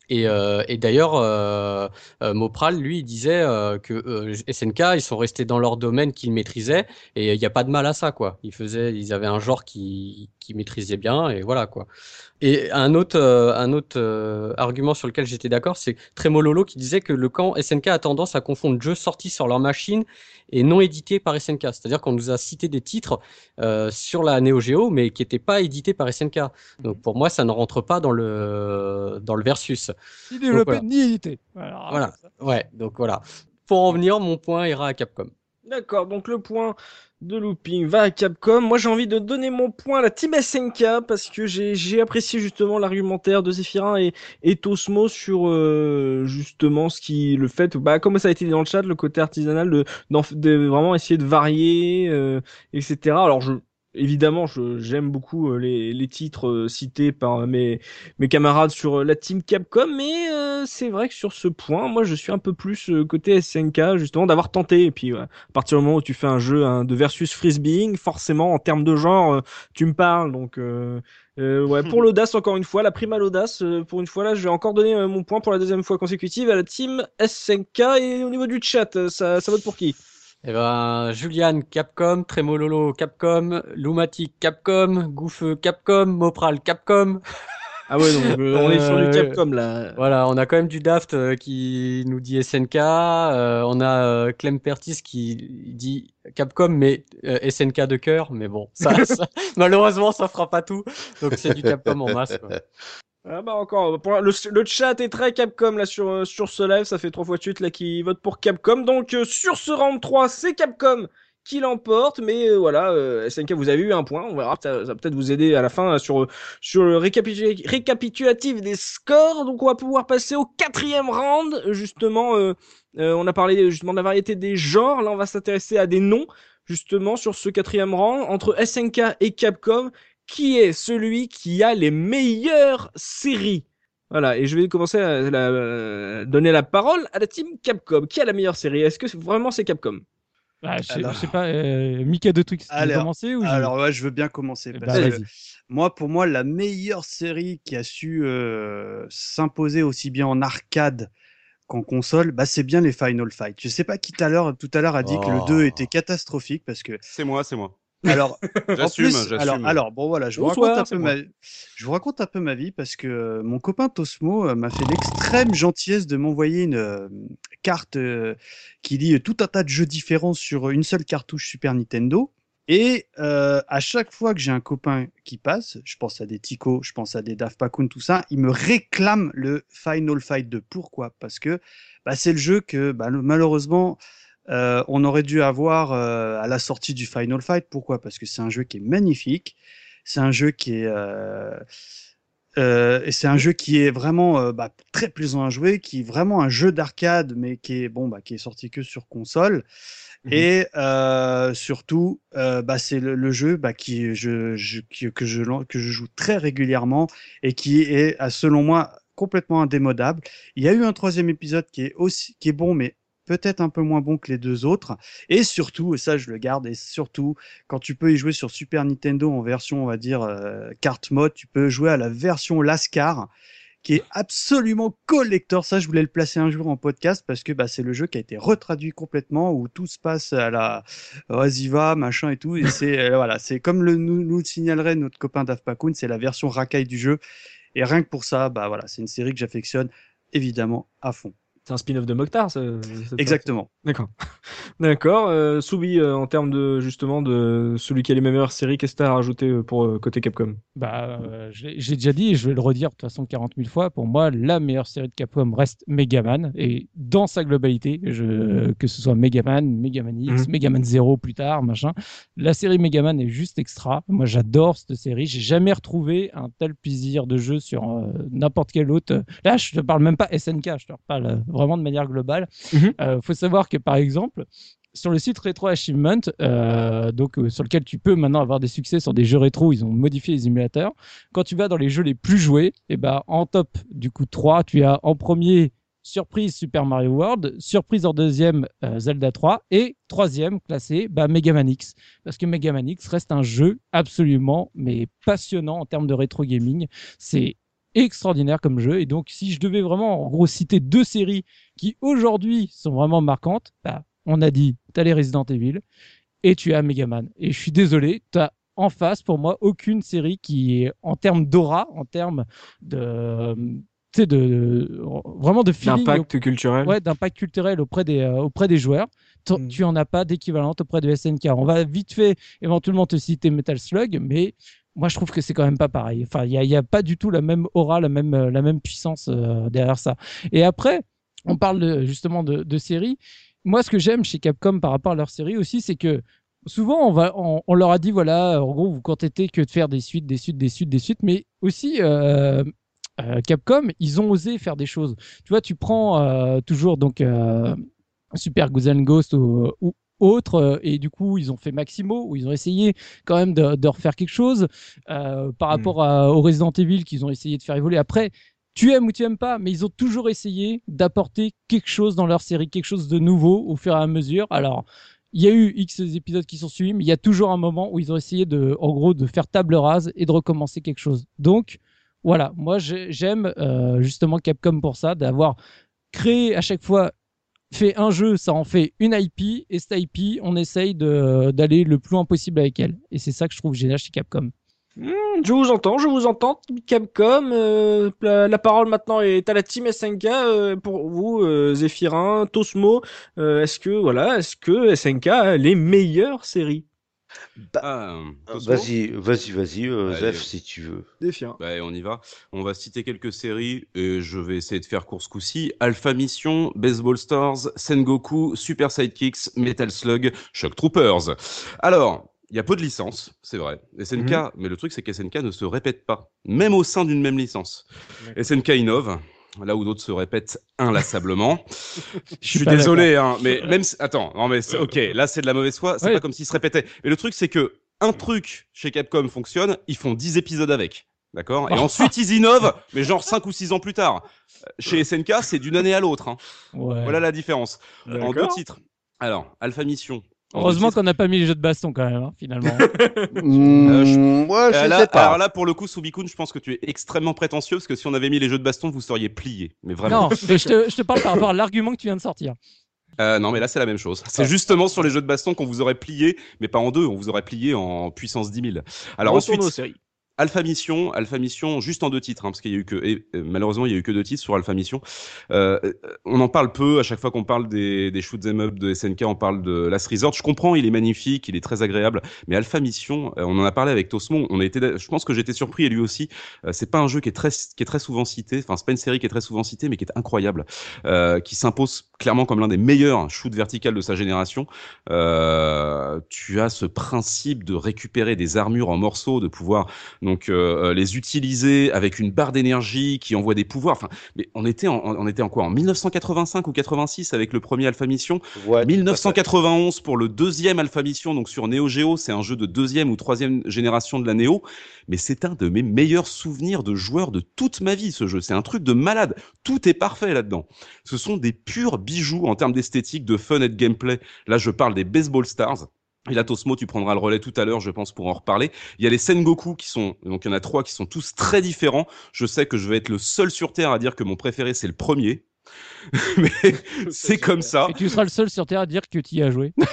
Speaker 6: Et, euh, et d'ailleurs, euh, euh, Mopral, lui, il disait euh, que euh, SNK, ils sont restés dans leur domaine qu'ils maîtrisaient, et il n'y a pas de mal à ça, quoi. Ils faisaient, ils avaient un genre qui, qui maîtrisait bien, et voilà, quoi. Et un autre, euh, un autre euh, argument sur lequel j'étais d'accord, c'est Tremololo qui disait que le camp SNK a tendance à confondre jeux sortis sur leur machine et non édités par SNK. C'est-à-dire qu'on nous a cité des titres euh, sur la Neo Geo, mais qui n'étaient pas édités par SNK. Donc pour moi, ça ne rentre pas dans le dans le versus.
Speaker 3: Ni développé,
Speaker 6: voilà.
Speaker 3: ni édité. Voilà.
Speaker 6: Voilà. Ouais. Donc voilà. Pour en venir, mon point ira à Capcom.
Speaker 1: D'accord, donc le point de looping va à Capcom. Moi, j'ai envie de donner mon point à la team SNK parce que j'ai apprécié justement l'argumentaire de Zephyrin et, et Tosmo sur euh, justement ce qui le fait, bah comme ça a été dit dans le chat, le côté artisanal de, de vraiment essayer de varier, euh, etc. Alors je Évidemment, j'aime beaucoup euh, les, les titres euh, cités par mes, mes camarades sur euh, la team Capcom, mais euh, c'est vrai que sur ce point, moi je suis un peu plus euh, côté SNK, justement, d'avoir tenté. Et puis, ouais, à partir du moment où tu fais un jeu hein, de versus frisbeeing, forcément, en termes de genre, euh, tu me parles. Donc, euh, euh, ouais, pour <laughs> l'audace, encore une fois, la prime à l'audace, euh, pour une fois là, je vais encore donner euh, mon point pour la deuxième fois consécutive à la team SNK. Et au niveau du chat, euh, ça, ça vote pour qui?
Speaker 6: Eh ben, Julian Capcom, Tremololo Capcom, Lumatic Capcom, Gouffeux Capcom, Mopral Capcom.
Speaker 1: Ah ouais, donc euh, <laughs> on est sur du
Speaker 6: Euh,
Speaker 1: Capcom là.
Speaker 6: Voilà, on a quand même du Daft euh, qui nous dit SNK. euh, on a Clem Pertis qui dit Capcom, mais SNK de cœur. Mais bon, ça, <laughs> ça- malheureusement, ça fera pas tout. Donc c'est du Capcom en masse. quoi. <laughs>
Speaker 1: Ah bah encore, le, chat est très Capcom là sur, euh, sur ce live, ça fait trois fois de suite là qui vote pour Capcom. Donc euh, sur ce round 3, c'est Capcom qui l'emporte, mais euh, voilà, SNK vous avez eu un point, on verra, ça, va peut-être vous aider à la fin sur, le récapitu- récapitulatif des scores. Donc on va pouvoir passer au quatrième round, justement, on a parlé justement de la variété des genres, là on va s'intéresser à des noms, justement sur ce quatrième round, entre SNK et Capcom qui est celui qui a les meilleures séries? Voilà, et je vais commencer à, la- euh, donner la parole à la team Capcom. Qui a la meilleure série? Est-ce que c'est- vraiment c'est Capcom?
Speaker 3: Bah, je,
Speaker 2: Alors-
Speaker 3: je sais pas, euh, Mika de Twix, tu veux commencer ou je-
Speaker 2: Alors ouais, je veux bien commencer
Speaker 3: Eh
Speaker 2: parce
Speaker 3: ben,
Speaker 2: que moi, pour moi, la meilleure série qui a su euh, s'imposer aussi bien en arcade qu'en console, bah, c'est bien les Final Fight. Je sais pas qui tout à l'heure, tout à l'heure a dit que le
Speaker 4: Oh.
Speaker 2: 2 était catastrophique parce que
Speaker 5: C'est moi, c'est moi.
Speaker 2: Alors <laughs> en plus, alors, alors bon voilà, je vous
Speaker 1: Bonsoir,
Speaker 2: raconte un peu ma, je vous raconte un peu ma vie parce que euh, mon copain Tosmo euh, m'a fait l'extrême gentillesse de m'envoyer une euh, carte qui lit tout un tas de jeux différents sur une seule cartouche Super Nintendo. Et euh, à chaque fois que j'ai un copain qui passe, je pense à des Tico, je pense à des Daft Pakun, tout ça, il me réclame le Final Fight 2. Pourquoi? Parce que bah, c'est le jeu que bah, le- malheureusement euh, on aurait dû avoir euh, à la sortie du Final Fight. Pourquoi? Parce que c'est un jeu qui est magnifique. C'est un jeu qui est euh, euh, et c'est un jeu qui est vraiment bah, très plaisant à jouer, qui est vraiment un jeu d'arcade, mais qui est bon, bah, qui est sorti que sur console.
Speaker 1: Mhm.
Speaker 2: Et surtout, bah, c'est le, le jeu bah, qui, je, je, qui- que, je, que je joue très régulièrement et qui est, selon moi, complètement indémodable. Il y a eu un troisième épisode qui est aussi qui est bon, mais peut-être un peu moins bon que les deux autres. Et surtout, et ça je le garde, et surtout, quand tu peux y jouer sur Super Nintendo en version, on va dire, euh, carte mode, tu peux jouer à la version Lascar, qui est absolument collector. Ça, je voulais le placer un jour en podcast parce que bah, c'est le jeu qui a été retraduit complètement, où tout se passe à la Oasiva, machin et tout. Et c'est euh, voilà, c'est comme le, nous, le signalerait notre copain Daft Pakun, c'est la version racaille du jeu. Et rien que pour ça, bah voilà, c'est une série que j'affectionne évidemment à fond.
Speaker 1: C'est un spin-off de Mokhtar, ça,
Speaker 2: Exactement.
Speaker 1: D'accord. <laughs> D'accord. Euh, Soubi, euh, en termes de justement de celui qui a les meilleures séries, qu'est-ce que tu as à rajouter euh, pour euh, côté Capcom?
Speaker 3: Bah, euh, j'ai déjà dit et je vais le redire de toute façon 40 000 fois. Pour moi, la meilleure série de Capcom reste Megaman et dans sa globalité, je, que ce soit Megaman, Megaman X,
Speaker 1: Mhm.
Speaker 3: Megaman Zero plus tard, machin. La série Megaman est juste extra. Moi, j'adore cette série. J'ai jamais retrouvé un tel plaisir de jeu sur euh, n'importe quel autre. Là, je te parle même pas SNK, je te parle euh, vraiment de manière globale.
Speaker 1: Mhm.
Speaker 3: Euh, faut savoir que par exemple, sur le site Retro Achievement, euh, donc euh, sur lequel tu peux maintenant avoir des succès sur des jeux rétro, ils ont modifié les émulateurs. Quand tu vas dans les jeux les plus joués, et ben en top du coup 3, tu as en premier surprise Super Mario World, surprise en deuxième euh, Zelda 3 et troisième classé bah, Mega Man X parce que Mega Man X reste un jeu absolument mais passionnant en termes de rétro gaming. C'est extraordinaire comme jeu et donc si je devais vraiment en gros citer deux séries qui aujourd'hui sont vraiment marquantes, bah, on a dit, tu as les Resident Evil et tu as Megaman. Et je suis désolé, tu as en face pour moi aucune série qui est en termes d'aura, en termes de, tu sais, de, de- vraiment de feeling,
Speaker 1: D'impact culturel
Speaker 3: ouais, d'impact culturel auprès des, euh, auprès des joueurs.
Speaker 2: Mm.
Speaker 3: tu en as pas d'équivalente auprès de SNK. On va vite fait éventuellement te citer Metal Slug, mais moi je trouve que c'est quand même pas pareil. Enfin, il y a, pas du tout la même aura, la même, euh, la même puissance euh, derrière ça. Et après, on parle justement de, séries. Moi, ce que j'aime chez Capcom par rapport à leur série aussi, c'est que souvent on, leur a dit voilà, en gros, vous contentez que de faire des suites, des suites, des suites, des suites, mais aussi. euh, Capcom, ils ont osé faire des choses. Tu vois, tu prends toujours donc Super and Ghost ou, ou autre, euh, et du coup, ils ont fait Maximo, où ils ont essayé quand même de, de refaire quelque chose euh, par
Speaker 2: Mm.
Speaker 3: rapport à, au Resident Evil qu'ils ont essayé de faire évoluer. Après, tu aimes ou tu aimes pas, mais ils ont toujours essayé d'apporter quelque chose dans leur série, quelque chose de nouveau au fur et à mesure. Alors, il y a eu X épisodes qui sont suivis, mais il y a toujours un moment où ils ont essayé de, en gros, de faire table rase et de recommencer quelque chose. Donc, voilà, moi j'ai- j'aime euh, justement Capcom pour ça, d'avoir créé à chaque fois fait un jeu, ça en fait une IP, et cette IP, on essaye d'aller le plus loin possible avec elle. Et c'est ça que je trouve génial chez Capcom.
Speaker 1: Je vous entends, je vous entends, Capcom. euh, la, parole maintenant est à la team SNK. euh, pour vous, euh, Tosmo, euh, est-ce que voilà, est-ce que SNK a les meilleures séries?
Speaker 5: Ah, Cosmo
Speaker 4: Vas-y, vas-y, vas-y, euh. Zef, si tu veux.
Speaker 1: Zéphirin.
Speaker 5: Ouais, on y va. On va citer quelques séries et je vais essayer de faire court ce coup-ci. Alpha Mission, Baseball Stars, Sengoku, Super Sidekicks, Metal Slug, Shock Troopers. Alors, il y a peu de licences, c'est vrai. SNK,
Speaker 3: Mhm.
Speaker 5: mais le truc c'est qu'SNK ne se répète pas, même au sein d'une même licence. SNK innove. Là où d'autres se répètent inlassablement. <laughs> Je suis désolé, hein, mais même si... attends, non mais c'est- ok, là c'est de la mauvaise foi, c'est
Speaker 3: Ouais.
Speaker 5: pas comme s'ils se répétaient. Mais le truc c'est que un truc chez Capcom fonctionne, ils font 10 épisodes avec. D'accord? Et <laughs> ensuite ils innovent, mais genre 5 ou 6 ans plus tard. Chez SNK, c'est d'une année à l'autre. hein.
Speaker 3: Ouais.
Speaker 5: Voilà la différence. En deux titres. Alors, Alpha Mission. En
Speaker 3: Heureusement qu'on n'a pas mis les jeux de baston quand même, hein, finalement.
Speaker 4: Mmh, <laughs>
Speaker 5: je-
Speaker 4: moi, je
Speaker 5: Euh, là,
Speaker 4: sais pas.
Speaker 5: alors là, pour le coup, Subikun, je pense que tu es extrêmement prétentieux parce que si on avait mis les jeux de baston, vous seriez plié. Mais vraiment.
Speaker 3: non, mais je te, je te parle par rapport à l'argument que tu viens de sortir.
Speaker 5: Euh, non, mais là, c'est la même chose. C'est justement sur les jeux de baston qu'on vous aurait plié, mais pas en deux, on vous aurait plié en puissance 10 000. Alors ensuite,
Speaker 1: aux séries.
Speaker 5: Alpha Mission, Alpha Mission, juste en deux titres, hein, parce qu'il y a eu que, et, malheureusement, il y a eu que deux titres sur Alpha Mission. Euh, on en parle peu à chaque fois qu'on parle des, des shoot 'em up de SNK, on parle de Last Resort. Je comprends, il est magnifique, il est très agréable, mais Alpha Mission, euh, on en a parlé avec Tosmo. On a été, je pense que j'étais surpris et lui aussi. Euh, c'est pas un jeu qui est très, qui est très souvent cité. Enfin, c'est pas une série qui est très souvent citée, mais qui est incroyable, qui s'impose clairement comme l'un des meilleurs shoot vertical de sa génération. Tu as ce principe de récupérer des armures en morceaux, de pouvoir donc euh, les utiliser avec une barre d'énergie qui envoie des pouvoirs. Enfin, mais on était en, on était en quoi En 1985 ou 86 avec le premier Alpha Mission?
Speaker 4: Ouais,
Speaker 5: 1991 pour le deuxième Alpha Mission, donc sur Neo Geo, c'est un jeu de deuxième ou troisième génération de la Neo, mais c'est un de mes meilleurs souvenirs de joueur de toute ma vie, ce jeu. C'est un truc de malade. Tout est parfait là-dedans. Ce sont des purs bijoux en termes d'esthétique, de fun et de gameplay. Là, je parle des Baseball Stars. Et là, Tosmo, tu prendras le relais tout à l'heure, je pense, pour en reparler. Il y a les Sengoku qui sont, donc il y en a trois qui sont tous très différents. Je sais que je vais être le seul sur Terre à dire que mon préféré, c'est le premier. <laughs> mais <laughs> c'est comme ça.
Speaker 3: Et tu seras le seul sur Terre à dire que tu y as joué. <laughs>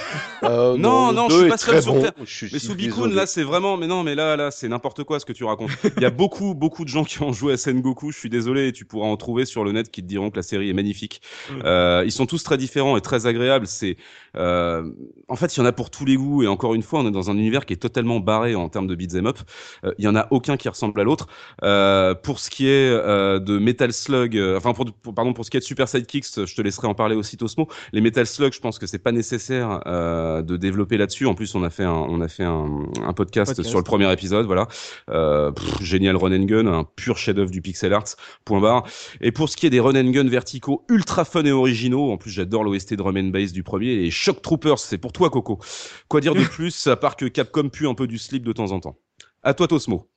Speaker 4: Euh,
Speaker 5: Non, non,
Speaker 4: deux
Speaker 5: je suis pas seul
Speaker 4: très
Speaker 5: sur
Speaker 4: bon.
Speaker 5: Terre.
Speaker 4: Je
Speaker 5: Mais Subikun, là, c'est vraiment, mais non, mais là, là, c'est n'importe quoi ce que tu racontes. Il y a beaucoup, beaucoup de gens qui ont joué à Sengoku. Je suis désolé, tu pourras en trouver sur le net qui te diront que la série est magnifique.
Speaker 1: Mm.
Speaker 5: Euh, ils sont tous très différents et très agréables. C'est, euh, en fait, il y en a pour tous les goûts. Et encore une fois, on est dans un univers qui est totalement barré en termes de beat'em up. Euh, il y en a aucun qui ressemble à l'autre. Euh, pour ce qui est euh, de Metal Slug, euh, enfin, pour, pour- pardon, pour ce qui est de Super Sidekicks, je te laisserai en parler aussi, Tosmo. Les Metal Slug, je pense que c'est pas nécessaire euh, de développer là-dessus. En plus, on a fait un, on a fait un, un podcast,
Speaker 1: Podcast.
Speaker 5: sur le premier épisode, voilà. Euh, pff, génial run and gun, un pur chef-d'œuvre du pixel art. Point barre. Et pour ce qui est des run and gun verticaux ultra fun et originaux, en plus j'adore l'OST drum and bass du premier et Shock Troopers, c'est pour toi Coco. Quoi dire de <laughs> plus à part que Capcom pue un peu du slip de temps en temps? À toi Tosmo.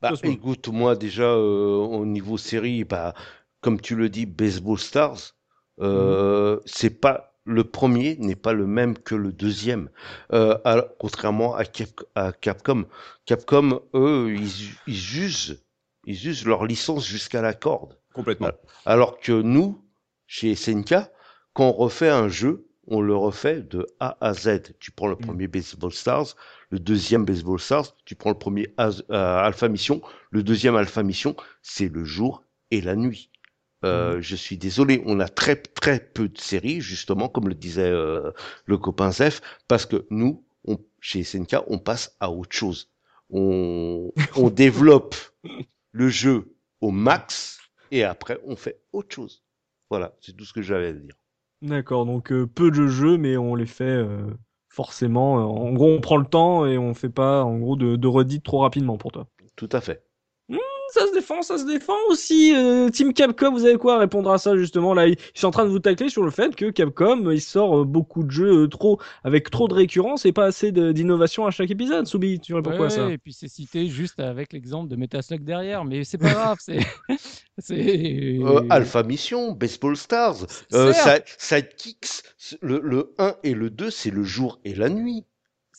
Speaker 4: Bah, écoute, moi déjà euh, au niveau série, bah, comme tu le dis, Baseball Stars, euh, c'est pas le premier n'est pas le même que le deuxième. Euh, alors, contrairement à, Cap- à Capcom, Capcom eux ils, ils usent ils usent leur licence jusqu'à la corde.
Speaker 5: Complètement.
Speaker 4: Alors que nous, chez SNK, quand on refait un jeu, on le refait de A à Z. Tu prends le premier Baseball Stars, le deuxième Baseball Stars, tu prends le premier euh, Alpha Mission, le deuxième Alpha Mission, c'est le jour et la nuit. Euh, Je suis désolé, on a très très peu de séries, justement, comme le disait euh, le copain Zef, parce que nous, on, chez SNK, on passe à autre chose. On, <laughs> on développe le jeu au max et après on fait autre chose. Voilà, c'est tout ce que j'avais à dire.
Speaker 1: D'accord, donc euh, peu de jeux, mais on les fait forcément. en gros, on prend le temps et on fait pas, en gros, de, de redites trop rapidement pour toi.
Speaker 4: Tout à fait.
Speaker 1: Ça se défend, ça se défend aussi. euh, Team Capcom, vous avez quoi à répondre à ça justement Là, ils sont en train de vous tacler sur le fait que Capcom, il sort euh, beaucoup de jeux euh, trop avec trop de récurrence et pas assez d'innovation à chaque épisode. Soubi, tu réponds quoi à ça
Speaker 3: Ouais, Et puis c'est cité juste avec l'exemple de Metaslug derrière, mais c'est pas grave, c'est. <laughs>
Speaker 4: Euh, Alpha Mission, Baseball Stars, euh, Sidekicks, le, le 1 et le 2, c'est le jour et la nuit.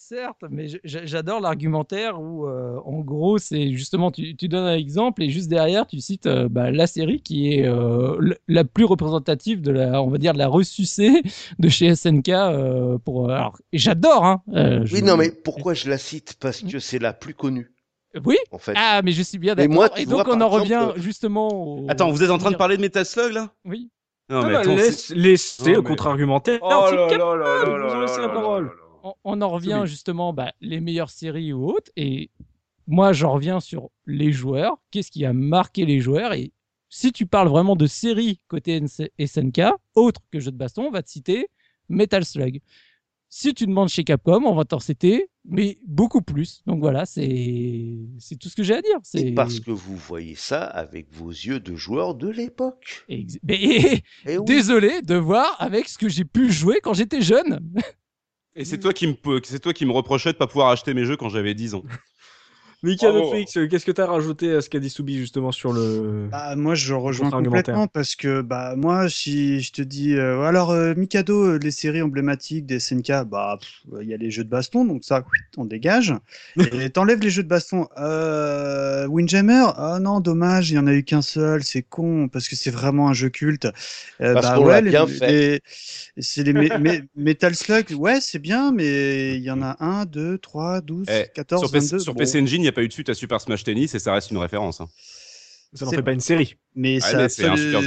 Speaker 3: Certes, mais j'adore l'argumentaire où, euh, en gros, c'est justement, tu, tu donnes un exemple et juste derrière, tu cites euh, bah, la série qui est euh, la plus représentative de la, on va dire, de la ressucée de chez SNK. euh, pour, alors, j'adore, hein. euh,
Speaker 4: Oui, non, mais pourquoi je la cite Parce que c'est la plus connue,
Speaker 3: Oui.
Speaker 4: en fait.
Speaker 3: Ah, mais je suis bien d'accord. et donc,
Speaker 4: vois,
Speaker 3: on en
Speaker 4: exemple,
Speaker 3: revient justement. au-
Speaker 5: Attends, vous êtes en train de parler de Metal Slug là
Speaker 3: Oui.
Speaker 5: Non,
Speaker 1: Ah
Speaker 5: mais
Speaker 1: bah,
Speaker 5: attends,
Speaker 1: laisse-
Speaker 5: c'est-
Speaker 1: laissez
Speaker 5: Non,
Speaker 1: le contre-argumentaire.
Speaker 5: Oh là là là là
Speaker 1: la parole.
Speaker 3: On, en revient
Speaker 1: Oui.
Speaker 3: justement bah, les meilleures séries ou autres et moi j'en reviens sur les joueurs qu'est-ce qui a marqué les joueurs? Et si tu parles vraiment de séries côté SNK autre que jeux de baston on va te citer Metal Slug si tu demandes chez Capcom on va t'en citer mais beaucoup plus donc voilà c'est tout ce que j'ai à dire
Speaker 4: Et
Speaker 3: c'est
Speaker 4: parce que vous voyez ça avec vos yeux de joueur de l'époque.
Speaker 3: Ex- mais- <laughs>
Speaker 4: Eh oui.
Speaker 3: désolé de voir avec ce que j'ai pu jouer quand j'étais jeune <laughs>
Speaker 5: Et c'est toi qui me c'est toi qui me reprochais de pas pouvoir acheter mes jeux quand j'avais 10 ans. <laughs>
Speaker 1: Mikado euh, qu'est-ce que tu as rajouté à ce qu'a dit Soubi justement sur le.
Speaker 2: Bah, moi, je rejoins complètement parce que bah moi, si je te dis, euh, alors euh, Mikado, les séries emblématiques des SNK, bah il y a les jeux de baston, donc ça, on dégage. <laughs> Et t'enlèves les jeux de baston. Euh, Windjammer, ah non, dommage, il y en a eu qu'un seul, c'est con parce que c'est vraiment un jeu culte. Euh,
Speaker 4: Parce
Speaker 2: bah les-
Speaker 4: bien fait.
Speaker 2: C'est les mé- Metal Slug, ouais, c'est bien, mais il y en a 1, 2, 3, 12,
Speaker 5: Eh,
Speaker 2: 14,
Speaker 5: sur PC,
Speaker 2: 22.
Speaker 5: sur
Speaker 2: bon.
Speaker 5: PC Engine, il n'y a pas eu de suite à Super Smash Tennis et ça reste une référence. hein.
Speaker 1: Ça n'en
Speaker 2: c'est-
Speaker 1: fait pas une série.
Speaker 2: Mais
Speaker 5: Ouais,
Speaker 2: ça
Speaker 5: mais c'est un super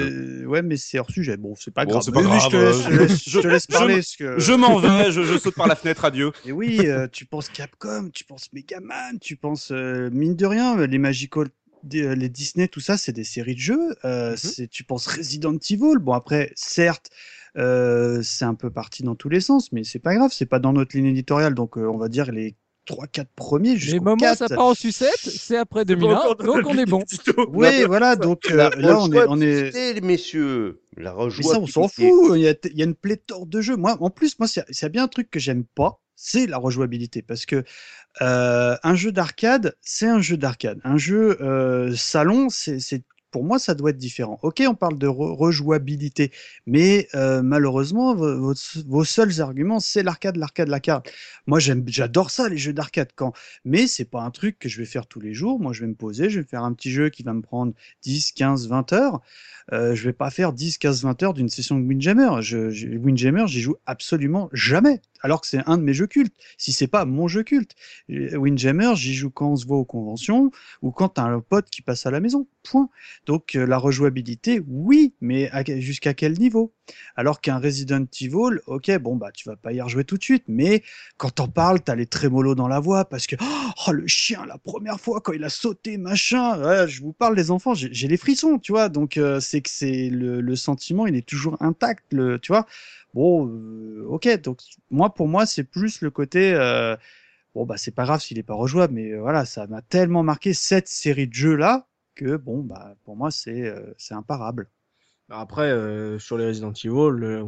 Speaker 2: Ouais, mais c'est hors sujet. Bon, c'est pas
Speaker 5: Bon,
Speaker 2: grave.
Speaker 5: pas
Speaker 2: je te laisse,
Speaker 5: euh,
Speaker 2: je te laisse- je te laisse
Speaker 5: je-
Speaker 2: parler.
Speaker 5: je-
Speaker 2: parce que...
Speaker 5: Je m'en vais, je, je saute par la fenêtre, adieu. <laughs>
Speaker 2: Et oui, euh, tu penses Capcom, tu penses Megaman, tu penses euh, mine de rien, les Magical, les Disney, tout ça, c'est des séries de jeux. Euh,
Speaker 5: Mhm.
Speaker 2: Tu penses Resident Evil. Bon après, certes, euh, c'est un peu parti dans tous les sens, mais c'est pas grave, c'est pas dans notre ligne éditoriale, donc euh, on va dire les 3-4 premiers
Speaker 3: les
Speaker 2: jusqu'au
Speaker 3: moments
Speaker 2: 4.
Speaker 3: ça part en sucette c'est après 2001 donc on est bon
Speaker 2: Oui, voilà, donc euh, là on est, on est,
Speaker 4: les messieurs. La
Speaker 2: Mais ça, on s'en fout. Il y, a, il y a une pléthore de jeux. Moi, en plus, moi, c'est bien un truc que j'aime pas, c'est la rejouabilité, parce que euh, un jeu d'arcade, c'est un jeu d'arcade. Un jeu euh, salon, c'est- pour moi, ça doit être différent. Ok, on parle de re- rejouabilité, mais euh, malheureusement, vo- vos, seuls arguments, c'est l'arcade, l'arcade, l'arcade. Moi, j'aime, j'adore ça, les jeux d'arcade, quand. Mais c'est pas un truc que je vais faire tous les jours. Moi, je vais me poser, je vais faire un petit jeu qui va me prendre 10, 15, 20 heures. Euh, je vais pas faire 10, 15, 20 heures d'une session de Windjammer. Je, je, Windjammer, j'y joue absolument jamais. Alors que c'est un de mes jeux cultes. Si c'est pas mon jeu culte. Euh, Windjammer, j'y joue quand on se voit aux conventions ou quand t'as un pote qui passe à la maison. Point. Donc, euh, la rejouabilité, oui, mais jusqu'à quel niveau? Alors qu'un Resident Evil, ok, bon, bah, tu vas pas y rejouer tout de suite, mais quand t'en parles, t'as les trémolos dans la voix parce que, oh, le chien, la première fois, quand il a sauté, machin, je vous parle des enfants, j'ai les frissons, tu vois, donc, euh, c'est que c'est le, le sentiment, il est toujours intact, le, tu vois. Bon, euh, ok, donc, moi, pour moi, c'est plus le côté, euh, bon, bah, c'est pas grave s'il est pas rejouable, mais euh, voilà, ça m'a tellement marqué cette série de jeux-là que, bon, bah, pour moi, c'est euh, c'est imparable.
Speaker 1: Après, euh, sur les Resident Evil, euh,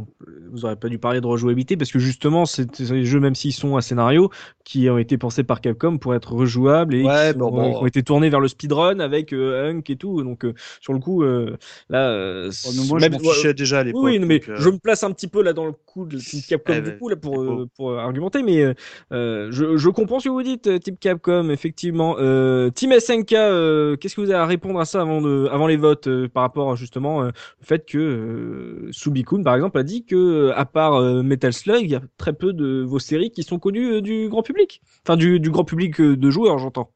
Speaker 1: vous aurez pas dû parler de rejouabilité parce que justement, c'est des jeux, même s'ils sont à scénario, qui ont été pensés par Capcom pour être rejouables et
Speaker 2: Ouais,
Speaker 1: qui,
Speaker 2: bon,
Speaker 1: sont-
Speaker 2: bon.
Speaker 1: qui ont été tournés vers le speedrun avec euh, Hunk et tout. Donc, euh, sur le coup, euh, là, euh,
Speaker 2: Oh, mais moi, je
Speaker 1: même-
Speaker 2: m'en fichais déjà à l'époque.
Speaker 1: oui, non, mais je me place un petit peu là dans le coup de Team Capcom
Speaker 2: Eh
Speaker 1: du
Speaker 2: ben,
Speaker 1: coup là pour pour argumenter, mais je, je comprends ce que vous dites, Team Capcom, effectivement. Euh, Team SNK, euh, qu'est-ce que vous avez à répondre à ça avant de avant les votes euh, par rapport justement euh, fait que euh, Subikun par exemple a dit que euh, à part euh, Metal Slug, il y a très peu de vos séries qui sont connues euh, du grand public, enfin du, du grand public euh, de joueurs, j'entends.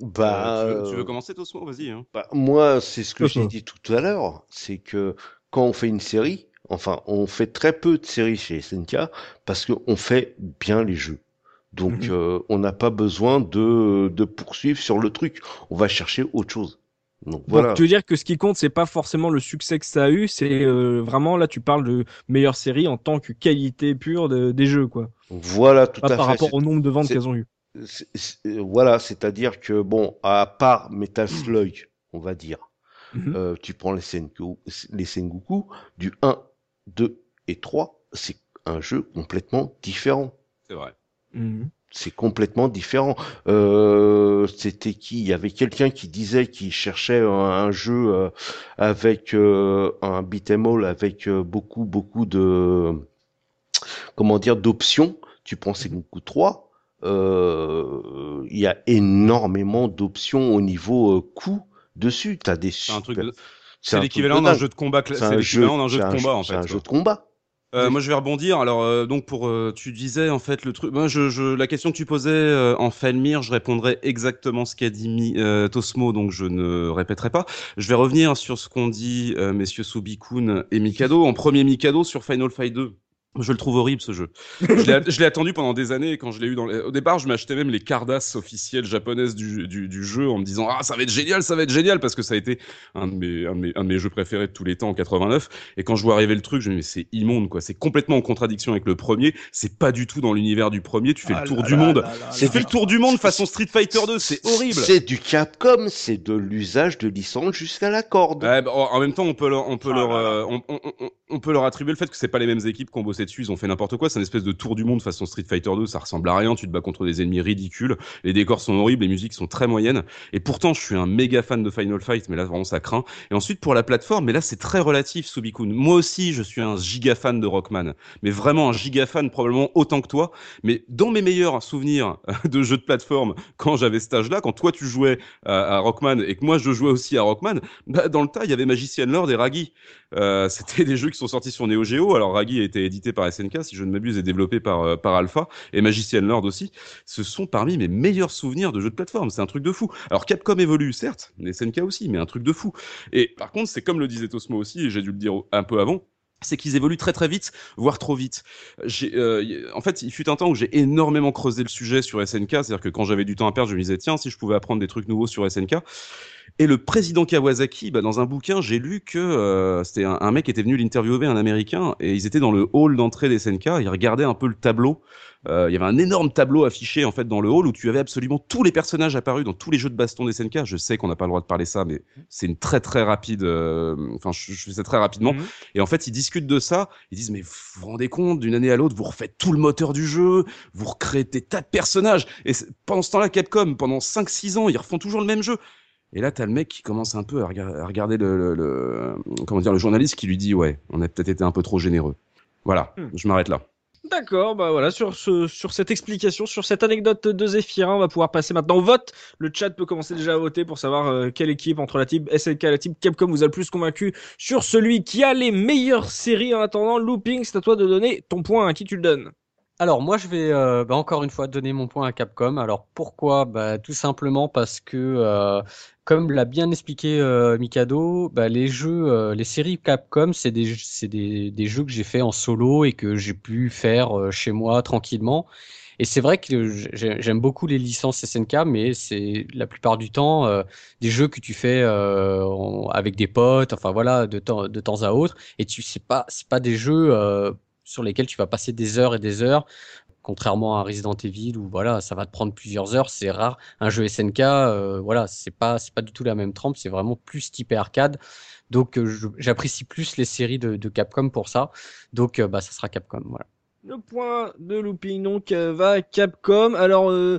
Speaker 4: Bah,
Speaker 5: Euh, tu, veux, tu veux commencer, Tosmo Vas-y. hein.
Speaker 4: bah, moi, c'est ce que j'ai dit tout à l'heure, c'est que quand on fait une série, enfin, on fait très peu de séries chez SNK parce qu'on fait bien les jeux. Donc,
Speaker 1: Mhm.
Speaker 4: euh, on n'a pas besoin de, de poursuivre sur le truc. On va chercher autre chose. Donc voilà.
Speaker 1: Donc tu veux dire que ce qui compte, c'est pas forcément le succès que ça a eu, c'est euh, vraiment là tu parles de meilleure série en tant que qualité pure de- des jeux, quoi.
Speaker 4: Voilà, tout
Speaker 1: Pas
Speaker 4: à
Speaker 1: par
Speaker 4: fait.
Speaker 1: rapport au nombre de ventes qu'elles ont eu.
Speaker 4: C'est- c'est- euh, voilà, c'est-à-dire que bon, à part Metal Slug, on va dire,
Speaker 1: Mhm.
Speaker 4: euh, tu prends les Sengoku, les Sengoku, du 1, 2 et 3, c'est un jeu complètement différent.
Speaker 5: C'est vrai.
Speaker 1: Mhm.
Speaker 4: C'est complètement différent. Euh, c'était qui? Il y avait quelqu'un qui disait qu'il cherchait un, un jeu euh, avec euh, un beat'em all avec euh, beaucoup beaucoup de comment dire d'options. Tu prends Sengoku 3, euh, il y a énormément d'options au niveau euh, coût dessus. T'as des
Speaker 5: C'est un
Speaker 4: c'est
Speaker 5: C'est
Speaker 4: un
Speaker 5: l'équivalent d'un jeu de combat.
Speaker 4: C'est
Speaker 5: C'est
Speaker 4: un
Speaker 5: l'équivalent d'un jeu
Speaker 4: c'est
Speaker 5: de
Speaker 4: un
Speaker 5: combat en
Speaker 4: c'est
Speaker 5: fait.
Speaker 4: un
Speaker 5: quoi.
Speaker 4: jeu de combat.
Speaker 5: Euh, moi, je vais rebondir. Alors, euh, donc, pour euh, tu disais en fait le truc. Moi, je, je, la question que tu posais euh, en Felmir, je répondrais exactement ce qu'a dit Mi- euh, Tosmo, donc je ne répéterai pas. Je vais revenir sur ce qu'ont dit euh, messieurs Subikun et Mikado. En premier Mikado sur Final Fight 2. Je le trouve horrible ce jeu. Je l'ai- attendu pendant des années et quand je l'ai eu dans les... au départ, je m'achetais même les cardas officielles japonaises du, du, du jeu en me disant ah ça va être génial, ça va être génial parce que ça a été un de mes un de mes, un de mes jeux préférés de tous les temps en 89 et quand je vois arriver le truc, je me dis mais c'est immonde quoi, c'est complètement en contradiction avec le premier, c'est pas du tout dans l'univers du premier, tu fais
Speaker 2: Ah
Speaker 5: le tour
Speaker 2: là
Speaker 5: du
Speaker 2: là
Speaker 5: monde.
Speaker 2: là
Speaker 5: fait le tour du monde façon Street Fighter 2, c'est horrible.
Speaker 4: C'est du Capcom, c'est de l'usage de licence jusqu'à la corde.
Speaker 5: Ouais, bah, en même temps, on peut leur, on peut
Speaker 2: Ah
Speaker 5: leur,
Speaker 2: là là.
Speaker 5: euh, on, on- on- on peut leur attribuer le fait que c'est pas les mêmes équipes qui ont bossé Ils ont fait n'importe quoi. C'est une espèce de tour du monde façon Street Fighter 2. Ça ressemble à rien. Tu te bats contre des ennemis ridicules. Les décors sont horribles. Les musiques sont très moyennes. Et pourtant, je suis un méga fan de Final Fight. Mais là, vraiment, ça craint. Et ensuite, pour la plateforme, mais là, c'est très relatif, Subikun. Moi aussi, je suis un giga fan de Rockman. Mais vraiment un giga fan, probablement autant que toi. Mais dans mes meilleurs souvenirs <laughs> de jeux de plateforme, quand j'avais cet âge-là, quand toi tu jouais à, à Rockman et que moi je jouais aussi à Rockman, bah, dans le tas, il y avait Magician Lord et Raggy. Euh, C'était des jeux qui sont sortis sur Neo Geo. Alors Raggy a été édité par SNK, si je ne m'abuse, et développé par, euh, par Alpha, et Magician Lord aussi. Ce sont parmi mes meilleurs souvenirs de jeux de plateforme. C'est un truc de fou. Alors Capcom évolue, certes, mais SNK aussi, mais un truc de fou. Et par contre, c'est comme le disait Tosmo aussi, et j'ai dû le dire un peu avant, c'est qu'ils évoluent très très vite, voire trop vite. Euh, en fait, il fut un temps où j'ai énormément creusé le sujet sur SNK, c'est-à-dire que quand j'avais du temps à perdre, je me disais tiens, si je pouvais apprendre des trucs nouveaux sur SNK. Et le président Kawasaki, bah, dans un bouquin, j'ai lu que euh, c'était un, un mec qui était venu l'interviewer, un Américain, et ils étaient dans le hall d'entrée des SNK, ils regardaient un peu le tableau. Euh, il y avait un énorme tableau affiché en fait dans le hall où tu avais absolument tous les personnages apparus dans tous les jeux de baston des SNK. Je sais qu'on n'a pas le droit de parler ça, mais c'est une très très rapide. euh, Enfin, je, je fais ça très rapidement.
Speaker 3: Mhm.
Speaker 5: Et en fait, ils discutent de ça. Ils disent, mais vous vous rendez compte, d'une année à l'autre, vous refaites tout le moteur du jeu, vous recréez des tas de personnages. Et pendant ce temps-là, Capcom, pendant 5-6 ans, ils refont toujours le même jeu. Et là, t'as le mec qui commence un peu à, rega- à regarder le, le- le- comment dire, le journaliste qui lui dit, ouais, on a peut-être été un peu trop généreux. Voilà,
Speaker 1: Hmm.
Speaker 5: je m'arrête là.
Speaker 1: D'accord, bah voilà, sur, ce, sur cette explication, sur cette anecdote de Zephyrin, on va pouvoir passer maintenant au vote. Le chat peut commencer déjà à voter pour savoir euh, quelle équipe entre la team SNK et la team Capcom vous a le plus convaincu sur celui qui a les meilleures séries en attendant. Looping, c'est à toi de donner ton point. À qui tu le donnes
Speaker 6: Alors moi je vais euh, bah, encore une fois donner mon point à Capcom. Alors pourquoi? Bah, Tout simplement parce que euh, comme l'a bien expliqué euh, Mikado, bah, les jeux, euh, les séries Capcom, c'est des, des, des jeux que j'ai fait en solo et que j'ai pu faire euh, chez moi tranquillement. Et c'est vrai que j'ai- j'aime beaucoup les licences SNK, mais c'est la plupart du temps euh, des jeux que tu fais euh, avec des potes, enfin voilà, de temps, de temps à autre. Et tu sais pas, c'est pas des jeux euh, sur lesquels tu vas passer des heures et des heures. Contrairement à Resident Evil où voilà, ça va te prendre plusieurs heures, c'est rare. Un jeu SNK, euh, voilà, c'est pas c'est pas du tout la même trempe, c'est vraiment plus typé arcade. Donc euh, j'apprécie plus les séries de, Capcom pour ça. Donc euh, bah ça sera Capcom, voilà.
Speaker 1: Le point de Looping donc va Capcom. Alors euh,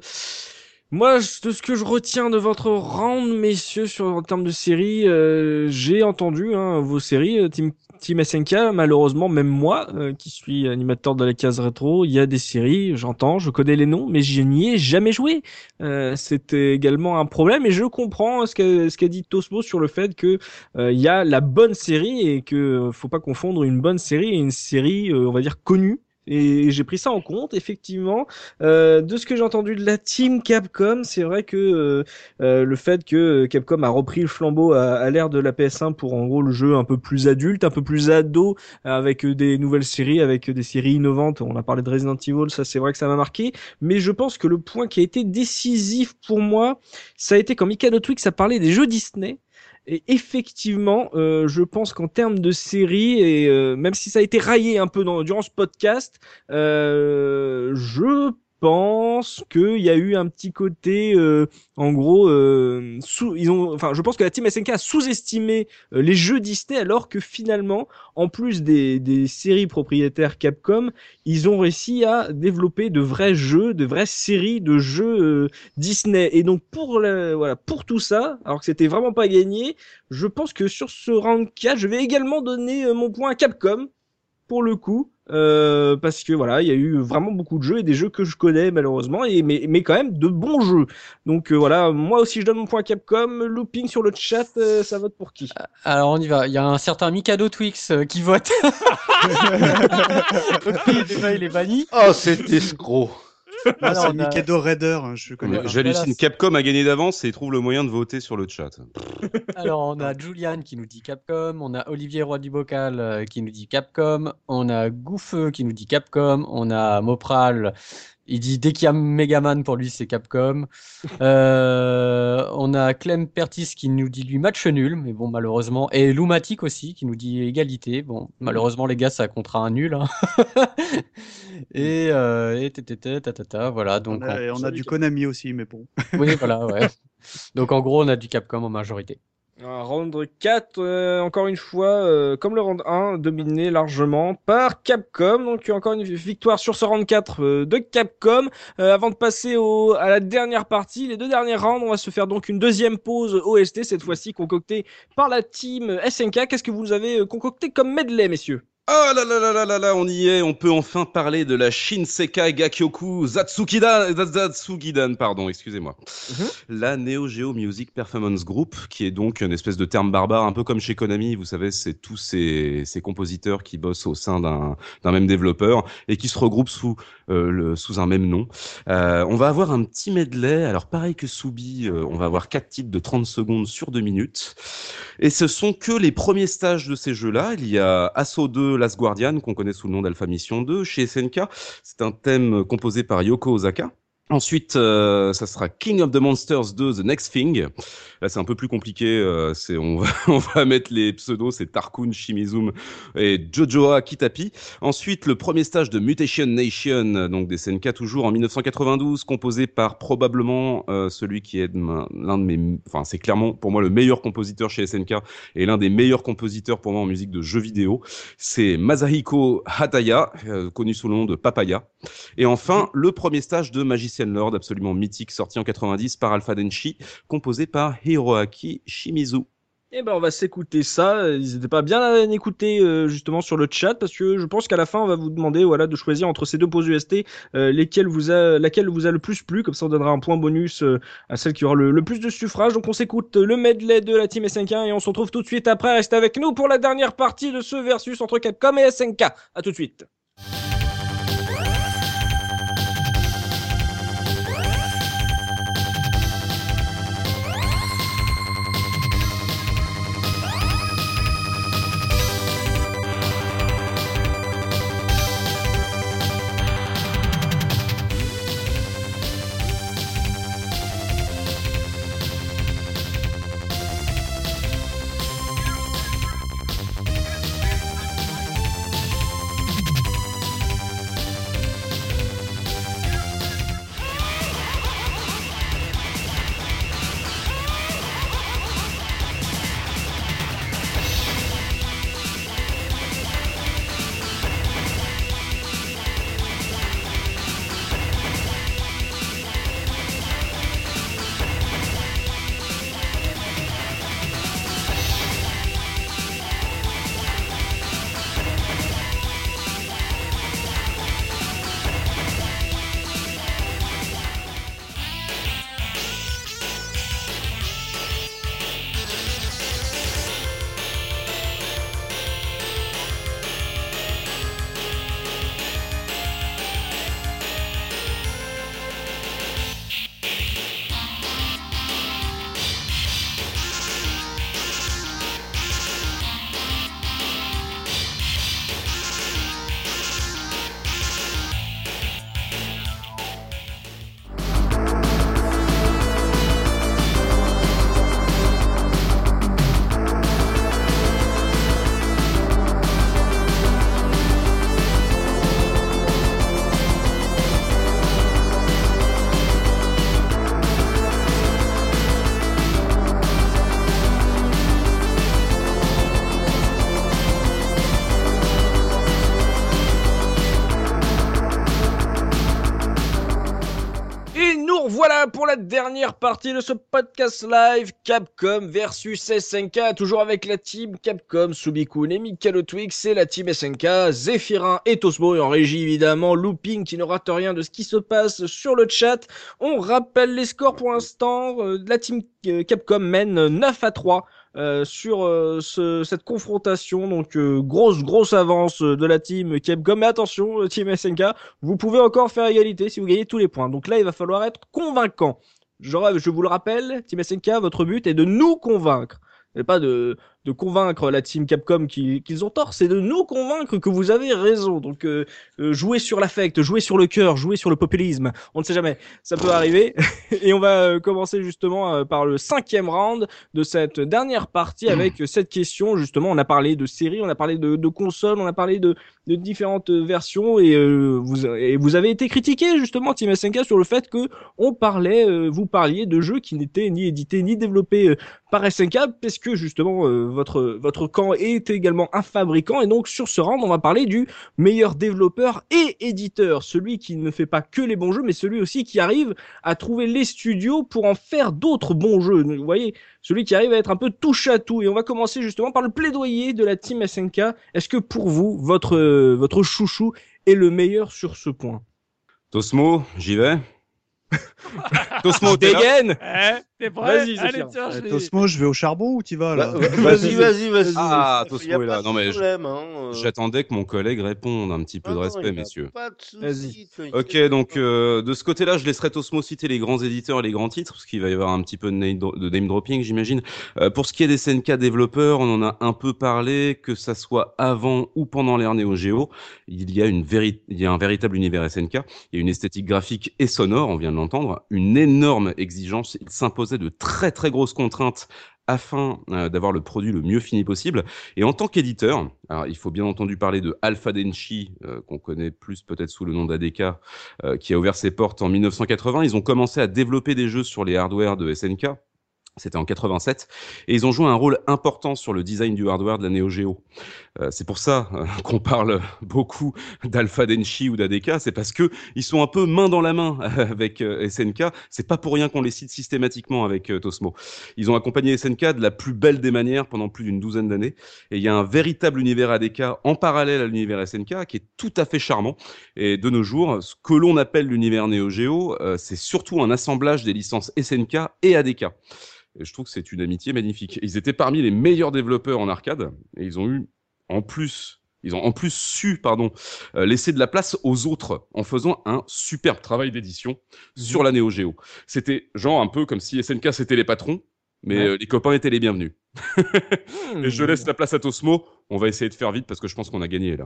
Speaker 1: moi, de ce que je retiens de votre round, messieurs, sur en termes de séries, euh, j'ai entendu hein, vos séries, euh, Team, Team SNK. Malheureusement, même moi, euh, qui suis animateur de la case rétro, il y a des séries, j'entends, je connais les noms, mais je n'y ai jamais joué. Euh, C'était également un problème, et je comprends ce qu'a dit Tosmo sur le fait que euh, il y a la bonne série et que euh, faut pas confondre une bonne série et une série, on va dire connue et j'ai pris ça en compte. Effectivement, euh, de ce que j'ai entendu de la team Capcom, c'est vrai que euh, euh, le fait que Capcom a repris le flambeau à, l'ère de la PS1 pour en gros le jeu un peu plus adulte, un peu plus ado, avec des nouvelles séries, avec des séries innovantes. On a parlé de Resident Evil, ça c'est vrai que ça m'a marqué. Mais je pense que le point qui a été décisif pour moi, ça a été quand Mikado Twix a parlé des jeux Disney. Et effectivement, euh, je pense qu'en termes de série, et euh, même si ça a été raillé un peu dans, durant ce podcast, euh, je pense qu'il y a eu un petit côté, euh, en gros, euh, sous, ils ont, enfin, je pense que la team SNK a sous-estimé euh, les jeux Disney, alors que finalement, en plus des, séries propriétaires Capcom, ils ont réussi à développer de vrais jeux, de vraies séries de jeux euh, Disney. Et donc pour la, voilà, pour tout ça, alors que c'était vraiment pas gagné, je pense que sur ce round 4, je vais également donner mon point à Capcom pour le coup. Euh, parce que voilà, il y a eu vraiment beaucoup de jeux et des jeux que je connais malheureusement, et mais, mais quand même de bons jeux. Donc euh, voilà, moi aussi je donne mon point à Capcom. Looping sur le chat, euh, ça vote pour qui?
Speaker 6: Alors on y va. Il y a un certain Mikado Twix euh, qui vote. <laughs> <laughs> Il est banni.
Speaker 4: Oh, cet escroc.
Speaker 2: Ah, c'est
Speaker 6: a-
Speaker 2: Mikado Raider, je connais.
Speaker 5: J'hallucine.
Speaker 6: Voilà.
Speaker 5: Capcom a gagné d'avance et trouve le moyen de voter sur le chat. <laughs>
Speaker 6: Alors, on a Julian qui nous dit Capcom, on a Olivier Roy du Bocal euh, qui nous dit Capcom, on a Gouffeux qui nous dit Capcom, on a Mopral, il dit dès qu'il y a Megaman pour lui c'est Capcom. <laughs> Euh, on a Clem Pertis qui nous dit lui match nul, mais bon malheureusement, et Lumatic aussi qui nous dit égalité. Bon malheureusement les gars ça comptera un nul. hein. <laughs> et euh, et tétété, tatata, voilà donc
Speaker 2: On a, on a du Konami aussi, mais bon.
Speaker 6: oui voilà ouais. <laughs> Donc en gros on a du Capcom en majorité.
Speaker 1: Un round 4, euh, encore une fois, euh, comme le round 1, dominé largement par Capcom. Donc encore une victoire sur ce round 4 euh, de Capcom. Euh, avant de passer au, à la dernière partie, les deux derniers rounds, on va se faire donc une deuxième pause OST, cette fois-ci concoctée par la team SNK. Qu'est-ce que vous avez euh, concocté comme medley, messieurs?
Speaker 5: Oh là là là là là là, on y est, on peut enfin parler de la Shinsekai Gakyoku Zatsukidan, Zatsukidan, pardon, excusez-moi. La Neo Geo Music Performance Group, qui est donc une espèce de terme barbare, un peu comme chez Konami, vous savez, c'est tous ces, ces compositeurs qui bossent au sein d'un d'un même développeur et qui se regroupent sous, euh, le, sous un même nom. Euh, on va avoir un petit medley, alors pareil que Subi, euh, on va avoir quatre titres de 30 secondes sur 2 minutes. Et ce sont que les premiers stages de ces jeux-là. Il y a Asso 2 Last Guardian, qu'on connaît sous le nom d'Alpha Mission 2, chez SNK. C'est un thème composé par Yoko Osaka. Ensuite, euh, ça sera King of the Monsters 2, The Next Thing. Là, c'est un peu plus compliqué. euh, c'est on va, <laughs> on va mettre les pseudos, c'est Tarkun, Shimizum et Jojoa Kitapi. Ensuite, le premier stage de Mutation Nation, donc des SNK toujours en 1992, composé par probablement euh, celui qui est l'un de mes, enfin c'est clairement pour moi le meilleur compositeur chez SNK et l'un des meilleurs compositeurs pour moi en musique de jeux vidéo. C'est Masahiko Hataya, euh, connu sous le nom de Papaya. Et enfin, le premier stage de Magician Lord, absolument mythique, sorti en 90 par Alpha Denshi, composé par Hiroaki Shimizu.
Speaker 1: Eh ben, on va s'écouter ça. N'hésitez pas bien à écouter euh, justement sur le chat parce que je pense qu'à la fin on va vous demander voilà de choisir entre ces deux UST euh, a laquelle vous a le plus plu. Comme ça on donnera un point bonus euh, à celle qui aura le, le plus de suffrages. Donc on s'écoute le medley de la team SNK et on se retrouve tout de suite après. Restez avec nous pour la dernière partie de ce versus entre Capcom et SNK. À tout de suite. La dernière partie de ce podcast live Capcom versus SNK, toujours avec la team Capcom, Subikun et Mikalo Twix et la team SNK, Zephyrin et Tosmo et en régie évidemment Looping qui ne rate rien de ce qui se passe sur le chat. On rappelle les scores pour l'instant, euh, la team euh, Capcom mène 9 à 3 euh, sur euh, ce, cette confrontation. Donc euh, grosse grosse avance de la team Capcom. Mais attention, team SNK, vous pouvez encore faire égalité si vous gagnez tous les points. Donc là, il va falloir être convaincant. Je, je vous le rappelle, team SNK, votre but est de nous convaincre. Et pas de, de convaincre la team Capcom qu'ils ont tort, c'est de nous convaincre que vous avez raison. Donc euh, euh, jouer sur l'affect, jouer sur le cœur, jouer sur le populisme, on ne sait jamais, ça peut arriver. <laughs> Et on va euh, commencer justement euh, par le cinquième round de cette dernière partie avec cette question. Justement, on a parlé de séries, on a parlé de, de consoles, on a parlé de, de différentes versions et, euh, vous, et vous avez été critiqué justement Team SNK sur le fait que on parlait, euh, vous parliez de jeux qui n'étaient ni édités ni développés euh, par SNK parce que justement euh, votre votre camp est également un fabricant et donc sur ce round on va parler du meilleur développeur et éditeur, celui qui ne fait pas que les bons jeux mais celui aussi qui arrive à trouver les studios pour en faire d'autres bons jeux. Vous voyez, celui qui arrive à être un peu touche à tout. Et on va commencer justement par le plaidoyer de la team SNK. Est-ce que pour vous votre euh, votre chouchou est le meilleur sur ce point?
Speaker 5: Tosmo, j'y vais. <laughs> Tosmo,
Speaker 1: Dégaine!
Speaker 3: Eh, t'es prêt
Speaker 1: Vas-y,
Speaker 3: Allez, tiens, je
Speaker 2: Euh,
Speaker 3: l'ai.
Speaker 2: Tosmo, je vais au charbon ou tu vas là
Speaker 4: Bah, Vas-y, vas-y, vas-y.
Speaker 5: Ah, Tosmo est là. Non, mais je-
Speaker 4: hein, euh.
Speaker 5: J'attendais que mon collègue réponde un petit peu
Speaker 4: Ah
Speaker 5: de
Speaker 4: non,
Speaker 5: respect, messieurs.
Speaker 1: Vas-y.
Speaker 5: Ok, donc euh, de ce côté-là, je laisserai Tosmo citer les grands éditeurs et les grands titres, parce qu'il va y avoir un petit peu de name, dro- de name dropping, j'imagine. Euh, pour ce qui est des SNK développeurs, on en a un peu parlé, que ça soit avant ou pendant l'ère Neo Geo, il y a une véri- il y a un véritable univers SNK, il y a une esthétique graphique et sonore, on vient de l'entendre, une énorme exigence, il de très très grosses contraintes afin euh, d'avoir le produit le mieux fini possible. Et en tant qu'éditeur, il faut bien entendu parler de Alpha Denshi, euh, qu'on connaît plus peut-être sous le nom d'ADK, euh, qui a ouvert ses portes en 1980. Ils ont commencé à développer des jeux sur les hardware de SNK. C'était en 87 et ils ont joué un rôle important sur le design du hardware de la Neo Geo. Euh, c'est pour ça euh, <laughs> qu'on parle beaucoup d'Alpha Denshi ou d'ADK, c'est parce que ils sont un peu main dans la main <laughs> avec euh, SNK. C'est pas pour rien qu'on les cite systématiquement avec Tosmo. Ils ont accompagné SNK de la plus belle des manières pendant plus d'une douzaine d'années et il y a un véritable univers ADK en parallèle à l'univers SNK qui est tout à fait charmant. Et de nos jours, ce que l'on appelle l'univers Neo Geo, c'est surtout un assemblage des licences SNK et ADK. Et je trouve que c'est une amitié magnifique. Ils étaient parmi les meilleurs développeurs en arcade et ils ont eu en plus ils ont en plus su, pardon, euh, laisser de la place aux autres en faisant un superbe travail d'édition sur la Neo Geo. C'était genre un peu comme si SNK c'était les patrons, mais
Speaker 1: Ouais.
Speaker 5: euh, les copains étaient les bienvenus.
Speaker 1: Hmm. <laughs>
Speaker 5: Et je laisse la place à Tosmo. On va essayer de faire vite parce que je pense qu'on a gagné là.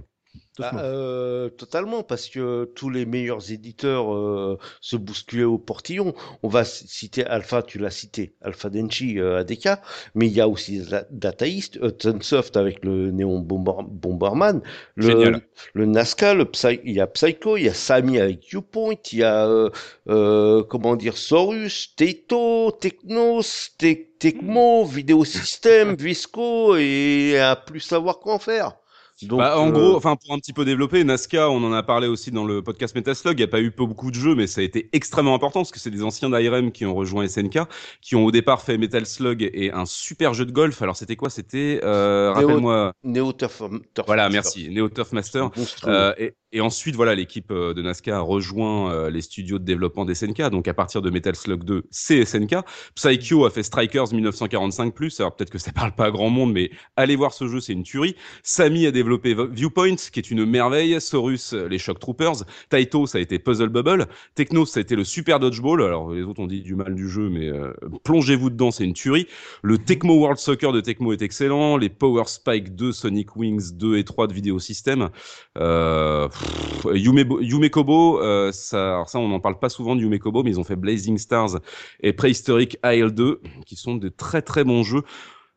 Speaker 4: Bah, euh, totalement, parce que tous les meilleurs éditeurs euh, se bousculaient au portillon. On va citer Alpha, tu l'as cité, Alpha Denchi, euh, ADK, mais il y a aussi la- Data East, Hudson avec le Néon Bomber- Bomberman, le,
Speaker 5: Génial.
Speaker 4: le Nazca, le Psy- il y a Psycho, il y a Samy avec Viewpoint, il y a euh, euh, comment dire Sorus, Teito, Technos, Te- Tecmo, Vidéo System, <laughs> Visco et à plus savoir qu'en faire. Donc,
Speaker 5: Bah, en
Speaker 4: euh,
Speaker 5: gros, enfin pour un petit peu développer, Nazca, on en a parlé aussi dans le podcast Metaslug. Il n'y a pas eu beaucoup de jeux, mais ça a été extrêmement important parce que c'est des anciens d'IRM qui ont rejoint SNK, qui ont au départ fait Metal Slug et un super jeu de golf. Alors c'était quoi? C'était, euh, rappelle-moi.
Speaker 4: Neo Turf, Turf
Speaker 5: Voilà,
Speaker 4: Master.
Speaker 5: merci. Neo Turf Master. Euh, et, et ensuite, voilà, l'équipe euh, de Nazca a rejoint euh, les studios de développement d'SNK. Donc, à partir de Metal Slug 2, c'est SNK. Psycho a fait Strikers 1945+. Alors, peut-être que ça parle pas à grand monde, mais allez voir ce jeu, c'est une tuerie. Samy a développé Viewpoint, qui est une merveille. Sorus, les Shock Troopers. Taito, ça a été Puzzle Bubble. Techno, ça a été le Super Dodgeball. Alors, les autres ont dit du mal du jeu, mais euh, plongez-vous dedans, c'est une tuerie. Le Tecmo World Soccer de Tecmo est excellent. Les Power Spike 2, Sonic Wings 2 et 3 de Vidéo System. Euh, pff, Yume, Yumekobo, euh, ça, on n'en parle pas souvent de Yumekobo, mais ils ont fait Blazing Stars et Prehistoric Isle 2, qui sont de très très bons jeux.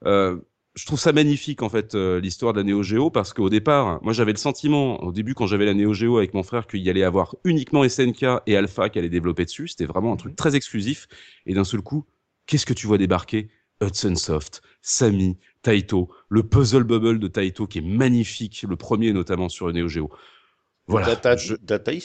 Speaker 5: Euh, je trouve ça magnifique en fait euh, l'histoire de la Neo Geo parce qu'au départ, moi j'avais le sentiment au début quand j'avais la Neo Geo avec mon frère qu'il y allait avoir uniquement SNK et Alpha qui allaient développer dessus. C'était vraiment un truc très exclusif. Et d'un seul coup, qu'est-ce que tu vois débarquer? Hudson Soft, Samy, Taito, le Puzzle Bubble de Taito qui est magnifique, le premier notamment sur le Neo Geo. Voilà.
Speaker 4: Data,
Speaker 5: Je-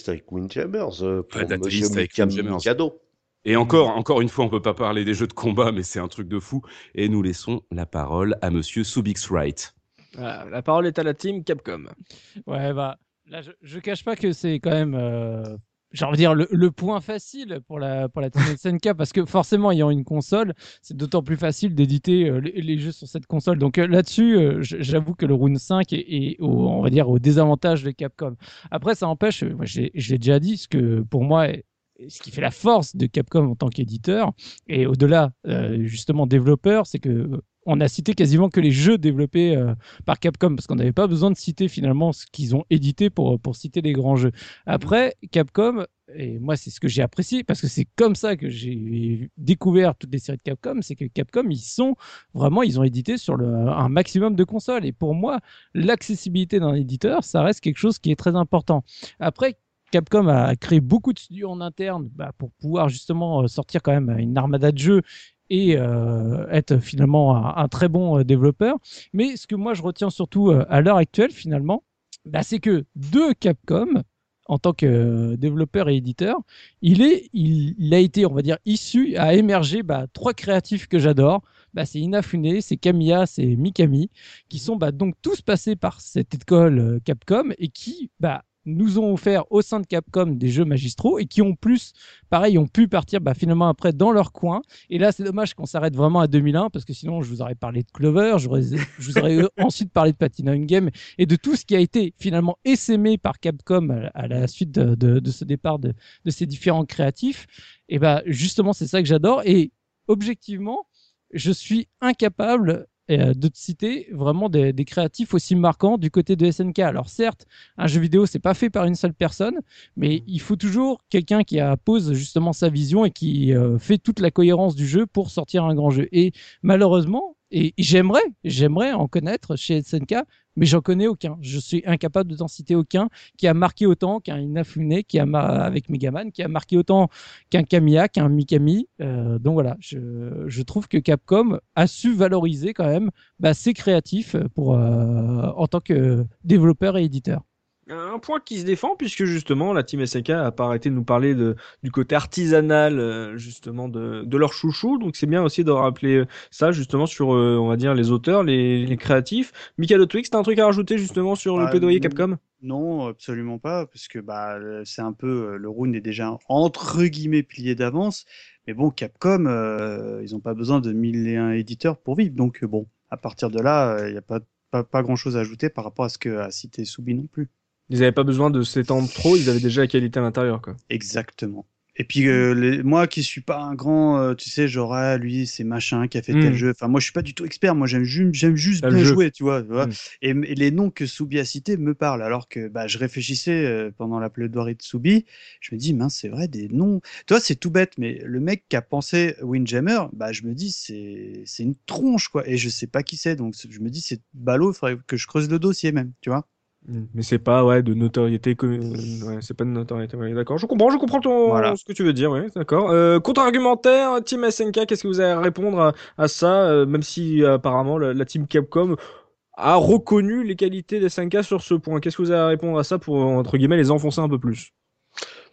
Speaker 4: avec Windjammers, euh, pour
Speaker 5: Ouais, Data
Speaker 4: Monsieur
Speaker 5: East avec Windjammers.
Speaker 4: Mikado.
Speaker 5: Et encore, encore une fois, on peut pas parler des jeux de combat, mais c'est un truc de fou. Et nous laissons la parole à Monsieur Subix Wright.
Speaker 1: Voilà, la parole est à la team Capcom.
Speaker 3: Ouais, bah, là, je, je cache pas que c'est quand même, euh, j'ai envie de dire, le, le point facile pour la, pour la team SNK, <laughs> parce que forcément, ayant une console, c'est d'autant plus facile d'éditer euh, les, les jeux sur cette console. Donc euh, là-dessus, euh, j'avoue que le Rune 5 est, est au, on va dire, au désavantage de Capcom. Après, ça empêche, moi, j'ai- je l'ai déjà dit, ce que pour moi, est- ce qui fait la force de Capcom en tant qu'éditeur, et au-delà, euh, justement, développeur, c'est que euh, on a cité quasiment que les jeux développés euh, par Capcom parce qu'on n'avait pas besoin de citer finalement ce qu'ils ont édité pour, pour citer les grands jeux. Après, Capcom, et moi c'est ce que j'ai apprécié parce que c'est comme ça que j'ai découvert toutes les séries de Capcom, c'est que Capcom, ils sont vraiment, ils ont édité sur un maximum de consoles. Et pour moi, l'accessibilité d'un éditeur, ça reste quelque chose qui est très important. Après, Capcom a créé beaucoup de studios en interne bah, pour pouvoir justement euh, sortir quand même une armada de jeux et euh, être finalement un, très bon euh, développeur. Mais ce que moi je retiens surtout à l'heure actuelle finalement, bah, c'est que de Capcom, en tant que développeur et éditeur, il, est, il, a été, on va dire, issu, a émergé bah, trois créatifs que j'adore. C'est Inafune, c'est Kamiya, c'est Mikami, qui sont donc tous passés par cette école Capcom et qui bah, nous ont offert au sein de Capcom des jeux magistraux et qui ont plus, pareil, ont pu partir bah, finalement après dans leur coin. Et là, c'est dommage qu'on s'arrête vraiment à 2001 parce que sinon, je vous aurais parlé de Clover, je vous aurais <laughs> ensuite parlé de Platinum Game et de tout ce qui a été finalement essaimé par Capcom à, à la suite de, de- de ce départ de, de ces différents créatifs. Et bah, justement, c'est ça que j'adore. Et objectivement, je suis incapable euh, de te citer vraiment des, des créatifs aussi marquants du côté de SNK. Alors certes, un jeu vidéo, c'est pas fait par une seule personne, mais il faut toujours quelqu'un qui pose justement sa vision et qui euh, fait toute la cohérence du jeu pour sortir un grand jeu. Et malheureusement, et j'aimerais, j'aimerais en connaître chez SNK, mais j'en connais aucun. Je suis incapable de t'en citer aucun qui a marqué autant qu'un Inafune, qui a avec Megaman, qui a marqué autant qu'un Kamiya, qu'un Mikami. Euh, donc voilà, je, je trouve que Capcom a su valoriser quand même bah, ses créatifs pour, euh, en tant que développeur et éditeur.
Speaker 1: Un point qui se défend puisque justement la team SNK a pas arrêté de nous parler de, du côté artisanal euh, justement de, de leur chouchou donc c'est bien aussi de rappeler euh, ça justement sur euh, on va dire les auteurs les, les créatifs Mikado Twix t'as un truc à rajouter justement sur le
Speaker 2: Ah,
Speaker 1: plaidoyer. Capcom?
Speaker 2: Non, absolument pas, parce que bah c'est un peu le Rune est déjà entre guillemets plié d'avance, mais bon Capcom euh, ils ont pas besoin de mille et un éditeurs pour vivre, donc bon à partir de là il n'y a pas pas, pas grand chose à ajouter par rapport à ce que a cité Soubi non plus.
Speaker 1: Ils avaient pas besoin de s'étendre trop ils avaient déjà la qualité à l'intérieur quoi
Speaker 2: Exactement. Et puis euh, les- moi qui suis pas un grand, euh, tu sais, genre ah, lui c'est machin qui a fait tel
Speaker 1: Mm.
Speaker 2: jeu. Enfin moi je suis pas du tout expert. Moi j'aime juste j'aime juste
Speaker 1: Ah,
Speaker 2: bien jouer, tu vois. tu vois.
Speaker 1: Mm.
Speaker 2: Et, et les noms que Soubi a cités me parlent. Alors que bah je réfléchissais euh, pendant la plaidoirie de Soubi, je me dis mince c'est vrai des noms. Toi c'est tout bête, mais le mec qui a pensé Windjammer, bah je me dis c'est c'est une tronche quoi. Et je sais pas qui c'est, donc je me dis c'est ballot. Il faudrait que je creuse le dossier même, tu vois.
Speaker 1: Mm. mais c'est pas ouais de notoriété ouais, c'est pas de notoriété ouais, d'accord je comprends je comprends ton
Speaker 2: Voilà.
Speaker 1: ce que tu veux dire ouais d'accord euh, contre-argumentaire team SNK qu'est-ce que vous avez à répondre à, à ça euh, même si euh, apparemment la, la team Capcom a reconnu les qualités des SNK sur ce point qu'est-ce que vous avez à répondre à ça pour entre guillemets les enfoncer un peu plus?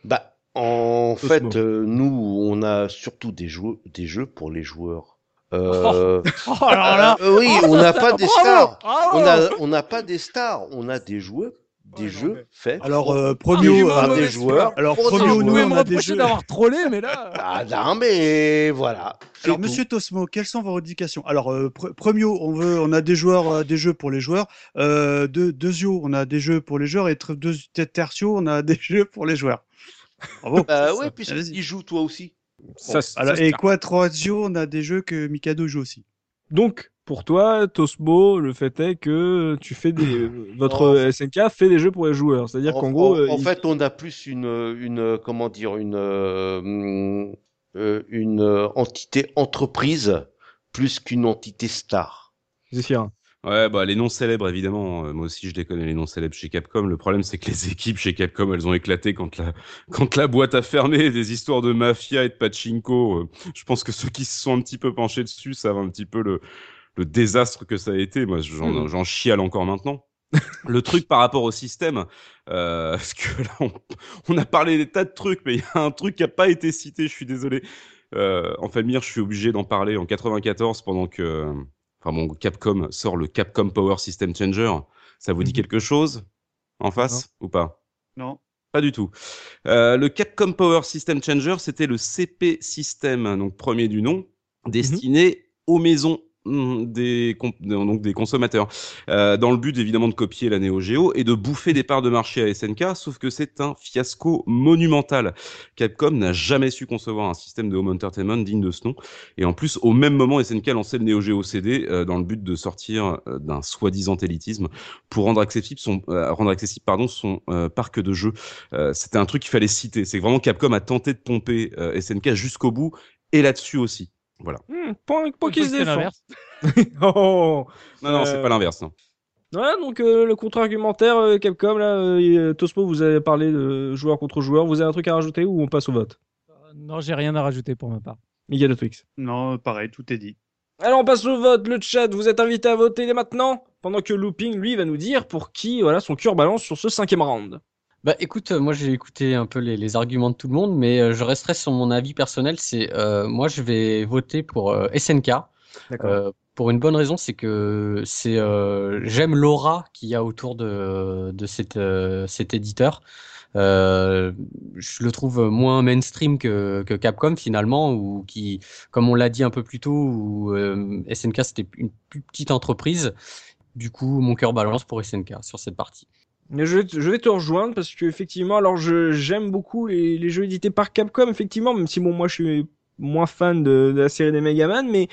Speaker 4: Bah, en fait, euh, nous, on a surtout des jeux, des jeux pour les joueurs. Euh, <laughs>
Speaker 3: Oh, alors là,
Speaker 4: euh, oui, on n'a pas des stars.
Speaker 3: bravo.
Speaker 4: On a, on n'a pas des stars. On a des joueurs, des
Speaker 3: Ouais, non,
Speaker 4: jeux
Speaker 3: mais-
Speaker 4: faits.
Speaker 2: Alors euh,
Speaker 3: Ah,
Speaker 2: Premio,
Speaker 3: j'ai eu
Speaker 4: par
Speaker 3: mon
Speaker 4: des joueurs.
Speaker 2: alors
Speaker 3: vous
Speaker 2: nous on a des
Speaker 3: reprocher
Speaker 2: jeux.
Speaker 3: d'avoir trollé, mais là.
Speaker 4: Ah, non, mais voilà.
Speaker 2: Alors,
Speaker 4: tout.
Speaker 2: Monsieur Tosmo, quelles sont vos revendications Alors, euh, pre- Premio, on veut, on a des joueurs, euh, des jeux pour les joueurs. Euh, de, Deuxio, on a des jeux pour les joueurs. Et deux, Tertio, on a des <laughs> jeux pour les joueurs. Bravo. Vas-y.
Speaker 4: puisqu'il joue toi aussi.
Speaker 1: Ça, ça,
Speaker 2: Alors,
Speaker 1: c'est
Speaker 2: et quoi, Troazio, on a des jeux que Mikado joue aussi.
Speaker 1: donc pour toi Tosmo le fait est que tu fais des euh, <coughs> votre
Speaker 4: Oh.
Speaker 1: SNK fait des jeux pour les joueurs c'est-à-dire
Speaker 4: En,
Speaker 1: qu'en gros
Speaker 4: en-
Speaker 1: euh,
Speaker 4: en
Speaker 1: il-
Speaker 4: fait, on a plus une, une comment dire, une, euh, une entité entreprise plus qu'une entité star.
Speaker 1: Zéphirin.
Speaker 5: Ouais, bah les noms célèbres, évidemment. Euh, moi aussi, je connais, les noms célèbres chez Capcom. Le problème, c'est que les <laughs> équipes chez Capcom, elles ont éclaté quand la, quand la boîte a fermé. Des histoires de mafia et de pachinko. Euh, je pense que ceux qui se sont un petit peu penchés dessus savent un petit peu le, le désastre que ça a été. Moi, j'en
Speaker 1: Hmm.
Speaker 5: j'en chiale encore maintenant. <laughs> le truc par rapport au système, euh, parce que là, on, on a parlé des tas de trucs, mais il y a un truc qui n'a pas été cité, je suis désolé. Euh, en Famire, je suis obligé d'en parler en 94 pendant que, enfin bon, Capcom sort le Capcom Power System Changer. Ça vous dit
Speaker 3: Mhm.
Speaker 5: quelque chose en face ou pas?
Speaker 2: Non.
Speaker 5: Pas du tout. Euh, le Capcom Power System Changer, c'était le CP System, donc premier du nom, destiné aux maisons des, com- donc des consommateurs, euh, dans le but évidemment de copier la Neo Geo et de bouffer des parts de marché à SNK, sauf que c'est un fiasco monumental. Capcom n'a jamais su concevoir un système de home entertainment digne de ce nom, et en plus au même moment SNK lançait le Neo Geo CD euh, dans le but de sortir euh, d'un soi-disant élitisme pour rendre accessible son, euh, rendre accessible pardon son euh, parc de jeux. C'était un truc qu'il fallait citer. C'est vraiment Capcom a tenté de pomper SNK jusqu'au bout et là-dessus aussi. Voilà.
Speaker 1: Hmm, point, point qui se
Speaker 3: C'est
Speaker 1: défend.
Speaker 3: l'inverse. <laughs>
Speaker 1: Oh.
Speaker 5: Non, non, c'est
Speaker 1: Euh,
Speaker 5: pas l'inverse. non.
Speaker 1: Voilà, donc euh, le contre-argumentaire euh, Capcom, là, euh, Tosmo, vous avez parlé de joueur contre joueur. Vous avez un truc à rajouter ou on passe au vote?
Speaker 3: Euh, Non, j'ai rien à rajouter pour ma part.
Speaker 1: Miguel de Twix.
Speaker 2: Non, pareil, tout est dit.
Speaker 1: Alors on passe au vote, le chat, vous êtes invité à voter dès maintenant, pendant que Looping, lui, va nous dire pour qui voilà, son cœur balance sur ce cinquième round.
Speaker 6: Bah écoute, euh, moi j'ai écouté un peu les, les arguments de tout le monde, mais euh, je resterai sur mon avis personnel. C'est euh, moi je vais voter pour euh, SNK. Euh, pour une bonne raison, c'est que c'est euh, j'aime l'aura qu'il y a autour de de cet euh, cet éditeur. Euh, je le trouve moins mainstream que, que Capcom finalement, ou qui, comme on l'a dit un peu plus tôt, où euh, SNK c'était une plus petite entreprise. Du coup, mon cœur balance pour SNK sur cette partie.
Speaker 1: Je vais, te, je vais te rejoindre parce que effectivement, alors je j'aime beaucoup les, les jeux édités par Capcom, effectivement, même si bon moi je suis moins fan de, de la série des Megaman, mais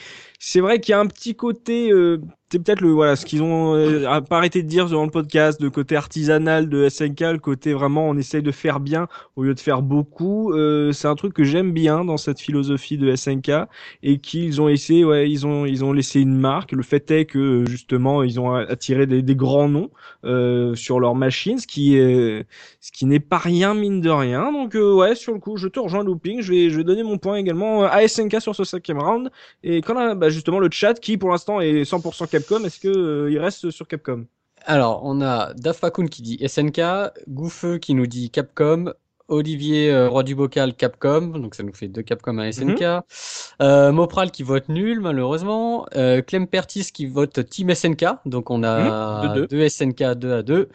Speaker 1: c'est vrai qu'il y a un petit côté, euh, c'est peut-être le voilà ce qu'ils ont euh, pas arrêté de dire dans le podcast, le côté artisanal de SNK, le côté vraiment on essaye de faire bien au lieu de faire beaucoup. Euh, c'est un truc que j'aime bien dans cette philosophie de SNK et qu'ils ont essayé, ouais, ils ont ils ont laissé une marque. Le fait est que justement ils ont attiré des, des grands noms euh, sur leur machine, ce qui est ce qui n'est pas rien mine de rien. Donc euh, ouais, sur le coup, je te rejoins looping. Je vais je vais donner mon point également à SNK sur ce cinquième round. Et quand bah, justement le chat qui pour l'instant est 100% Capcom, est-ce que euh, il reste sur Capcom?
Speaker 6: Alors, on a Daf Fakun qui dit SNK, Gouffeux qui nous dit Capcom, Olivier euh, Roi du Bocal Capcom, donc ça nous fait deux Capcom à SNK. Euh, Mopral qui vote nul malheureusement. Euh, Clem Pertis qui vote Team SNK, donc on a
Speaker 1: Mmh, deux, deux.
Speaker 6: deux SNK 2 à 2.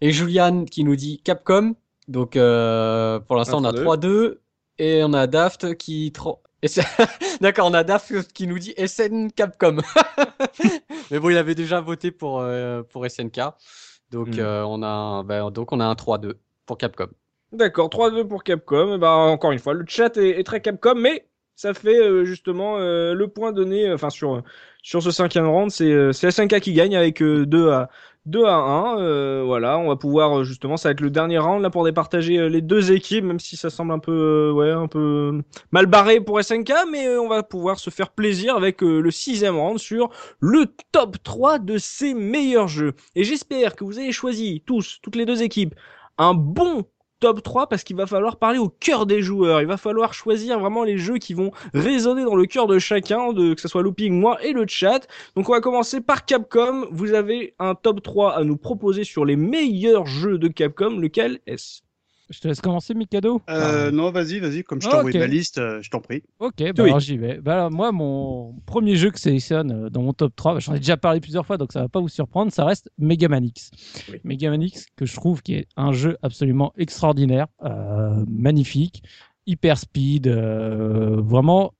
Speaker 6: Et Julian qui nous dit Capcom, donc pour l'instant on a
Speaker 1: Un, trois,
Speaker 6: 3-2. Et on a Daft qui... <laughs> D'accord, on a Daft qui nous dit SN Capcom. <laughs> Mais bon, il avait déjà voté pour, euh, pour SNK. Donc,
Speaker 1: Mm.
Speaker 6: euh, on a un, ben, donc on a un 3-2 pour Capcom.
Speaker 1: D'accord, 3-2 pour Capcom. Bah encore une fois, le chat est, est très Capcom, mais ça fait euh, justement le point donné, enfin sur sur ce cinquième round, c'est SNK qui gagne avec euh, 2 à 2 à 1. euh, voilà, on va pouvoir euh, justement, ça va être le dernier round là pour départager euh, les deux équipes, même si ça semble un peu ouais un peu mal barré pour SNK, mais on va pouvoir se faire plaisir avec le sixième round sur le top 3 de ces meilleurs jeux. Et j'espère que vous avez choisi tous, toutes les deux équipes, un bon top 3 parce qu'il va falloir parler au cœur des joueurs. Il va falloir choisir vraiment les jeux qui vont résonner dans le cœur de chacun, que ce soit Looping, moi et le chat. Donc on va commencer par Capcom. Vous avez un top 3 à nous proposer sur les meilleurs jeux de Capcom. Lequel est-ce?
Speaker 3: Je te laisse commencer, Mikado.
Speaker 2: Euh, non, vas-y, vas-y, comme je t'ai envoyé
Speaker 3: ok.
Speaker 2: ma liste, euh, je t'en prie.
Speaker 3: Ok, bah
Speaker 1: Oui.
Speaker 3: alors j'y vais. Bah alors, moi, mon premier jeu que je sélectionne euh, dans mon top 3, bah, j'en ai déjà parlé plusieurs fois, donc ça va pas vous surprendre, ça reste Mega Man X.
Speaker 1: Oui.
Speaker 3: Mega Man X, que je trouve qui est un jeu absolument extraordinaire, euh, magnifique, hyper speed, euh, vraiment.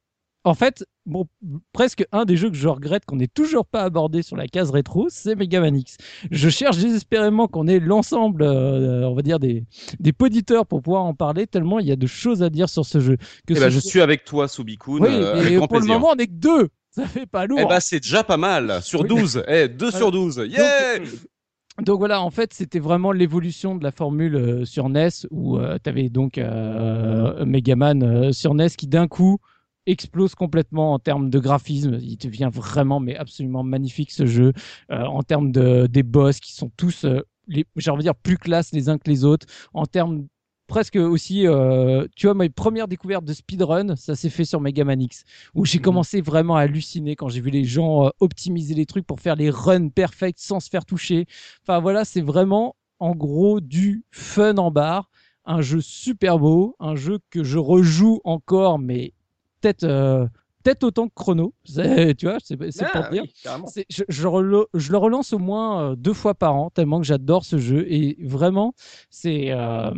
Speaker 3: En fait, bon, presque un des jeux que je regrette qu'on n'ait toujours pas abordé sur la case rétro, c'est Mega Man X. Je cherche désespérément qu'on ait l'ensemble, euh, on va dire, des, des poditeurs pour pouvoir en parler, tellement il y a de choses à dire sur ce jeu. Que
Speaker 5: Eh
Speaker 3: ce
Speaker 5: ben, je suis avec toi, Subikun,
Speaker 3: oui,
Speaker 5: euh, grand
Speaker 3: pour le moment, on est que deux. Ça fait pas lourd.
Speaker 5: Eh ben, c'est déjà pas mal. Sur
Speaker 3: Oui.
Speaker 5: 12. Eh, 2 sur 12. Yeah
Speaker 3: Donc voilà, en fait, c'était vraiment l'évolution de la formule euh, sur NES où tu avais donc Megaman sur NES qui d'un coup explose complètement en termes de graphisme. Il devient vraiment, mais absolument magnifique ce jeu. Euh, en termes de, des boss qui sont tous, euh, j'ai envie de dire, plus classe les uns que les autres. En termes presque aussi, euh, tu vois, mes premières découvertes de speedrun, ça s'est fait sur Mega Man X, où j'ai
Speaker 2: Mhm.
Speaker 3: commencé vraiment à halluciner quand j'ai vu les gens euh, optimiser les trucs pour faire les runs perfects sans se faire toucher. Enfin voilà, c'est vraiment en gros du fun en barre, un jeu super beau, un jeu que je rejoue encore, mais peut-être euh, peut-être autant que Chrono. <laughs> Tu vois, c'est pour
Speaker 1: Ah,
Speaker 3: te dire. Je, je, relo- je le relance au moins euh, deux fois par an, tellement que j'adore ce jeu. Et vraiment, c'est. euh,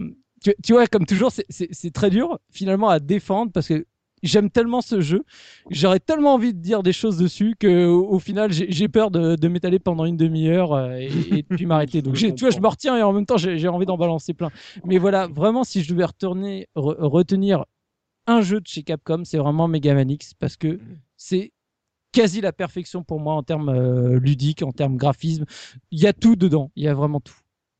Speaker 3: tu, tu vois, comme toujours, c'est- très dur finalement à défendre parce que j'aime tellement ce jeu. J'aurais tellement envie de dire des choses dessus que au, au final, j'ai peur de, de m'étaler pendant une demi-heure et, puis m'arrêter. Donc, <laughs> tu vois, je me retiens et en même temps, j'ai envie d'en balancer plein. Mais voilà, vraiment, si je devais retourner, re- retenir un jeu de chez Capcom, c'est vraiment Mega Man X parce que c'est quasi la perfection pour moi en termes euh, ludiques, en termes graphisme. Il y a tout dedans, il y a vraiment tout.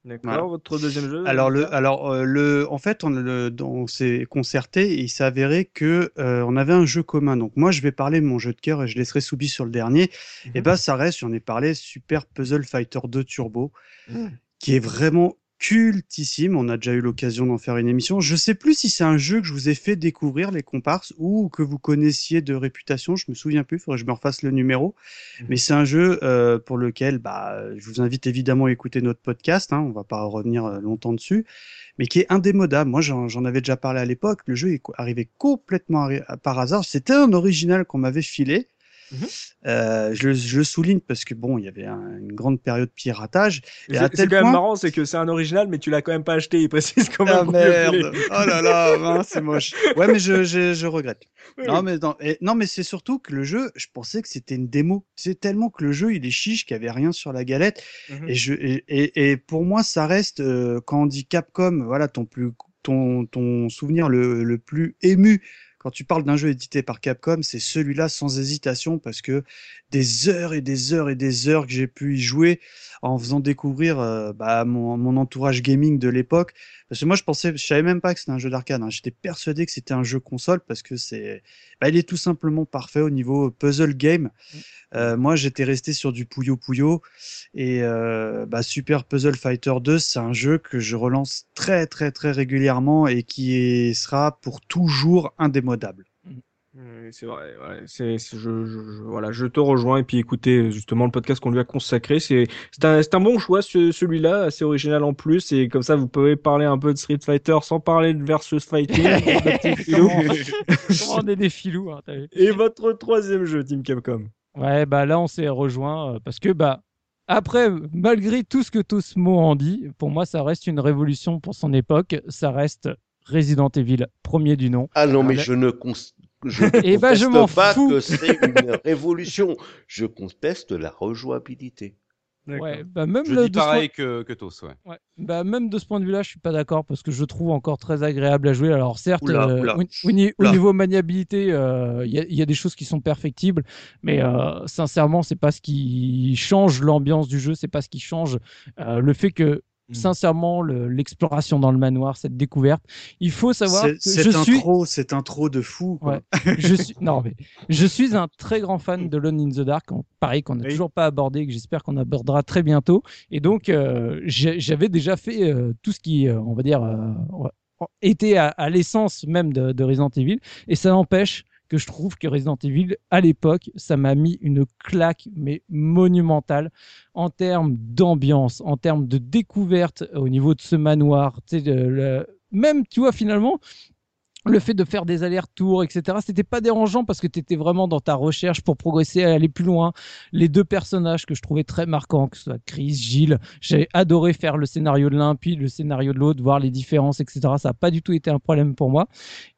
Speaker 1: D'accord,
Speaker 2: Voilà.
Speaker 1: votre deuxième jeu
Speaker 2: Alors le, alors euh, le, en fait, on, le- on s'est concerté et il s'est avéré que euh, on avait un jeu commun. Donc moi, je vais parler de mon jeu de cœur et je laisserai Soubi sur le dernier. Et ben, ça reste, j'en ai parlé, Super Puzzle Fighter 2 Turbo, qui est vraiment cultissime. On a déjà eu l'occasion d'en faire une émission. Je sais plus si c'est un jeu que je vous ai fait découvrir les comparses ou que vous connaissiez de réputation. Je me souviens plus. Faudrait que je me refasse le numéro. Mais c'est un jeu euh, pour lequel, bah, je vous invite évidemment à écouter notre podcast. Hein, on va pas revenir euh, longtemps dessus, mais qui est indémodable. Moi, j'en avais déjà parlé à l'époque. Le jeu est arrivé complètement par hasard. C'était un original qu'on m'avait filé.
Speaker 1: Mhm.
Speaker 2: Euh, je, le- je le souligne parce que bon, il y avait un- une grande période piratage.
Speaker 1: C'est
Speaker 2: Et
Speaker 1: c'est quand même
Speaker 2: point-
Speaker 1: marrant, c'est que c'est un original, mais tu l'as quand même pas acheté. Il précise quand même.
Speaker 2: Ah merde. Oh là là, c'est moche. Ouais, mais je, je, je regrette. <laughs>
Speaker 1: Oui,
Speaker 2: Non mais, non, et- non, mais c'est surtout que le jeu, je pensais que c'était une démo. C'est tellement que le jeu, il est chiche, qu'il y avait rien sur la galette.
Speaker 1: Mhm.
Speaker 2: Et, je, et, et, et pour moi, ça reste, euh, quand on dit Capcom, voilà, ton, plus, ton, ton souvenir le, le plus ému quand tu parles d'un jeu édité par Capcom, c'est celui-là sans hésitation parce que des heures et des heures et des heures que j'ai pu y jouer en faisant découvrir euh, bah, mon, mon entourage gaming de l'époque. Parce que moi, je pensais, je savais même pas que c'était un jeu d'arcade. hein. J'étais persuadé que c'était un jeu console parce que c'est, bah, il est tout simplement parfait au niveau puzzle game. Euh, moi, j'étais resté sur du Puyo Puyo et euh, bah, Super Puzzle Fighter 2, c'est un jeu que je relance très très très régulièrement et qui est- sera pour toujours indémodable.
Speaker 1: Oui, c'est vrai. ouais. C'est, c'est- je, je, je- voilà, je te rejoins. Et puis écoutez, justement, le podcast qu'on lui a consacré, c'est, c'est un, c'est un bon choix, ce- celui-là, assez original en plus. Et comme ça, vous pouvez parler un peu de Street Fighter sans parler de versus fighting. <laughs>
Speaker 3: on est des filous, hein, t'as vu
Speaker 1: Et votre troisième jeu, Team Capcom.
Speaker 3: Ouais, bah là, on s'est rejoint euh, parce que, bah, après, malgré tout ce que Tosmo en dit, pour moi, ça reste une révolution pour son époque. Ça reste Resident Evil, premier du nom.
Speaker 4: Ah non, mais
Speaker 3: Alors,
Speaker 4: je ne cons- je ne <laughs>
Speaker 3: Eh ben, je
Speaker 4: conteste
Speaker 3: m'en
Speaker 4: pas
Speaker 3: fous.
Speaker 4: que c'est une <laughs> révolution. Je conteste la rejouabilité.
Speaker 3: Ouais, bah même
Speaker 5: Je
Speaker 3: le-
Speaker 5: dis
Speaker 3: de ce point-
Speaker 5: pareil que, que Tos, ouais.
Speaker 3: Ouais. Bah, même de ce point de vue-là, je suis pas d'accord parce que je trouve encore très agréable à jouer. Alors certes,
Speaker 2: Oula,
Speaker 3: euh,
Speaker 2: oula.
Speaker 3: au, niveau maniabilité, euh, il y, a- il y a des choses qui sont perfectibles, mais euh, sincèrement, c'est pas ce qui change l'ambiance du jeu, c'est pas ce qui change euh, le fait que
Speaker 2: Hmm.
Speaker 3: sincèrement le- l'exploration dans le manoir, cette découverte, il faut savoir
Speaker 2: C'est-
Speaker 3: que je suis
Speaker 2: intro, cette intro de fou. quoi.
Speaker 3: Ouais. je suis non mais je suis un très grand fan de Lone in the Dark, pareil qu'on n'a
Speaker 1: Oui.
Speaker 3: toujours pas abordé, que j'espère qu'on abordera très bientôt. Et donc euh, j'avais déjà fait euh, tout ce qui, euh, on va dire, euh, était à, à l'essence même de, de Resident Evil, et ça n'empêche que je trouve que Resident Evil, à l'époque, ça m'a mis une claque, mais monumentale, en termes d'ambiance, en termes de découverte au niveau de ce manoir. Tu Même, tu vois, finalement, le fait de faire des allers-retours, etc., c'était pas dérangeant parce que tu étais vraiment dans ta recherche pour progresser, aller plus loin. Les deux personnages que je trouvais très marquants, que ce soit Chris, Gilles, j'ai adoré faire le scénario de l'un, puis le scénario de l'autre, voir les différences, etc. Ça n'a pas du tout été un problème pour moi.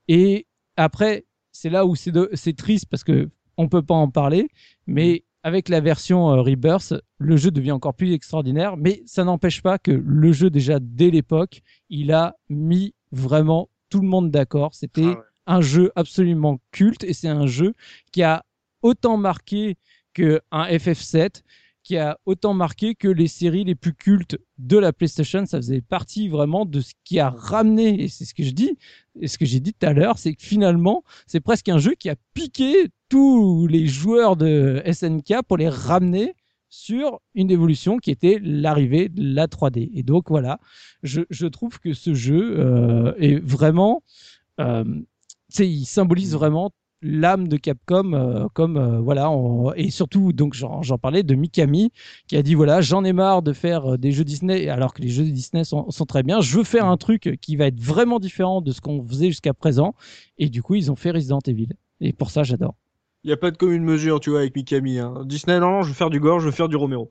Speaker 3: Et après, c'est là où c'est triste parce que on peut pas en parler, mais avec la version euh, Rebirth, le jeu devient encore plus extraordinaire, mais ça n'empêche pas que le jeu déjà dès l'époque, il a mis vraiment tout le monde d'accord. C'était
Speaker 2: Ah ouais.
Speaker 3: un jeu absolument culte et c'est un jeu qui a autant marqué que un FF7, qui a autant marqué que les séries les plus cultes de la PlayStation. Ça faisait partie vraiment de ce qui a ramené, et c'est ce que je dis, et ce que j'ai dit tout à l'heure, c'est que finalement, c'est presque un jeu qui a piqué tous les joueurs de SNK pour les ramener sur une évolution qui était l'arrivée de la 3D. Et donc voilà, je, trouve que ce jeu euh, est vraiment, euh, il symbolise vraiment l'âme de Capcom euh, comme euh, voilà on- et surtout donc j'en parlais de Mikami qui a dit voilà j'en ai marre de faire euh, des jeux Disney alors que les jeux Disney sont, sont très bien je veux faire un truc qui va être vraiment différent de ce qu'on faisait jusqu'à présent et du coup ils ont fait Resident Evil et pour ça j'adore
Speaker 1: Il n'y a pas de commune mesure, tu vois, avec Mikami. Hein. Disney, non, je veux faire du gore, je veux faire du Romero.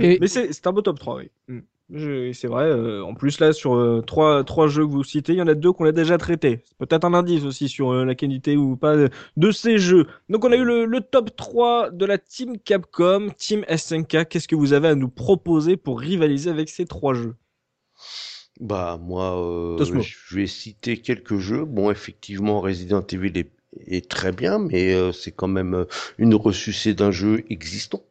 Speaker 3: et <laughs>
Speaker 1: Mais c'est c'est un beau top 3, oui. Mm. C'est vrai. euh, en plus, là, sur euh, trois, trois jeux que vous citez, il y en a deux qu'on a déjà traités. C'est peut-être un indice aussi sur euh, la qualité ou pas de, ces jeux. Donc, on a eu le, le top 3 de la team Capcom, team SNK. Qu'est-ce que vous avez à nous proposer pour rivaliser avec ces trois jeux?
Speaker 4: Bah moi, je vais citer quelques jeux. Bon, effectivement, Resident Evil est, est très bien, mais c'est quand même une ressucée d'un jeu existant.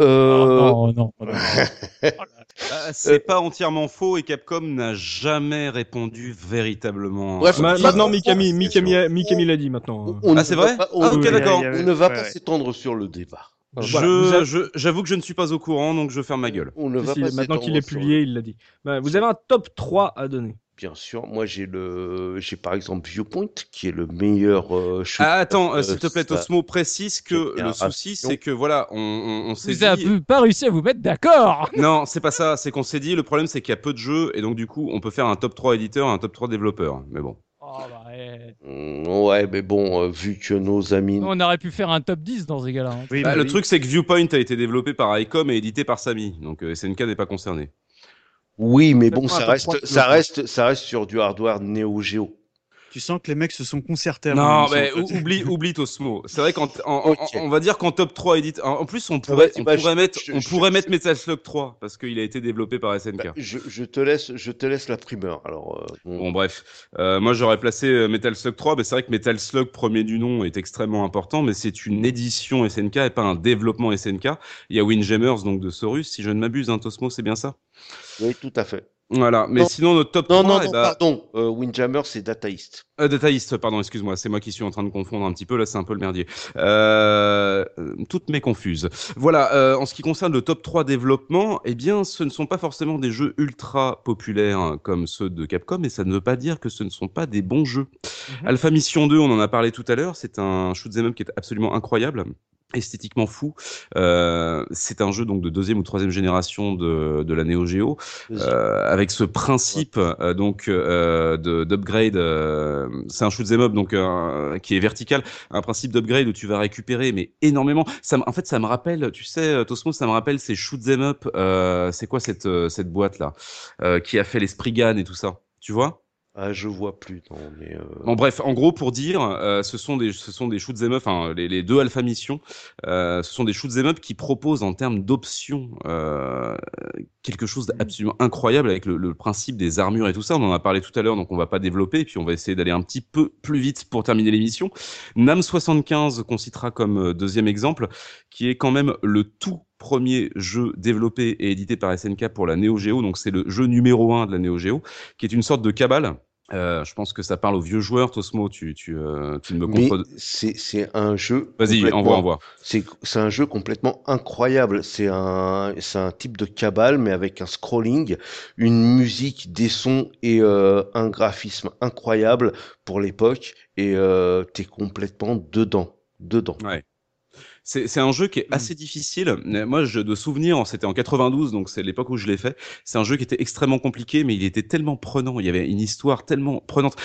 Speaker 4: Euh,
Speaker 3: Oh, non, non, non. <laughs>
Speaker 5: Euh, c'est pas entièrement faux et Capcom n'a jamais répondu véritablement.
Speaker 4: Bref,
Speaker 1: Ma- Maintenant, Mikami, Mikami, Mikami l'a dit maintenant.
Speaker 4: on- on
Speaker 5: Ah, c'est vrai
Speaker 4: pas- on
Speaker 5: Ah, d'accord.
Speaker 4: On ne va pas
Speaker 2: ouais.
Speaker 4: s'étendre sur le débat.
Speaker 1: Voilà,
Speaker 5: Je, j'avoue que je ne suis pas au courant, donc je ferme ma gueule.
Speaker 4: On ne va
Speaker 1: si,
Speaker 4: pas
Speaker 1: maintenant qu'il est publié,
Speaker 4: le-
Speaker 1: il l'a dit. Bah, vous avez un top 3 à donner.
Speaker 4: Bien sûr, moi j'ai le, j'ai par exemple Viewpoint qui est le meilleur euh.
Speaker 5: Ah, attends, euh,
Speaker 4: euh,
Speaker 5: s'il te plaît, Tosmo, précise que le souci, c'est que voilà, on, on, on s'est
Speaker 3: vous avez
Speaker 5: dit.
Speaker 3: pas réussi à vous mettre d'accord <laughs>
Speaker 5: Non, c'est pas ça, c'est qu'on s'est dit, le problème c'est qu'il y a peu de jeux, et donc du coup, on peut faire un top 3 éditeur et un top 3 développeur. Mais bon.
Speaker 3: Oh, bah, ouais.
Speaker 4: Ouais, mais bon, euh, vu que nos amis.
Speaker 3: on aurait pu faire un top 10 dans ces gars-là hein.
Speaker 2: Oui,
Speaker 5: Bah,
Speaker 2: mais
Speaker 5: le
Speaker 2: oui.
Speaker 5: truc, c'est que Viewpoint a été développé par ICOM et édité par Samy, donc euh, SNK n'est pas concerné.
Speaker 4: Oui, mais bon, ça reste, ça reste, ça reste sur du hardware Neo Geo.
Speaker 2: Tu sens que les mecs se sont concertés.
Speaker 5: Non, mais oublie, oublie Tosmo. C'est vrai
Speaker 4: Ok.
Speaker 5: on va dire qu'en top 3 édite. En en plus, on pourrait,
Speaker 4: bah,
Speaker 5: on
Speaker 4: bah,
Speaker 5: pourrait
Speaker 4: je-
Speaker 5: mettre,
Speaker 4: je-
Speaker 5: on
Speaker 4: je-
Speaker 5: pourrait
Speaker 4: je-
Speaker 5: mettre Metal Slug 3 parce qu'il a été développé par SNK.
Speaker 4: Bah, je, je te laisse, je te laisse la primeur. Alors, euh, bon.
Speaker 5: Bon bref, Euh, moi j'aurais placé euh, Metal Slug 3, mais c'est vrai que Metal Slug premier du nom est extrêmement important, mais c'est une édition SNK et pas un développement SNK. Il y a Windjammers donc de Sorus, si je ne m'abuse, hein, Tosmo, c'est bien ça?
Speaker 4: Oui, tout à fait.
Speaker 5: Voilà, mais
Speaker 4: Non.
Speaker 5: sinon notre top
Speaker 4: Non,
Speaker 5: 3,
Speaker 4: non,
Speaker 5: eh
Speaker 4: non,
Speaker 5: ben,
Speaker 4: pardon. Euh, Windjammer, c'est Data East.
Speaker 5: Euh, Data East, pardon, excuse-moi, c'est moi qui suis en train de confondre un petit peu, là c'est un peu le merdier. Euh, euh, toutes mes confuses. Voilà, euh, en ce qui concerne le top 3 développement, eh bien ce ne sont pas forcément des jeux ultra populaires hein, comme ceux de Capcom, et ça ne veut pas dire que ce ne sont pas des bons jeux. Alpha Mission 2, on en a parlé tout à l'heure, c'est un shoot'em up qui est absolument incroyable esthétiquement fou. Euh, c'est un jeu donc de deuxième ou troisième génération de, de la Neo Geo, euh, avec ce principe euh, donc euh, de d'upgrade. euh, c'est un shoot'em up donc euh, qui est vertical, un principe d'upgrade où tu vas récupérer mais énormément. Ça, en fait, ça me rappelle, tu sais, Tosmo, ça me rappelle ces shoot'em up. Euh, c'est quoi cette cette boîte là euh, qui a fait les Spriggan et tout ça, tu vois?
Speaker 4: Ah, je vois plus, non, mais. euh,
Speaker 5: Bon bref, en gros pour dire, euh, ce sont des ce sont des shoots 'em up, enfin les, les deux alpha missions, euh, ce sont des shoots 'em up qui proposent en termes d'options euh, quelque chose d'absolument incroyable avec le, le principe des armures et tout ça. On en a parlé tout à l'heure, donc on va pas développer, et puis on va essayer d'aller un petit peu plus vite pour terminer l'émission. Nam 75 qu'on citera comme deuxième exemple, qui est quand même le tout premier jeu développé et édité par SNK pour la Neo Geo, donc c'est le jeu numéro un de la Neo Geo, qui est une sorte de cabale. Euh, je pense que ça parle aux vieux joueurs, Tosmo, tu, tu, euh, tu ne me contre...
Speaker 4: c'est un jeu.
Speaker 5: Vas-y,
Speaker 4: complètement-
Speaker 5: envoie, envoie.
Speaker 4: C'est un jeu complètement incroyable. C'est un un type de cabale mais avec un scrolling, une musique, des sons et euh, un graphisme incroyable pour l'époque et t'es complètement dedans, dedans.
Speaker 5: C'est c'est un jeu qui est assez difficile. Moi, je, de souvenir, c'était en 92, donc c'est l'époque où je l'ai fait. C'est un jeu qui était extrêmement compliqué, mais il était tellement prenant. Il y avait une histoire tellement prenante.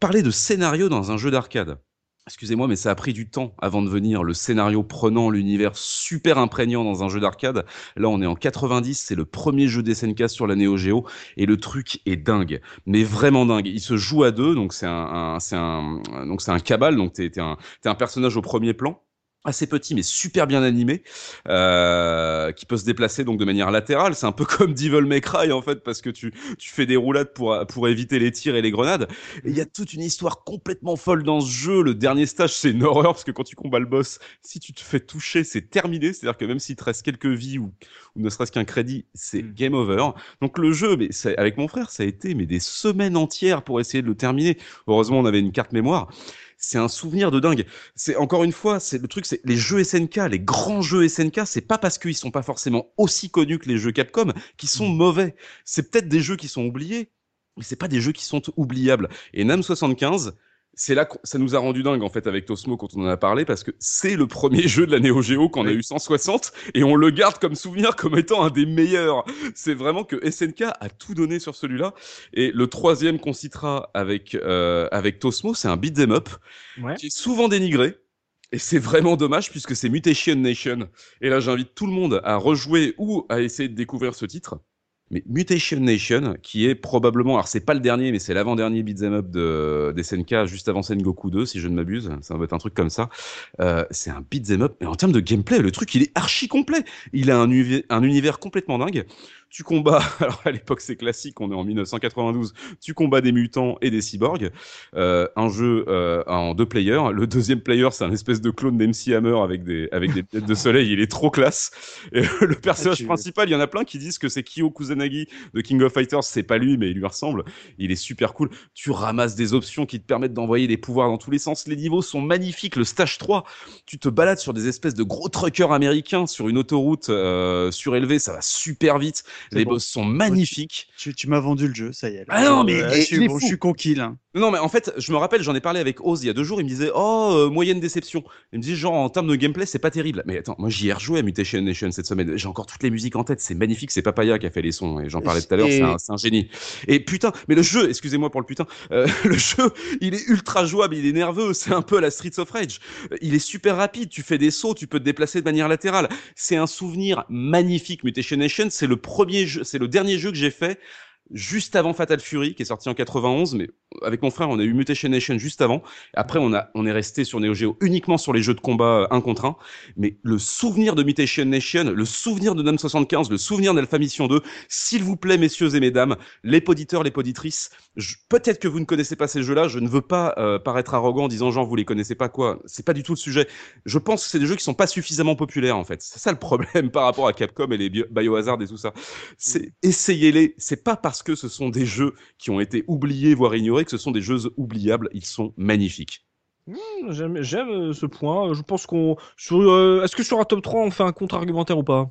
Speaker 5: Parler de scénario dans un jeu d'arcade. Excusez-moi, mais ça a pris du temps avant de venir le scénario prenant, l'univers super imprégnant dans un jeu d'arcade. Là, on est en 90, c'est le premier jeu d'SNK sur la Neo Geo, et le truc est dingue, mais vraiment dingue. Il se joue à deux, donc c'est un, un- c'est un, donc c'est un cabal, donc t'es, t'es un, t'es un personnage au premier plan assez petit mais super bien animé euh, qui peut se déplacer donc de manière latérale. C'est un peu <laughs> comme Devil May Cry en fait parce que tu tu fais des roulades pour pour éviter les tirs et les grenades. Il y a toute une histoire complètement folle dans ce jeu. Le dernier stage c'est une horreur parce que quand tu combats le boss si tu te fais toucher c'est terminé. C'est-à-dire que même s'il te reste quelques vies ou, ou ne serait-ce qu'un crédit c'est
Speaker 2: Mm.
Speaker 5: game over. Donc le jeu mais c'est- avec mon frère ça a été mais des semaines entières pour essayer de le terminer. Heureusement on avait une carte mémoire c'est un souvenir de dingue. C'est encore une fois, c'est le truc, c'est les jeux SNK, les grands jeux SNK, c'est pas parce qu'ils sont pas forcément aussi connus que les jeux Capcom qui sont mauvais. C'est peut-être des jeux qui sont oubliés, mais c'est pas des jeux qui sont oubliables. Et Nam 75, c'est là que ça nous a rendu dingue en fait avec Tosmo quand on en a parlé parce que c'est le premier <laughs> jeu de la Neo Geo qu'on a eu 160 et on le garde comme souvenir comme étant un des meilleurs. C'est vraiment que SNK a tout donné sur celui-là et le troisième qu'on citera avec euh, avec Tosmo, c'est un beat'em up
Speaker 1: Ouais.
Speaker 5: qui est souvent dénigré. Et c'est vraiment dommage puisque c'est Mutation Nation. Et là, j'invite tout le monde à rejouer ou à essayer de découvrir ce titre. Mais Mutation Nation, qui est probablement, alors c'est pas le dernier, mais c'est l'avant-dernier beat'em up de des SNK juste avant Sengoku 2, si je ne m'abuse. Ça va être un truc comme ça. Euh, c'est un beat'em up, mais en termes de gameplay, le truc il est archi complet. Il a un, un univers complètement dingue. Tu combats, <laughs> alors à l'époque c'est classique, on est en 1992. Tu combats des mutants et des cyborgs. Euh, un jeu euh, en deux players. Le deuxième player, c'est un espèce de clone d'MC Hammer avec des avec des têtes de soleil. Il est trop classe. Et le personnage
Speaker 2: tu-
Speaker 5: principal, il y en a plein qui disent que c'est Kyo Kusanagi de King of Fighters. C'est pas lui, mais il lui ressemble. Il est super cool. Tu ramasses des options qui te permettent d'envoyer des pouvoirs dans tous les sens. Les niveaux sont magnifiques. Le stage 3, tu te balades sur des espèces de gros truckers américains sur une autoroute euh, surélevée. Ça va super vite. Les
Speaker 2: bon.
Speaker 5: boss sont magnifiques.
Speaker 2: Tu, tu m'as vendu le jeu, ça y est.
Speaker 5: Ah non, mais
Speaker 2: je, suis,
Speaker 5: est
Speaker 2: bon,
Speaker 5: fou.
Speaker 2: je suis conquis là.
Speaker 5: Non, mais en fait, je me rappelle, j'en ai parlé avec Oz il y a deux jours. Il me disait, oh, euh, moyenne déception. Il me disait, genre, en termes de gameplay, c'est pas terrible. Mais attends, moi, j'y ai rejoué à Mutation Nation cette semaine. J'ai encore toutes les musiques en tête. C'est magnifique. C'est Papaya qui a fait les sons. Et j'en parlais tout à l'heure.
Speaker 4: Et-
Speaker 5: C'est un, génie. Et putain, mais le jeu, excusez-moi pour le putain, euh, <laughs> le jeu, il est ultra jouable. Il est nerveux. C'est un peu à la Streets of Rage. Il est super rapide. Tu fais des sauts. Tu peux te déplacer de manière latérale. C'est un souvenir magnifique. Mutation Nation, c'est le premier c'est le dernier jeu que j'ai fait juste avant Fatal Fury, qui est sorti en 91, mais avec mon frère, on a eu Mutation Nation juste avant. Après, on a, on est resté sur Neo Geo uniquement sur les jeux de combat euh, un contre. Mais le souvenir de Mutation Nation, le souvenir de NAM 75, le souvenir d'Alpha Mission 2, s'il vous plaît, messieurs et mesdames, les poditeurs, les poditrices, peut-être que vous ne connaissez pas ces jeux-là. Je ne veux pas euh, paraître arrogant en disant genre vous les connaissez pas quoi. C'est pas du tout le sujet. Je pense que c'est des jeux qui sont pas suffisamment populaires en fait. C'est ça le problème <laughs> par rapport à Capcom et les Bio- Biohazard et tout ça. C'est essayez-les. C'est pas parce que ce sont des jeux qui ont été oubliés voire ignorés que ce sont des jeux oubliables. Ils sont magnifiques.
Speaker 1: J'aime, j'aime euh, ce point. Je pense qu'on. Sur, euh, est-ce que sur un top 3, on fait un contre-argumentaire ou pas?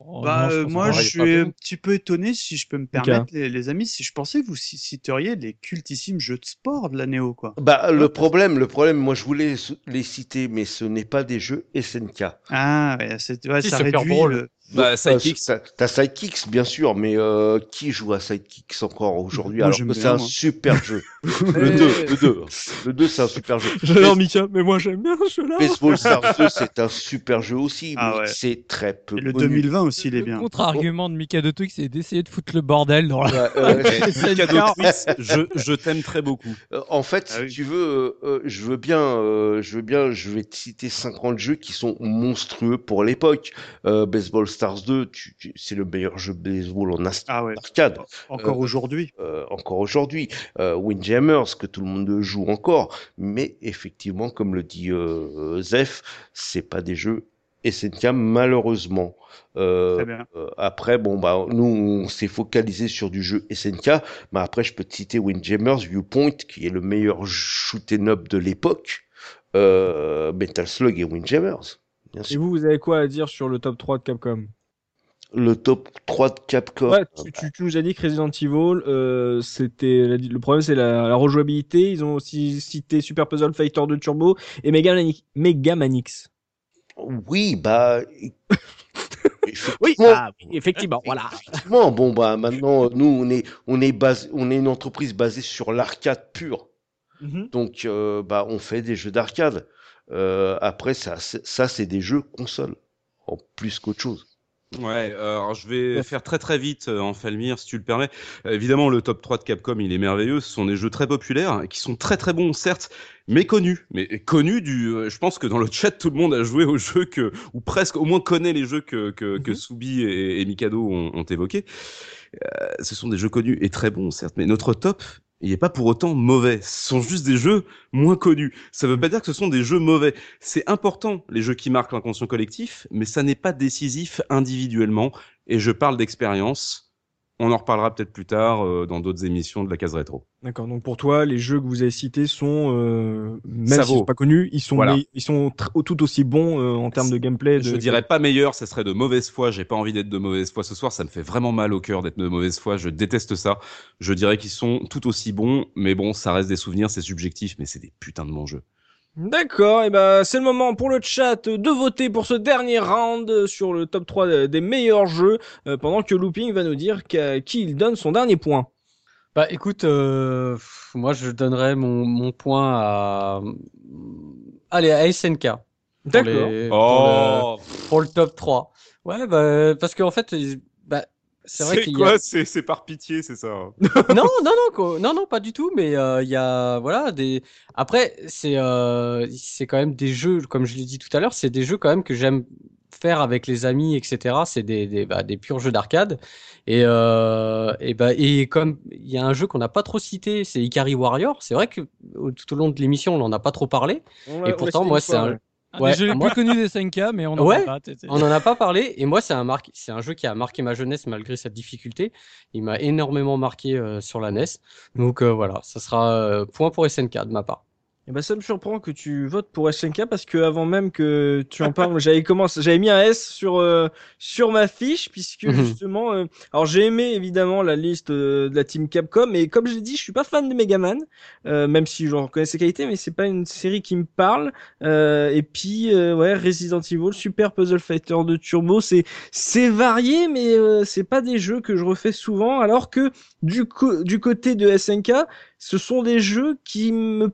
Speaker 3: Oh,
Speaker 2: bah,
Speaker 3: non, je
Speaker 2: euh, moi, je suis un petit peu étonné, si je peux me permettre, les, les amis, si je pensais que vous ci- citeriez les cultissimes jeux de sport de la Néo, quoi.
Speaker 4: Bah, le problème, le problème, moi, je voulais les citer, mais ce n'est pas des jeux SNK.
Speaker 2: Ah, ouais, c'est, ouais,
Speaker 6: Si,
Speaker 2: ça réduit le...
Speaker 5: Bah,
Speaker 4: T'as-
Speaker 5: Sidekicks.
Speaker 4: T'as Sidekicks, bien sûr, mais euh, qui joue à Sidekicks encore aujourd'hui? Alors que c'est un super jeu. <laughs> Le 2, le 2. Le 2, c'est un super jeu. <laughs>
Speaker 1: J'adore Mika, mais moi j'aime bien ce jeu-là.
Speaker 4: Baseball Stars <laughs> 2, c'est un super jeu aussi,
Speaker 2: Ah
Speaker 4: mais
Speaker 2: ouais.
Speaker 4: c'est très peu
Speaker 2: Et le
Speaker 4: connu.
Speaker 2: 2020 aussi, il est
Speaker 3: Le
Speaker 2: bien.
Speaker 3: contre-argument de Mikado Twix, c'est d'essayer de foutre le bordel dans la.
Speaker 4: Ouais, <laughs> euh,
Speaker 5: Cadeau Twix, je, je t'aime très beaucoup.
Speaker 4: Euh, en fait,
Speaker 2: Ah
Speaker 4: si
Speaker 2: oui.
Speaker 4: tu veux, euh, euh, je veux bien, euh, je veux bien, je vais te citer 50 jeux qui sont monstrueux pour l'époque. Euh, Baseball Stars 2, tu- tu- c'est le meilleur jeu de baseball en
Speaker 2: Ah ouais,
Speaker 4: arcade.
Speaker 2: encore
Speaker 4: Euh,
Speaker 2: aujourd'hui.
Speaker 4: euh, encore aujourd'hui. Euh, Windjammers, que tout le monde joue encore, mais effectivement, comme le dit euh, Zef, c'est pas des jeux SNK malheureusement. Euh,
Speaker 2: Très bien.
Speaker 4: euh, après, bon bah nous on s'est focalisé sur du jeu SNK, mais après je peux te citer Windjammers, Viewpoint, qui est le meilleur shoot'em up de l'époque, euh, Metal Slug et Windjammers. Bien
Speaker 1: Et vous, vous avez quoi à dire sur le top 3 de Capcom?
Speaker 4: Le top 3 de Capcom.
Speaker 1: Ouais, tu, tu- tu nous as dit que Resident Evil, euh, c'était le problème, c'est la, la rejouabilité. Ils ont aussi cité Super Puzzle Fighter 2 Turbo et Mega, Mani- Mega Man X.
Speaker 4: Oui, bah. <laughs>
Speaker 1: Oui,
Speaker 4: effectivement,
Speaker 1: ah, oui, effectivement, voilà.
Speaker 4: Effectivement, bon bah maintenant nous on est on est basé on est une entreprise basée sur l'arcade pure.
Speaker 1: Mhm.
Speaker 4: Donc euh, bah on fait des jeux d'arcade. Euh, après ça ça c'est des jeux console en plus qu'autre chose.
Speaker 5: Ouais, euh, alors je vais faire très très vite euh, en Falmir si tu le permets. Euh, évidemment, le top 3 de Capcom, il est merveilleux. Ce sont des jeux très populaires qui sont très très bons, certes, mais connus. Mais connus du. euh, je pense que dans le chat, tout le monde a joué aux jeux que, ou presque, au moins connaît les jeux que, que, que
Speaker 1: Mhm.
Speaker 5: Soubi et, et Mikado ont, ont évoqués. Euh, ce sont des jeux connus et très bons, certes, mais notre top, il n'est pas pour autant mauvais. Ce sont juste des jeux moins connus. Ça veut pas dire que ce sont des jeux mauvais. C'est important, les jeux qui marquent l'inconscient collectif, mais ça n'est pas décisif individuellement. Et je parle d'expérience. On en reparlera peut-être plus tard euh, dans d'autres émissions de la case rétro.
Speaker 1: D'accord. Donc pour toi, les jeux que vous avez cités sont, euh, même s'ils sont pas connus, ils sont,
Speaker 5: Voilà.
Speaker 1: ils sont tout aussi bons euh, en termes de gameplay. De...
Speaker 5: Je dirais pas meilleur, ça serait de mauvaise foi. J'ai pas envie d'être de mauvaise foi ce soir. Ça me fait vraiment mal au cœur d'être de mauvaise foi. Je déteste ça. Je dirais qu'ils sont tout aussi bons, mais bon, ça reste des souvenirs, c'est subjectif, mais c'est des putains de bons jeux.
Speaker 1: D'accord, et ben c'est le moment pour le chat de voter pour ce dernier round sur le top 3 des meilleurs jeux, euh, pendant que Looping va nous dire qu'à qui il donne son dernier point.
Speaker 6: Bah écoute, euh, moi je donnerais mon, mon point à. Allez, à SNK. pour
Speaker 1: D'accord.
Speaker 6: pour,
Speaker 5: Oh,
Speaker 6: le, pour le top 3. Ouais, bah, parce qu'en fait, ils- c'est vrai qu'il a.
Speaker 5: C'est c'est par pitié, c'est ça. hein? <laughs>
Speaker 6: non, non, non, quoi. non, non, pas du tout. Mais euh, il y a, voilà, des. Après, c'est, euh, c'est quand même des jeux, comme je l'ai dit tout à l'heure, c'est des jeux quand même que j'aime faire avec les amis, etc. C'est des, des, bah, des purs jeux d'arcade. Et, euh, et bah, et comme il y a un jeu qu'on n'a pas trop cité, c'est Ikari Warrior. C'est vrai que tout au long de l'émission, on n'en a pas trop parlé. Et pourtant, moi, c'est un.
Speaker 1: ouais.
Speaker 6: Ouais,
Speaker 3: les
Speaker 6: moi-
Speaker 3: plus connus des 5K, mais on n'en
Speaker 6: Ouais.
Speaker 3: parle pas.
Speaker 6: On n'en a pas parlé, et moi, c'est un, marque- c'est un jeu qui a marqué ma jeunesse malgré sa difficulté. Il m'a énormément marqué euh, sur la NES. Donc euh, voilà, ça sera euh, point pour SNK de ma part.
Speaker 1: Eh ben, ça me surprend que tu votes pour SNK parce que avant même que tu en parles, j'avais commencé, j'avais mis un S sur euh, sur ma fiche puisque
Speaker 6: Mhm.
Speaker 1: justement, euh, alors j'ai aimé évidemment la liste euh, de la team Capcom, mais comme je l'ai dit, je suis pas fan de Megaman, euh, même si j'en reconnais ses qualités, mais c'est pas une série qui me parle. Euh, et puis euh, ouais, Resident Evil, Super Puzzle Fighter de Turbo, c'est c'est varié, mais euh, c'est pas des jeux que je refais souvent. Alors que du co- du côté de SNK, ce sont des jeux qui me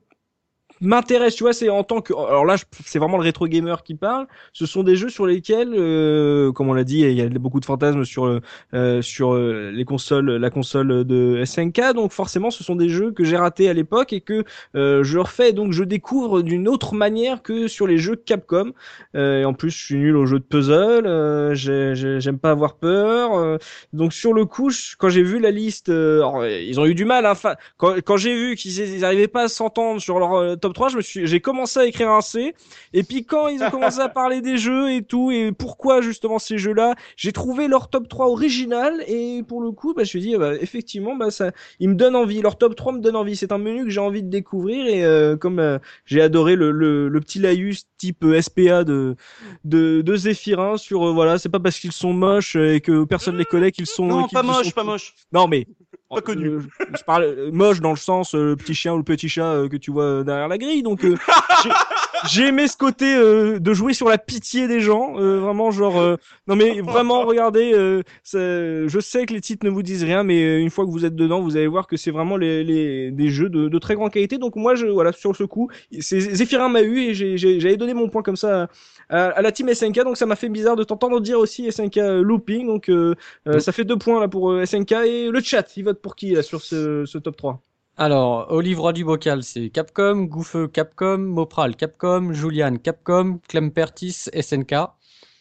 Speaker 1: m'intéresse, tu vois, c'est en tant que, alors là, c'est vraiment le rétro gamer qui parle. Ce sont des jeux sur lesquels, euh, comme on l'a dit, il y a beaucoup de fantasmes sur euh, sur euh, les consoles, la console de SNK. Donc forcément, ce sont des jeux que j'ai ratés à l'époque et que euh, je refais. Donc je découvre d'une autre manière que sur les jeux Capcom. Euh, et en plus, je suis nul aux jeux de puzzle. Euh, j'ai- j'ai- J'aime pas avoir peur. donc sur le coup, quand j'ai vu la liste, alors, ils ont eu du mal. Hein, quand quand j'ai vu qu'ils ils arrivaient pas à s'entendre sur leur euh, top 3, je me suis, j'ai commencé à écrire un C. Et puis quand ils ont commencé à <laughs> parler des jeux et tout, et pourquoi justement ces jeux-là, j'ai trouvé leur top 3 original. Et pour le coup, bah, je me suis dit, bah, effectivement, bah, ça, ils me donnent envie. Leur top 3 me donne envie. C'est un menu que j'ai envie de découvrir. Et euh, comme euh, j'ai adoré le, le, le petit laïus type euh, SPA de, de, de Zéphirin sur, euh, voilà, c'est pas parce qu'ils sont moches et que personne les connaît qu'ils sont.
Speaker 5: Non, pas
Speaker 1: sont-
Speaker 5: moche, pas moche.
Speaker 1: Non, mais.
Speaker 5: Pas connu.
Speaker 1: Euh, je, je parle euh, moche dans le sens euh, le petit chien ou le petit chat que tu vois derrière la grille. Donc, <laughs> j'ai- aimé ce côté euh, de jouer sur la pitié des gens. euh, vraiment, genre. euh, non, mais vraiment, regardez. euh, ça- je sais que les titres ne vous disent rien, mais euh, une fois que vous êtes dedans, vous allez voir que c'est vraiment les, les, des jeux de, de très grande qualité. Donc, moi, je, voilà, sur ce coup, c'est Zéphirin m'a eu et j'avais donné mon point comme ça à, à la team SNK. Donc, ça m'a fait bizarre de t'entendre dire aussi SNK looping. Donc, euh, euh,
Speaker 6: Mm.
Speaker 1: ça fait deux points là pour SNK et le chat. Il vote pour qui là sur ce, ce top 3
Speaker 6: Alors, Olive Roi du Bocal, c'est Capcom, Gouffeux Capcom, Mopral Capcom, Julian Capcom, Clem Pertis SNK.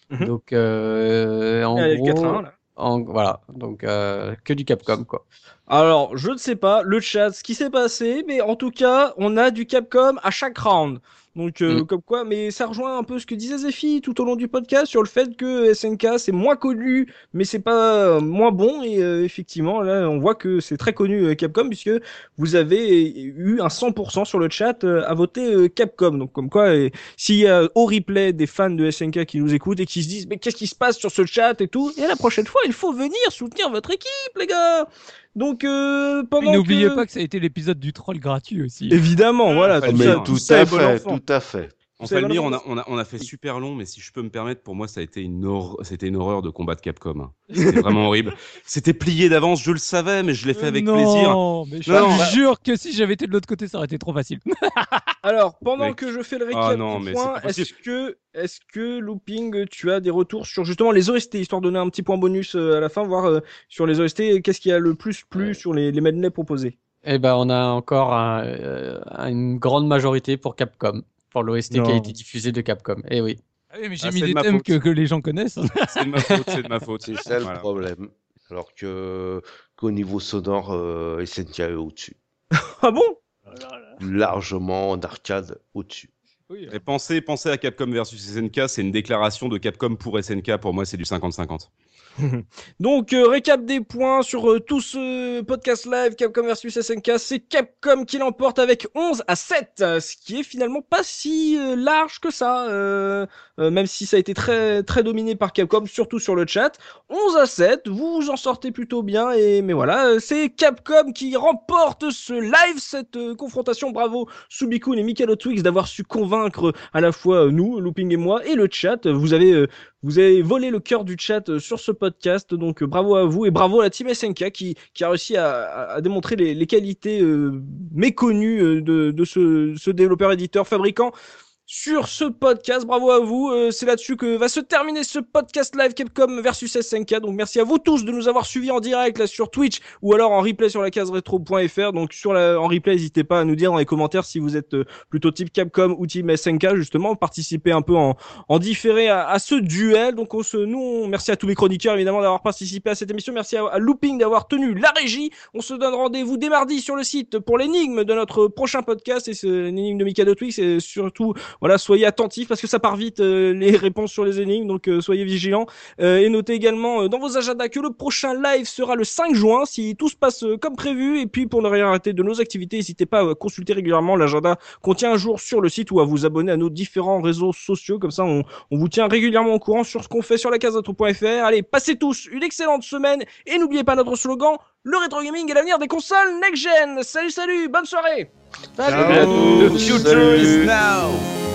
Speaker 1: Mhm.
Speaker 6: Donc, euh, en gros,
Speaker 1: 4-1, là.
Speaker 6: en- voilà, donc euh, que du Capcom quoi.
Speaker 1: Alors, je ne sais pas le chat ce qui s'est passé, mais en tout cas, on a du Capcom à chaque round. Donc, euh,
Speaker 6: Mm.
Speaker 1: comme quoi, mais ça rejoint un peu ce que disait Zephy tout au long du podcast sur le fait que SNK c'est moins connu, mais c'est pas euh, moins bon. Et euh, effectivement, là, on voit que c'est très connu Capcom puisque vous avez eu un 100% sur le chat à voter Capcom. Donc, comme quoi, s'il y a au replay des fans de SNK qui nous écoutent et qui se disent, mais qu'est-ce qui se passe sur ce chat et tout, et la prochaine fois, il faut venir soutenir votre équipe, les gars. Donc, euh, pendant
Speaker 3: Et N'oubliez
Speaker 1: que...
Speaker 3: pas que ça a été l'épisode du troll gratuit aussi.
Speaker 1: Évidemment, voilà, tout
Speaker 5: mais
Speaker 4: à fait, tout à fait.
Speaker 5: Enfin, Elmire, on a, on, a, on a fait super long, mais si je peux me permettre, pour moi, ça a été une, hor- c'était une horreur de combattre Capcom. hein. <laughs> C'était vraiment horrible. C'était plié d'avance, je le savais, mais je l'ai fait avec
Speaker 3: non,
Speaker 5: plaisir.
Speaker 3: mais je
Speaker 5: Non, bah-
Speaker 3: jure que si j'avais été de l'autre côté, ça aurait été trop facile. <laughs>
Speaker 1: Alors, pendant que je fais le récap
Speaker 5: Ah non, pas
Speaker 1: est-ce que, est-ce que Looping, tu as des retours sur justement les OST, histoire de donner un petit point bonus euh, à la fin, voir euh, sur les OST, qu'est-ce qui a le plus plu
Speaker 6: Ouais.
Speaker 1: sur les, les medley proposés?
Speaker 6: Eh ben, on a encore un, euh, une grande majorité pour Capcom, pour l'OST qui a été diffusé de Capcom. Eh oui.
Speaker 3: Ah oui, mais j'ai
Speaker 5: Ah,
Speaker 3: mis
Speaker 5: de
Speaker 3: des thèmes que, que les gens connaissent. <laughs>
Speaker 5: C'est de ma faute, c'est de ma faute.
Speaker 4: C'est ça
Speaker 5: Voilà.
Speaker 4: le problème. Alors que qu'au niveau sonore, euh, SNK est au-dessus.
Speaker 1: Ah bon?
Speaker 4: Largement en arcade au-dessus.
Speaker 3: Oui,
Speaker 5: Et pensez, pensez à Capcom versus SNK, c'est une déclaration de Capcom pour SNK. Pour moi, c'est du 50-50. <laughs>
Speaker 1: Donc, euh, récap des points sur euh, tout ce podcast live Capcom versus SNK. C'est Capcom qui l'emporte avec 11 à 7, euh, ce qui est finalement pas si euh, large que ça, même si ça a été très, très dominé par Capcom, surtout sur le chat. 11 à 7, vous vous en sortez plutôt bien, et mais voilà, c'est Capcom qui remporte ce live, cette confrontation. Bravo Subikun et Mikado Twix d'avoir su convaincre à la fois euh, nous, Looping et moi, et le chat. Vous avez euh, vous avez volé le cœur du chat euh, sur ce podcast, donc bravo à vous et bravo à la team SNK qui, qui a réussi à, à- démontrer les, les qualités méconnues de, de ce, ce développeur, éditeur, fabricant sur ce podcast. Bravo à vous. Euh, c'est là-dessus que va se terminer ce podcast live Capcom versus SNK. Donc merci à vous tous de nous avoir suivis en direct là sur Twitch ou alors en replay sur la case rétro.fr. Donc sur la, en replay, n'hésitez pas à nous dire dans les commentaires si vous êtes euh, plutôt type Capcom ou team SNK justement. Participez un peu en, en différé à, ce duel. Donc on se, nous, on- merci à tous les chroniqueurs évidemment d'avoir participé à cette émission. Merci à, Looping d'avoir tenu la régie. On se donne rendez-vous dès mardi sur le site pour l'énigme de notre prochain podcast et c'est l'énigme de Mikado Twix et surtout voilà, soyez attentifs parce que ça part vite euh, les <laughs> réponses sur les énigmes, donc euh, soyez vigilants. Euh, et notez également euh, dans vos agendas que le prochain live sera le 5 juin si tout se passe euh, comme prévu. Et puis pour ne rien rater de nos activités, n'hésitez pas à consulter régulièrement l'agenda qu'on tient un jour sur le site ou à vous abonner à nos différents réseaux sociaux. Comme ça, on, on vous tient régulièrement au courant sur ce qu'on fait sur la case.fr. Allez, passez tous une excellente semaine et n'oubliez pas notre slogan le rétro gaming est l'avenir des consoles next gen. Salut, salut, bonne soirée.
Speaker 2: Ciao.
Speaker 5: The future is now.